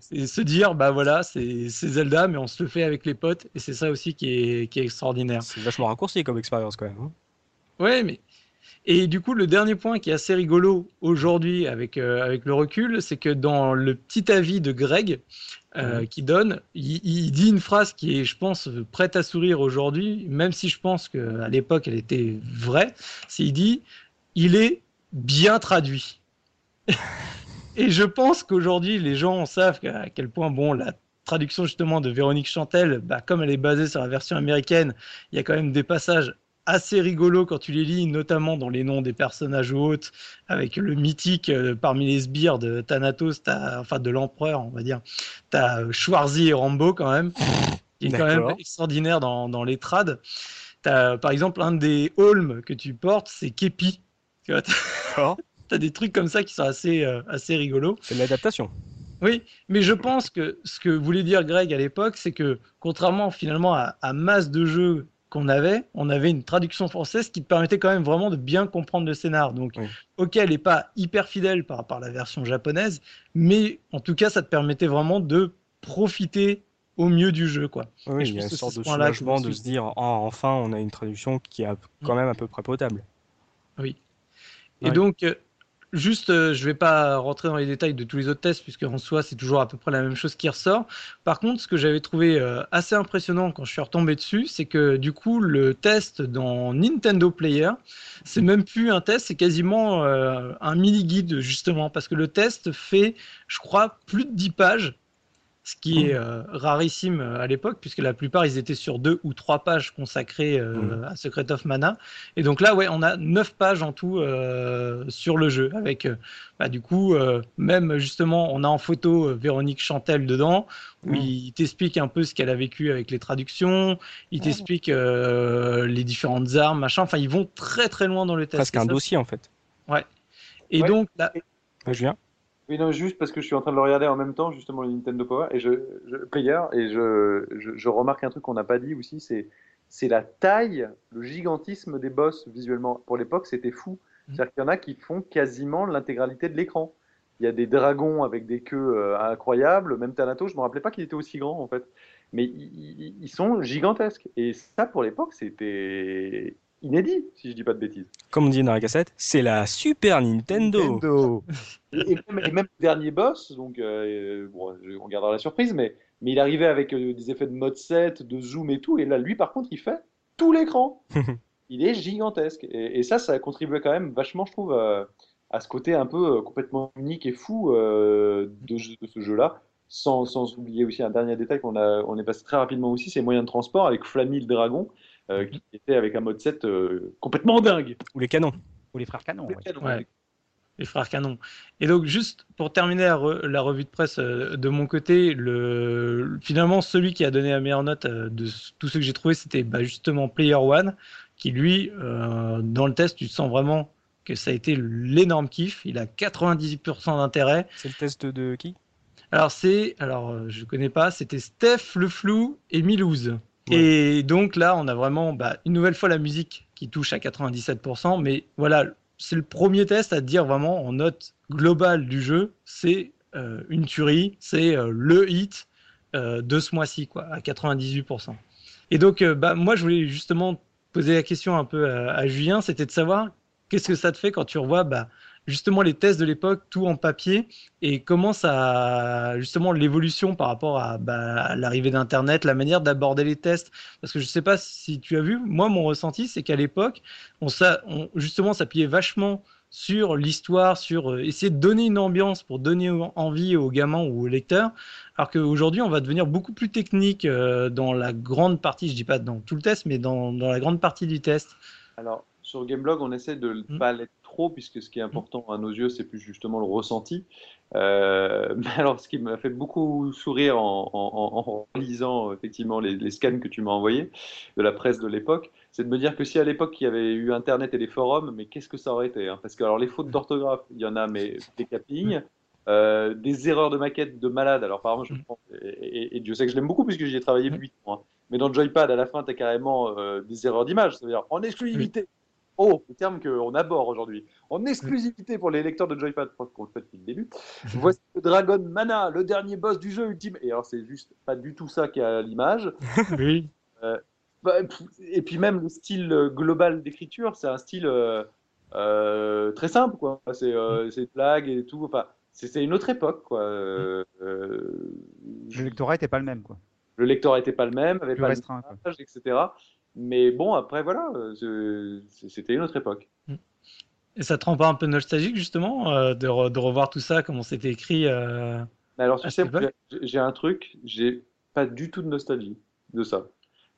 C'est se dire, bah voilà, c'est Zelda, mais on se le fait avec les potes, et c'est ça aussi qui est, qui est extraordinaire. C'est vachement raccourci comme expérience quand même. Hein. ouais, mais. Et du coup, le dernier point qui est assez rigolo aujourd'hui avec, euh, avec le recul, c'est que dans le petit avis de Greg euh, qui donne, il, il, dit une phrase qui est, je pense, prête à sourire aujourd'hui, même si je pense qu'à l'époque elle était vraie. C'est il dit, il est bien traduit. Et je pense qu'aujourd'hui, les gens savent à quel point, bon, la traduction justement de Véronique Chantel, bah, comme elle est basée sur la version américaine, il y a quand même des passages assez rigolos quand tu les lis, notamment dans les noms des personnages hôtes, avec le mythique euh, parmi les sbires de Thanatos, enfin de l'empereur, on va dire. Tu as Schwarzy et Rambo quand même, qui est quand même extraordinaire dans, dans les trades. As, par exemple, un des Holmes que tu portes, c'est Kepi. T'as des trucs comme ça qui sont assez, euh, assez rigolos. C'est de l'adaptation. Oui, mais je pense que ce que voulait dire Greg à l'époque, c'est que contrairement finalement à, masse de jeux qu'on avait, on avait une traduction française qui te permettait quand même vraiment de bien comprendre le scénar. Donc, ok, elle n'est pas hyper fidèle par rapport à la version japonaise, mais en tout cas, ça te permettait vraiment de profiter au mieux du jeu. Quoi. Oui, il y a une sorte de soulagement de se dire oh, enfin, on a une traduction qui est quand mm. même à peu près potable. Oui. Et donc, euh, Juste, euh, je ne vais pas rentrer dans les détails de tous les autres tests, puisque en soi, c'est toujours à peu près la même chose qui ressort. Par contre, ce que j'avais trouvé euh, assez impressionnant quand je suis retombé dessus, c'est que du coup, le test dans Nintendo Player, c'est même plus un test, c'est quasiment euh, un mini-guide, justement, parce que le test fait, je crois, plus de 10 pages ce qui est euh, rarissime euh, à l'époque, puisque la plupart, ils étaient sur deux ou trois pages consacrées euh, mmh. à Secret of Mana. Et donc là, ouais, on a neuf pages en tout sur le jeu, avec, bah, du coup, même justement, on a en photo Véronique Chantel dedans, où mmh. il t'explique un peu ce qu'elle a vécu avec les traductions, il t'explique les différentes armes, machin. Enfin, ils vont très très loin dans le test. Presque un dossier, en fait. Ouais. Et donc, là... je viens. Oui, non, juste parce que je suis en train de le regarder en même temps, justement, le Nintendo Power, et je, Player, et je, je, remarque un truc qu'on n'a pas dit aussi, c'est, c'est la taille, le gigantisme des boss visuellement. Pour l'époque, c'était fou. Mmh. C'est-à-dire qu'il y en a qui font quasiment l'intégralité de l'écran. Il y a des dragons avec des queues euh, incroyables, même Thanato, je ne me rappelais pas qu'il était aussi grand en fait. Mais ils sont gigantesques. Et ça, pour l'époque, c'était inédit, si je dis pas de bêtises. Comme on dit dans la cassette, c'est la Super Nintendo. et, même, le dernier boss, donc euh, bon, on regardera la surprise, mais, mais il arrivait avec euh, des effets de mode 7, de zoom et tout, et là, lui, par contre, il fait tout l'écran. il est gigantesque. Et, ça, ça a contribué quand même vachement, je trouve, euh, à ce côté un peu complètement unique et fou de, de, ce jeu-là. Sans, sans, oublier aussi un dernier détail qu'on on est passé très rapidement aussi, c'est les moyens de transport avec Flammy le dragon. Euh, qui était avec un mode 7 euh, complètement dingue. Ou les canons. Ou les frères canons. Les, frères canons. Et donc, juste pour terminer la, revue de presse euh, de mon côté, le, finalement, celui qui a donné la meilleure note de tous ceux que j'ai trouvé, c'était bah, justement Player One, qui lui, dans le test, tu sens vraiment que ça a été l'énorme kiff. Il a 98% d'intérêt. C'est le test de, qui? Alors c'est, alors je connais pas, c'était Steph Le Flou et Milouz. Et donc là, on a vraiment bah, une nouvelle fois la musique qui touche à 97%, mais voilà, c'est le premier test à dire vraiment en note globale du jeu, c'est euh, une tuerie, c'est euh, le hit euh, de ce mois-ci, quoi, à 98%. Et donc, bah, moi, je voulais justement poser la question un peu à, à Julien, c'était de savoir qu'est-ce que ça te fait quand tu revois bah, justement les tests de l'époque, tout en papier, et comment ça, justement, l'évolution par rapport à, bah, l'arrivée d'Internet, la manière d'aborder les tests. Parce que je ne sais pas si tu as vu, moi, mon ressenti, c'est qu'à l'époque, on, on, justement s'appuyait vachement sur l'histoire, sur euh, essayer de donner une ambiance pour donner envie aux gamins ou aux lecteurs, alors qu'aujourd'hui, on va devenir beaucoup plus technique euh, dans la grande partie, je dis pas dans tout le test, mais dans, dans la grande partie du test. Alors, sur Gameblog, on essaie de ne hmm. pas l'être trop, puisque ce qui est hmm. important à nos yeux, c'est plus justement le ressenti. Euh, mais alors, ce qui m'a fait beaucoup sourire en, lisant effectivement les, scans que tu m'as envoyés de la presse de l'époque, c'est de me dire que si à l'époque il y avait eu Internet et les forums, mais qu'est-ce que ça aurait été hein? Parce que alors les fautes d'orthographe, il y en a, mais des capilles. Euh, des erreurs de maquette de malade. Alors, par exemple, je et, Dieu sait que je l'aime beaucoup puisque j'y ai travaillé depuis 8 ans. Hein. Mais dans le Joypad, à la fin, tu as carrément euh, des erreurs d'image. C'est-à-dire en exclusivité, Oh, le terme qu'on aborde aujourd'hui. En exclusivité pour les lecteurs de Joypad, je crois qu'on le fait depuis le début. Voici le Dragon Mana, le dernier boss du jeu ultime. Et alors, c'est juste pas du tout ça qui a l'image. oui. Euh, bah, et puis même le style global d'écriture, c'est un style euh, euh, très simple, quoi. C'est des blagues et tout. Enfin, c'est une autre époque, quoi. le lectorat n'était pas le même, quoi. Le lectorat n'était pas le même, avait pas restreint, etc. Mais bon, après, voilà, euh, c'était une autre époque. Et ça te rend pas un peu nostalgique, justement, euh, de, revoir tout ça, comme on s'était écrit euh, Alors, tu sais, j'ai un truc, j'ai pas du tout de nostalgie de ça.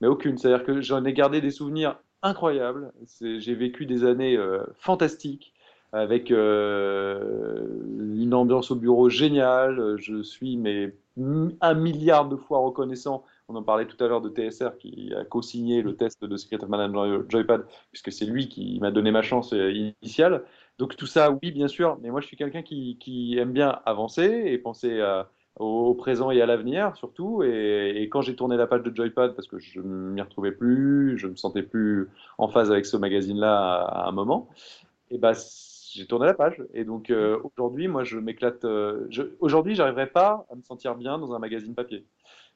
Mais aucune. C'est-à-dire que j'en ai gardé des souvenirs incroyables. J'ai vécu des années fantastiques avec une ambiance au bureau géniale. Je suis mais un milliard de fois reconnaissant on en parlait tout à l'heure de TSR qui a co-signé le test de Secret of Mana Joypad, puisque c'est lui qui m'a donné ma chance euh, initiale. Donc tout ça, oui, bien sûr, mais moi je suis quelqu'un qui, aime bien avancer et penser à, au, présent et à l'avenir surtout. Et, quand j'ai tourné la page de Joypad, parce que je ne m'y retrouvais plus, je me sentais plus en phase avec ce magazine-là à, un moment, et bah, j'ai tourné la page. Et donc euh, aujourd'hui, moi, je m'éclate. Euh, aujourd'hui, j'arriverai pas à me sentir bien dans un magazine papier.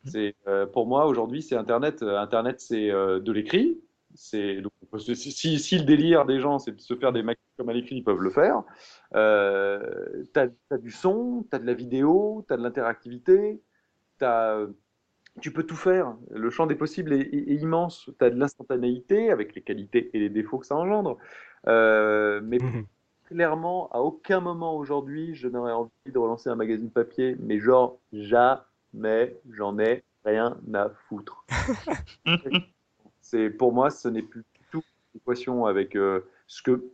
C'est euh, pour moi aujourd'hui, c'est Internet. Internet, c'est de l'écrit. C'est si, si, le délire des gens, c'est de se faire des magazines comme à l'écrit, ils peuvent le faire. Euh, tu as, du son, tu as de la vidéo, tu as de l'interactivité, tu peux tout faire. Le champ des possibles est, immense. Tu as de l'instantanéité avec les qualités et les défauts que ça engendre. Euh, mais mhm. clairement, à aucun moment aujourd'hui, je n'aurais envie de relancer un magazine papier, mais genre jamais, j'en ai rien à foutre. c'est pour moi, ce n'est plus du tout une équation avec euh, ce que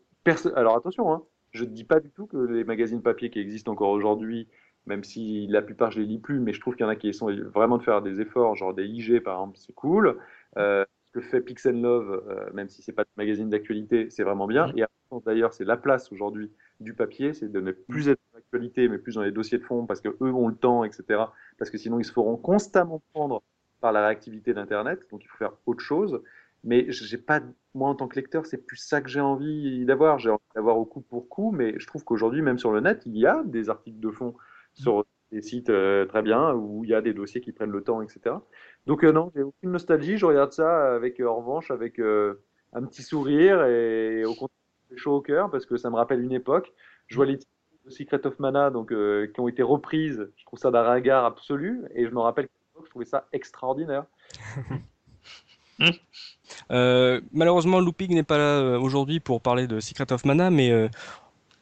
alors attention, hein, je ne dis pas du tout que les magazines papier qui existent encore aujourd'hui, même si la plupart je les lis plus, mais je trouve qu'il y en a qui sont vraiment de faire des efforts, genre des IG par exemple, c'est cool. Euh, ce que fait Pix Love, euh, même si c'est pas de magazine d'actualité, c'est vraiment bien. Et d'ailleurs, c'est la place aujourd'hui du papier, c'est de ne plus être mais plus dans les dossiers de fond, parce que eux ont le temps, etc. Parce que sinon, ils se feront constamment prendre par la réactivité d'Internet. Donc, il faut faire autre chose mais j'ai pas moi en tant que lecteur c'est plus ça que j'ai envie d'avoir j'ai envie d'avoir au coup pour coup mais je trouve qu'aujourd'hui même sur le net il y a des articles de fond sur des sites euh, très bien où il y a des dossiers qui prennent le temps etc donc euh, non j'ai aucune nostalgie je regarde ça avec euh, en revanche avec un petit sourire et, au contraire chaud au cœur parce que ça me rappelle une époque je vois les titres Secret of Mana donc qui ont été reprises je trouve ça d'un ringard absolu et je me rappelle que je trouvais ça extraordinaire Euh, malheureusement, Looping n'est pas là euh, aujourd'hui pour parler de Secret of Mana, mais euh,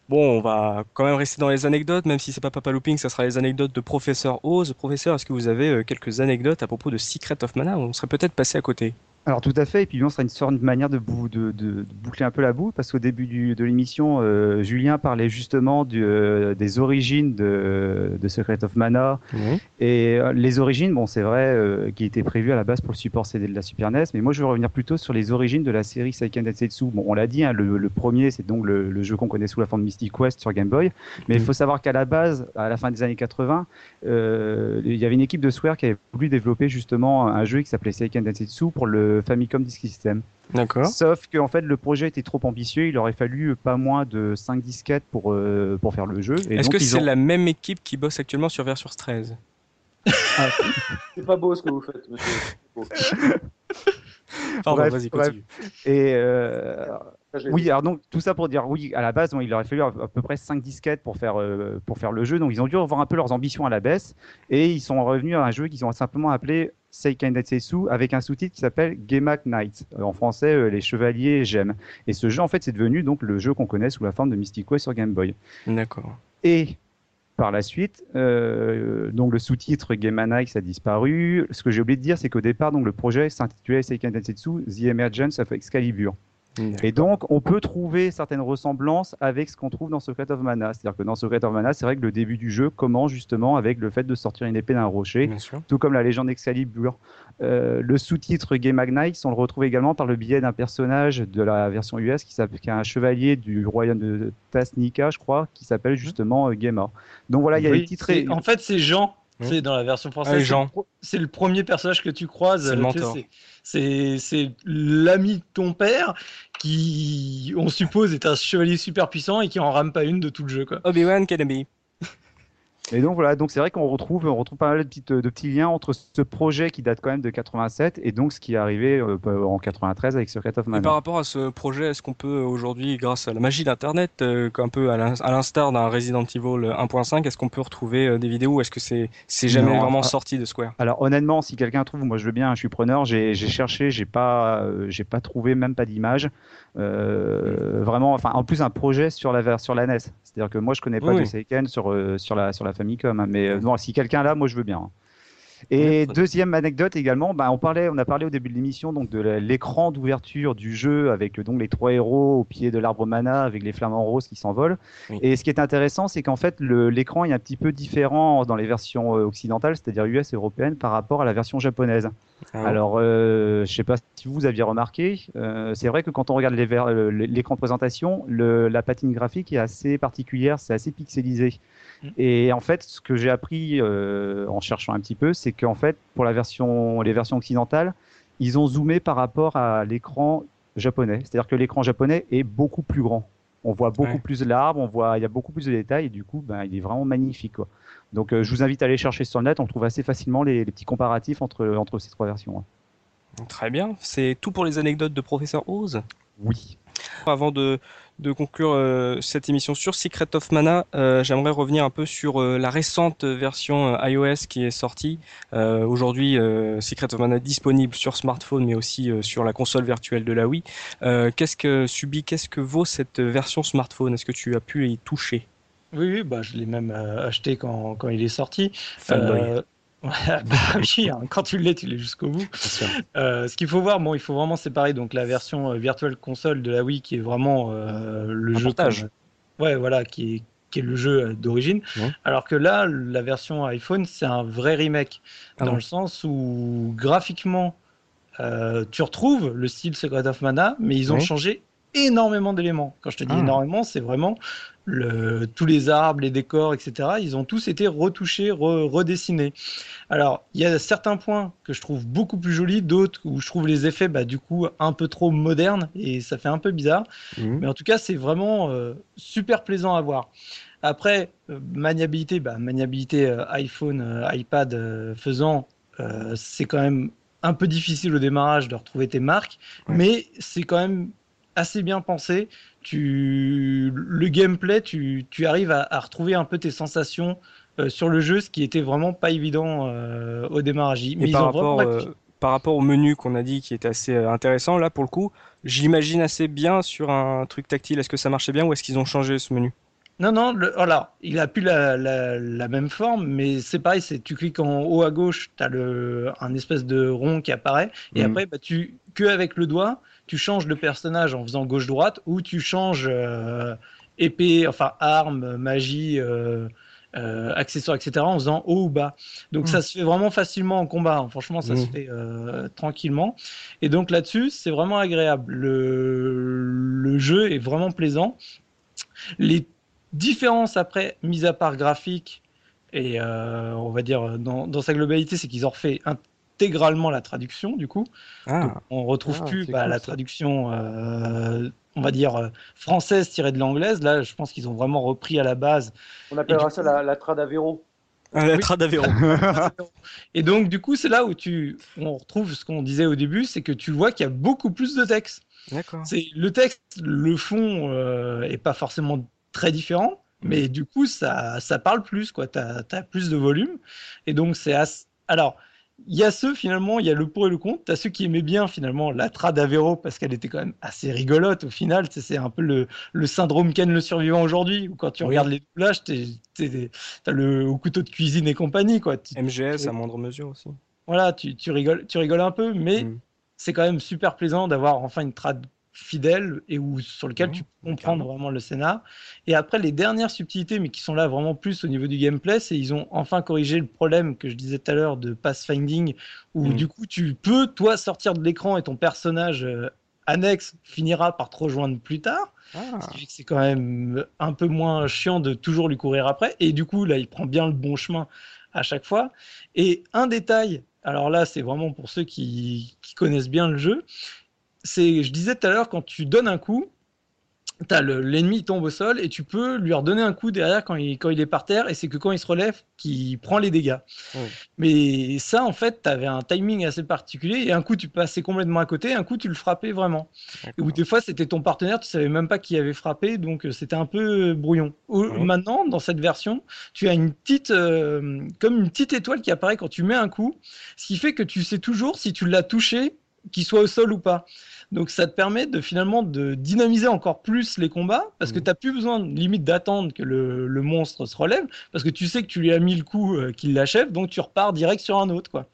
bon, on va quand même rester dans les anecdotes, même si c'est pas Papa Looping, ça sera les anecdotes de Professeur Oz. Professeur, est-ce que vous avez quelques anecdotes à propos de Secret of Mana? On serait peut-être passé à côté. Alors tout à fait, et puis on sera une sorte de manière de, de, boucler un peu la boue, parce qu'au début de l'émission, euh, Julien parlait justement euh, des origines de, Secret of Mana. Et euh, les origines, bon c'est vrai, qui étaient prévues à la base pour le support CD de la Super NES, mais moi je veux revenir plutôt sur les origines de la série Seiken Densetsu. Bon, on l'a dit, hein, le, premier c'est donc le, jeu qu'on connaît sous la forme de Mystic Quest sur Game Boy, mais il faut savoir qu'à la base, à la fin des années 80, il y avait une équipe de Square qui avait voulu développer justement un jeu qui s'appelait Seiken Densetsu pour le Famicom Disk System. D'accord. Sauf que en fait le projet était trop ambitieux, il aurait fallu pas moins de 5 disquettes pour, euh, pour faire le jeu. Est-ce que c'est la même équipe qui bosse actuellement sur Versus 13 ah. C'est pas beau ce que vous faites, monsieur. Pardon, vas-y, continue. Et euh, oui, alors donc tout ça pour dire oui, à la base, il aurait fallu à, peu près 5 disquettes pour faire, euh, pour faire le jeu. Donc ils ont dû revoir un peu leurs ambitions à la baisse et ils sont revenus à un jeu qu'ils ont simplement appelé Seiken avec un sous-titre qui s'appelle Gemak Knights. Euh, en français, euh, les chevaliers j'aime. Et ce jeu, en fait, c'est devenu donc le jeu qu'on connaît sous la forme de Mystic Quest sur Game Boy. D'accord. Et par la suite, donc le sous-titre Game Knights a disparu. Ce que j'ai oublié de dire, c'est qu'au départ, donc le projet s'intitulait Seiken The Emergence of Excalibur. Et donc, on peut trouver certaines ressemblances avec ce qu'on trouve dans Secret of Mana. C'est-à-dire que dans Secret of Mana, c'est vrai que le début du jeu commence justement avec le fait de sortir une épée d'un rocher, tout comme la légende Excalibur. Euh, le sous-titre Game Knights, on le retrouve également par le biais d'un personnage de la version US qui, qui est un chevalier du royaume de Tasnika, je crois, qui s'appelle mhm. justement euh, Gema. Donc voilà, il y a des titres. En fait, c'est Jean. C'est dans la version française. c'est le premier personnage que tu croises. C'est l'ami de ton père qui, on suppose, est un chevalier super puissant et qui en rame pas une de tout le jeu. Obi-Wan Kenobi. Et donc voilà, donc c'est vrai qu'on retrouve, on retrouve pas mal de, petites, de petits liens entre ce projet qui date quand même de 87 et donc ce qui est arrivé euh, en 93 avec Secret of Mana. Et par rapport à ce projet, est-ce qu'on peut aujourd'hui, grâce à la magie d'Internet, euh, un peu à l'instar d'un Resident Evil 1.5, est-ce qu'on peut retrouver euh, des vidéos Est-ce que c'est c'est jamais vraiment ah, sorti de Square? Alors honnêtement, si quelqu'un trouve, moi je veux bien, je suis preneur. J'ai cherché, j'ai pas, j'ai pas trouvé même pas d'image. vraiment, enfin en plus un projet sur la sur la NES. C'est-à-dire que moi je connais pas de Seiken sur sur la sur la Famicom. Hein, mais euh, non, si quelqu'un là, moi je veux bien. Et deuxième anecdote également, bah, on, parlait, on a parlé au début de l'émission donc de l'écran d'ouverture du jeu avec donc les trois héros au pied de l'arbre mana avec les flamants roses qui s'envolent. Et ce qui est intéressant, c'est qu'en fait l'écran est un petit peu différent dans les versions euh, occidentales, c'est-à-dire US et européennes, par rapport à la version japonaise. Ah Alors, euh, je ne sais pas si vous aviez remarqué, euh, c'est vrai que quand on regarde l'écran de présentation, le, la patine graphique est assez particulière, c'est assez pixelisé. Mm. Et en fait, ce que j'ai appris euh, en cherchant un petit peu, c'est qu'en fait, pour la version, les versions occidentales, ils ont zoomé par rapport à l'écran japonais. C'est-à-dire que l'écran japonais est beaucoup plus grand. On voit beaucoup plus l'arbre, on voit, il y a beaucoup plus de détails et du coup, ben, il est vraiment magnifique. Quoi. Donc, euh, je vous invite à aller chercher sur le net. On trouve assez facilement les, petits comparatifs entre, entre ces trois versions. Hein. Très bien. C'est tout pour les anecdotes de professeur Oz? Oui. Avant de, de conclure euh, cette émission sur Secret of Mana, euh, j'aimerais revenir un peu sur euh, la récente version iOS qui est sortie. Aujourd'hui, Secret of Mana est disponible sur smartphone, mais aussi sur la console virtuelle de la Wii. qu'est-ce que subit, qu'est-ce que vaut cette version smartphone? Est-ce que tu as pu y toucher? Oui, oui, bah, je l'ai même acheté quand, quand, il est sorti. bah oui, hein, quand tu l'es, tu l'es jusqu'au bout. Euh, ce qu'il faut voir, bon, il faut vraiment séparer donc la version euh, virtuelle console de la Wii qui est vraiment euh, le jeu. ouais, voilà, qui est, qui est le jeu d'origine. Alors que là, la version iPhone, c'est un vrai remake ah dans le sens où graphiquement, tu retrouves le style Secret of Mana, mais ils ont changé énormément d'éléments. Quand je te dis ah. énormément, c'est vraiment le, tous les arbres, les décors, etc. Ils ont tous été retouchés, redessinés. Alors, il y a certains points que je trouve beaucoup plus jolis, d'autres où je trouve les effets, bah, du coup, un peu trop modernes et ça fait un peu bizarre. Mhm. Mais en tout cas, c'est vraiment euh, super plaisant à voir. Après, euh, maniabilité, bah, maniabilité euh, iPhone, iPad faisant, c'est quand même un peu difficile au démarrage de retrouver tes marques, mais c'est quand même assez bien pensé. Tu, le gameplay, tu, tu arrives à, retrouver un peu tes sensations euh, sur le jeu, ce qui était vraiment pas évident euh, au démarrage. Mais par, rapport, euh, par rapport au menu qu'on a dit qui était assez intéressant, là pour le coup, j'imagine assez bien sur un truc tactile. Est-ce que ça marchait bien ou est-ce qu'ils ont changé ce menu? Non, non, voilà, il a plus la, la, même forme, mais c'est pareil, c'est tu cliques en haut à gauche, tu as le, un espèce de rond qui apparaît, et mhm. après, bah, tu, que avec le doigt, tu changes le personnage en faisant gauche-droite ou tu changes euh, épée, enfin arme, magie, euh, euh, accessoires, etc. en faisant haut ou bas. Donc hmm. ça se fait vraiment facilement en combat. Hein. Franchement, ça se hmm. fait tranquillement. Et donc là-dessus, c'est vraiment agréable. Le, le jeu est vraiment plaisant. Les différences après, mis à part graphique, et on va dire dans, dans sa globalité, c'est qu'ils ont refait un intégralement la traduction du coup. Ah. on retrouve ah, plus bah, la traduction, euh, on va dire euh, française tirée de l'anglaise. Là, je pense qu'ils ont vraiment repris à la base. On appellera ça la, la trad Avero. Ah, la trad Avero. et donc du coup, c'est là où tu, on retrouve ce qu'on disait au début, c'est que tu vois qu'il y a beaucoup plus de texte. D'accord. C'est le texte, le fond euh, est pas forcément très différent, mais du coup, ça, ça parle plus, quoi. Tu as, plus de volume. Et donc, c'est Alors, il y a ceux finalement, il y a le pour et le contre. Tu as ceux qui aimaient bien finalement la trad Avero parce qu'elle était quand même assez rigolote au final. C'est un peu le, le, syndrome Ken le survivant aujourd'hui où quand tu regardes les doublages, tu as le au couteau de cuisine et compagnie. Quoi. MGS à moindre mesure aussi. Voilà, tu, tu, rigoles, tu rigoles un peu, mais mm. c'est quand même super plaisant d'avoir enfin une trad fidèle et où, sur lequel tu peux comprendre vraiment le scénar. Et après, les dernières subtilités, mais qui sont là vraiment plus au niveau du gameplay, c'est ils ont enfin corrigé le problème que je disais tout à l'heure de pathfinding, où mm. du coup, tu peux, toi, sortir de l'écran et ton personnage euh, annexe finira par te rejoindre plus tard. Ah. Ce qui fait que c'est quand même un peu moins chiant de toujours lui courir après. Et du coup, là, il prend bien le bon chemin à chaque fois. Et un détail, alors là, c'est vraiment pour ceux qui, qui connaissent bien le jeu, c'est, je disais tout à l'heure, quand tu donnes un coup, t'as l'ennemi tombe au sol et tu peux lui redonner un coup derrière quand il, quand il est par terre et c'est que quand il se relève qu'il prend les dégâts. Mais ça, en fait, tu avais un timing assez particulier et un coup tu passais complètement à côté, un coup tu le frappais vraiment. Ou des fois c'était ton partenaire, tu savais même pas qui avait frappé, donc euh, c'était un peu euh, brouillon. Maintenant, dans cette version, tu as une petite, euh, comme une petite étoile qui apparaît quand tu mets un coup, ce qui fait que tu sais toujours si tu l'as touché qu'il soit au sol ou pas. Donc ça te permet de finalement de dynamiser encore plus les combats parce que mm. tu n'as plus besoin limite d'attendre que le, le, monstre se relève parce que tu sais que tu lui as mis le coup euh, qu'il l'achève donc tu repars direct sur un autre quoi.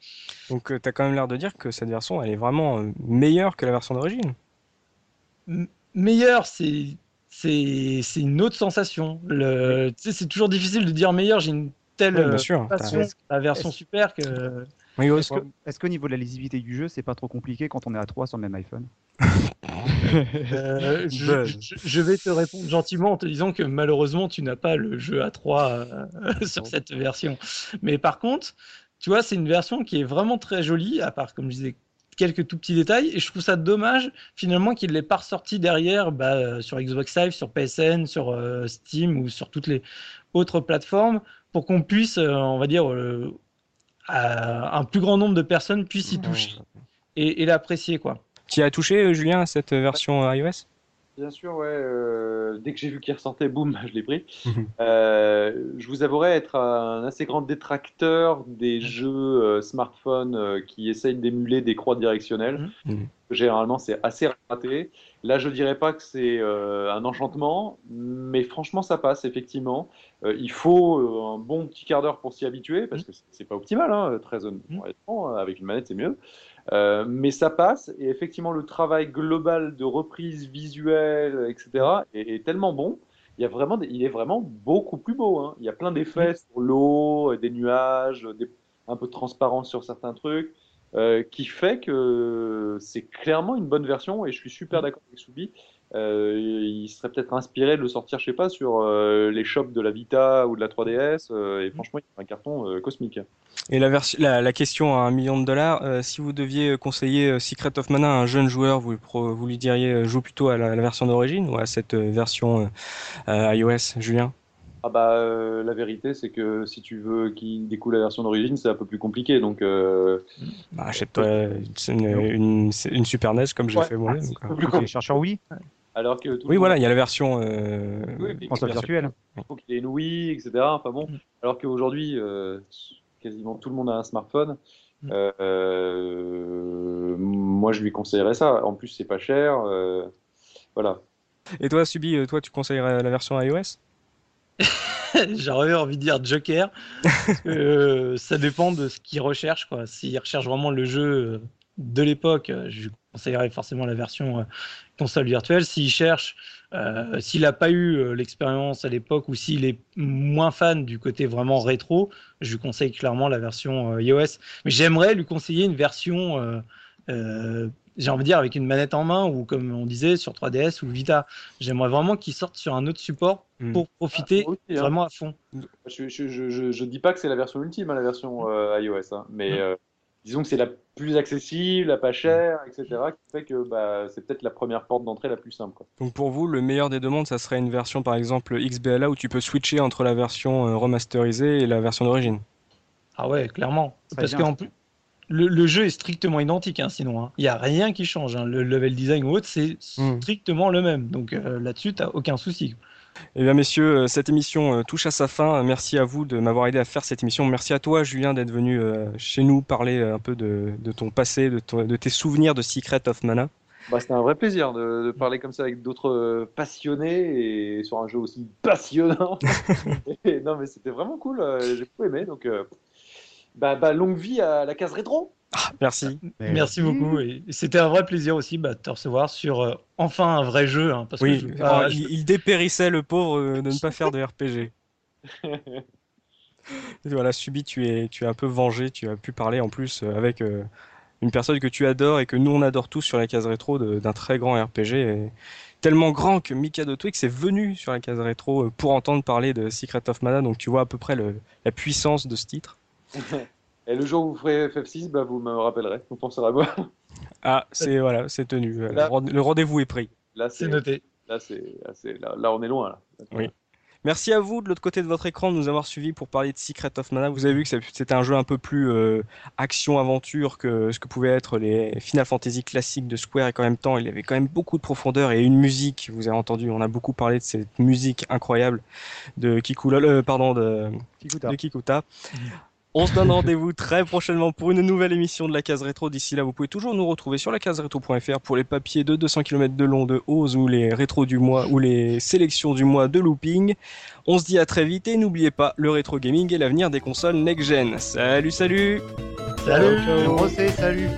Donc euh, tu as quand même l'air de dire que cette version elle est vraiment euh, meilleure que la version d'origine. meilleure c'est c'est une autre sensation. Le... C'est toujours difficile de dire meilleur, j'ai une telle passion la version super que est-ce qu'au niveau de la lisibilité du jeu, c'est pas trop compliqué quand on est à 3 sur le même iPhone? Euh, je, vais te répondre gentiment en te disant que malheureusement, tu n'as pas le jeu à 3 euh, sur cette version. Mais par contre, tu vois, c'est une version qui est vraiment très jolie, à part, comme je disais, quelques tout petits détails. Et je trouve ça dommage, finalement, qu'il ne l'ait pas ressorti derrière bah, sur Xbox Live, sur PSN, sur euh, Steam ou sur toutes les autres plateformes pour qu'on puisse, on va dire, un plus grand nombre de personnes puissent y toucher et, l'apprécier. quoi. Tu as touché, euh, Julien, à cette version euh, iOS? Bien sûr, ouais. Euh, dès que j'ai vu qu'il ressortait, boum, je l'ai pris. je vous avouerai être un assez grand détracteur des jeux smartphones qui essayent d'émuler des croix directionnelles. Généralement, c'est assez raté. Là, je dirais pas que c'est un enchantement, mais franchement, ça passe effectivement. Euh, il faut euh, un bon petit quart d'heure pour s'y habituer, parce mmh. que c'est pas optimal, hein, très honnêtement, mmh. avec une manette c'est mieux. Euh, mais ça passe, et effectivement le travail global de reprise visuelle, etc., est, tellement bon. Il, y a vraiment il est vraiment beaucoup plus beau. Hein. Il y a plein d'effets mmh. sur l'eau, des nuages, un peu de transparence sur certains trucs, qui fait que c'est clairement une bonne version, et je suis super d'accord avec Soubi. Euh, il serait peut-être inspiré de le sortir, je sais pas, sur euh, les shops de la Vita ou de la 3DS. Euh, et franchement, il un carton cosmique. Et la, la, la, question à un million de dollars, si vous deviez conseiller Secret of Mana à un jeune joueur, vous, vous lui diriez joue plutôt à la, version d'origine ou à cette version iOS, Julien? Ah bah la vérité c'est que si tu veux qu'il découle la version d'origine c'est un peu plus compliqué donc bah, achète-toi une, une, Super NES comme j'ai fait moi-même. Cherche en Wii alors que oui, voilà, il y a la version euh, virtuelle. Il faut qu'il y ait une Wii, etc. Enfin bon, mm. alors qu'aujourd'hui, euh, quasiment tout le monde a un smartphone. Mm. Euh, moi, je lui conseillerais ça. En plus, c'est pas cher. voilà. Et toi, Subi, toi, tu conseillerais la version iOS? J'aurais envie de dire Joker. ça dépend de ce qu'il recherche. S'il recherche vraiment le jeu de l'époque, je conseillerais forcément la version euh, console virtuelle. S'il euh, s'il n'a pas eu euh, l'expérience à l'époque ou s'il est moins fan du côté vraiment rétro, je lui conseille clairement la version iOS. Mais j'aimerais lui conseiller une version, j'ai envie de dire, avec une manette en main ou comme on disait sur 3DS ou Vita. J'aimerais vraiment qu'il sorte sur un autre support hmm. pour profiter ah, hein. vraiment à fond. Je ne dis pas que c'est la version ultime, hein, la version iOS, hein, mais hmm disons que c'est la plus accessible, la pas chère, etc., qui fait que bah, c'est peut-être la première porte d'entrée la plus simple. Quoi. Donc pour vous, le meilleur des demandes, ça serait une version par exemple XBLA où tu peux switcher entre la version euh, remasterisée et la version d'origine? Ah ouais, clairement. Parce qu'en plus, le, jeu est strictement identique, hein, sinon. Hein. Il n'y a rien qui change. Hein. Le level design ou autre, c'est hmm. strictement le même. Donc euh, là-dessus, tu n'as aucun souci. Eh bien, messieurs, euh, cette émission euh, touche à sa fin. Merci à vous de m'avoir aidé à faire cette émission. Merci à toi, Julien, d'être venu euh, chez nous parler un peu de, ton passé, de, tes souvenirs de Secret of Mana. Bah, C'était un vrai plaisir de, parler comme ça avec d'autres passionnés et sur un jeu aussi passionnant. non, mais c'était vraiment cool. J'ai beaucoup aimé. Donc, bah, bah, longue vie à la case rétro. Ah, merci. Merci beaucoup. Et c'était un vrai plaisir aussi bah, de te recevoir sur euh, enfin un vrai jeu. Hein, parce oui, que il, dépérissait le pauvre euh, de ne pas faire de RPG. voilà, Subi, tu es, tu es un peu vengé. Tu as pu parler en plus euh, avec une personne que tu adores et que nous on adore tous sur la case rétro d'un très grand RPG. tellement grand que Mikado Twix est venu sur la case rétro pour entendre parler de Secret of Mana. Donc tu vois à peu près la puissance de ce titre. Et le jour où vous ferez FF6, bah, vous me rappellerez, vous penserez à moi. Ah, c'est voilà, c'est tenu. le rendez-vous est pris. Là, c'est noté. Là, c'est là, on est loin. Là. Oui. Merci à vous de l'autre côté de votre écran de nous avoir suivis pour parler de Secret of Mana. Vous avez vu que c'était un jeu un peu plus euh, action-aventure que ce que pouvaient être les Final Fantasy classiques de Square et qu'en même temps il y avait quand même beaucoup de profondeur et une musique. Vous avez entendu, on a beaucoup parlé de cette musique incroyable de Kikula, euh, pardon de Kikuta. De Kikuta. On se donne rendez-vous très prochainement pour une nouvelle émission de la case rétro. D'ici là, vous pouvez toujours nous retrouver sur la case rétro.fr pour les papiers de 200 km de long de hausse ou les rétros du mois ou les sélections du mois de looping. On se dit à très vite et n'oubliez pas, le rétro gaming est l'avenir des consoles next-gen. Salut, salut Salut, salut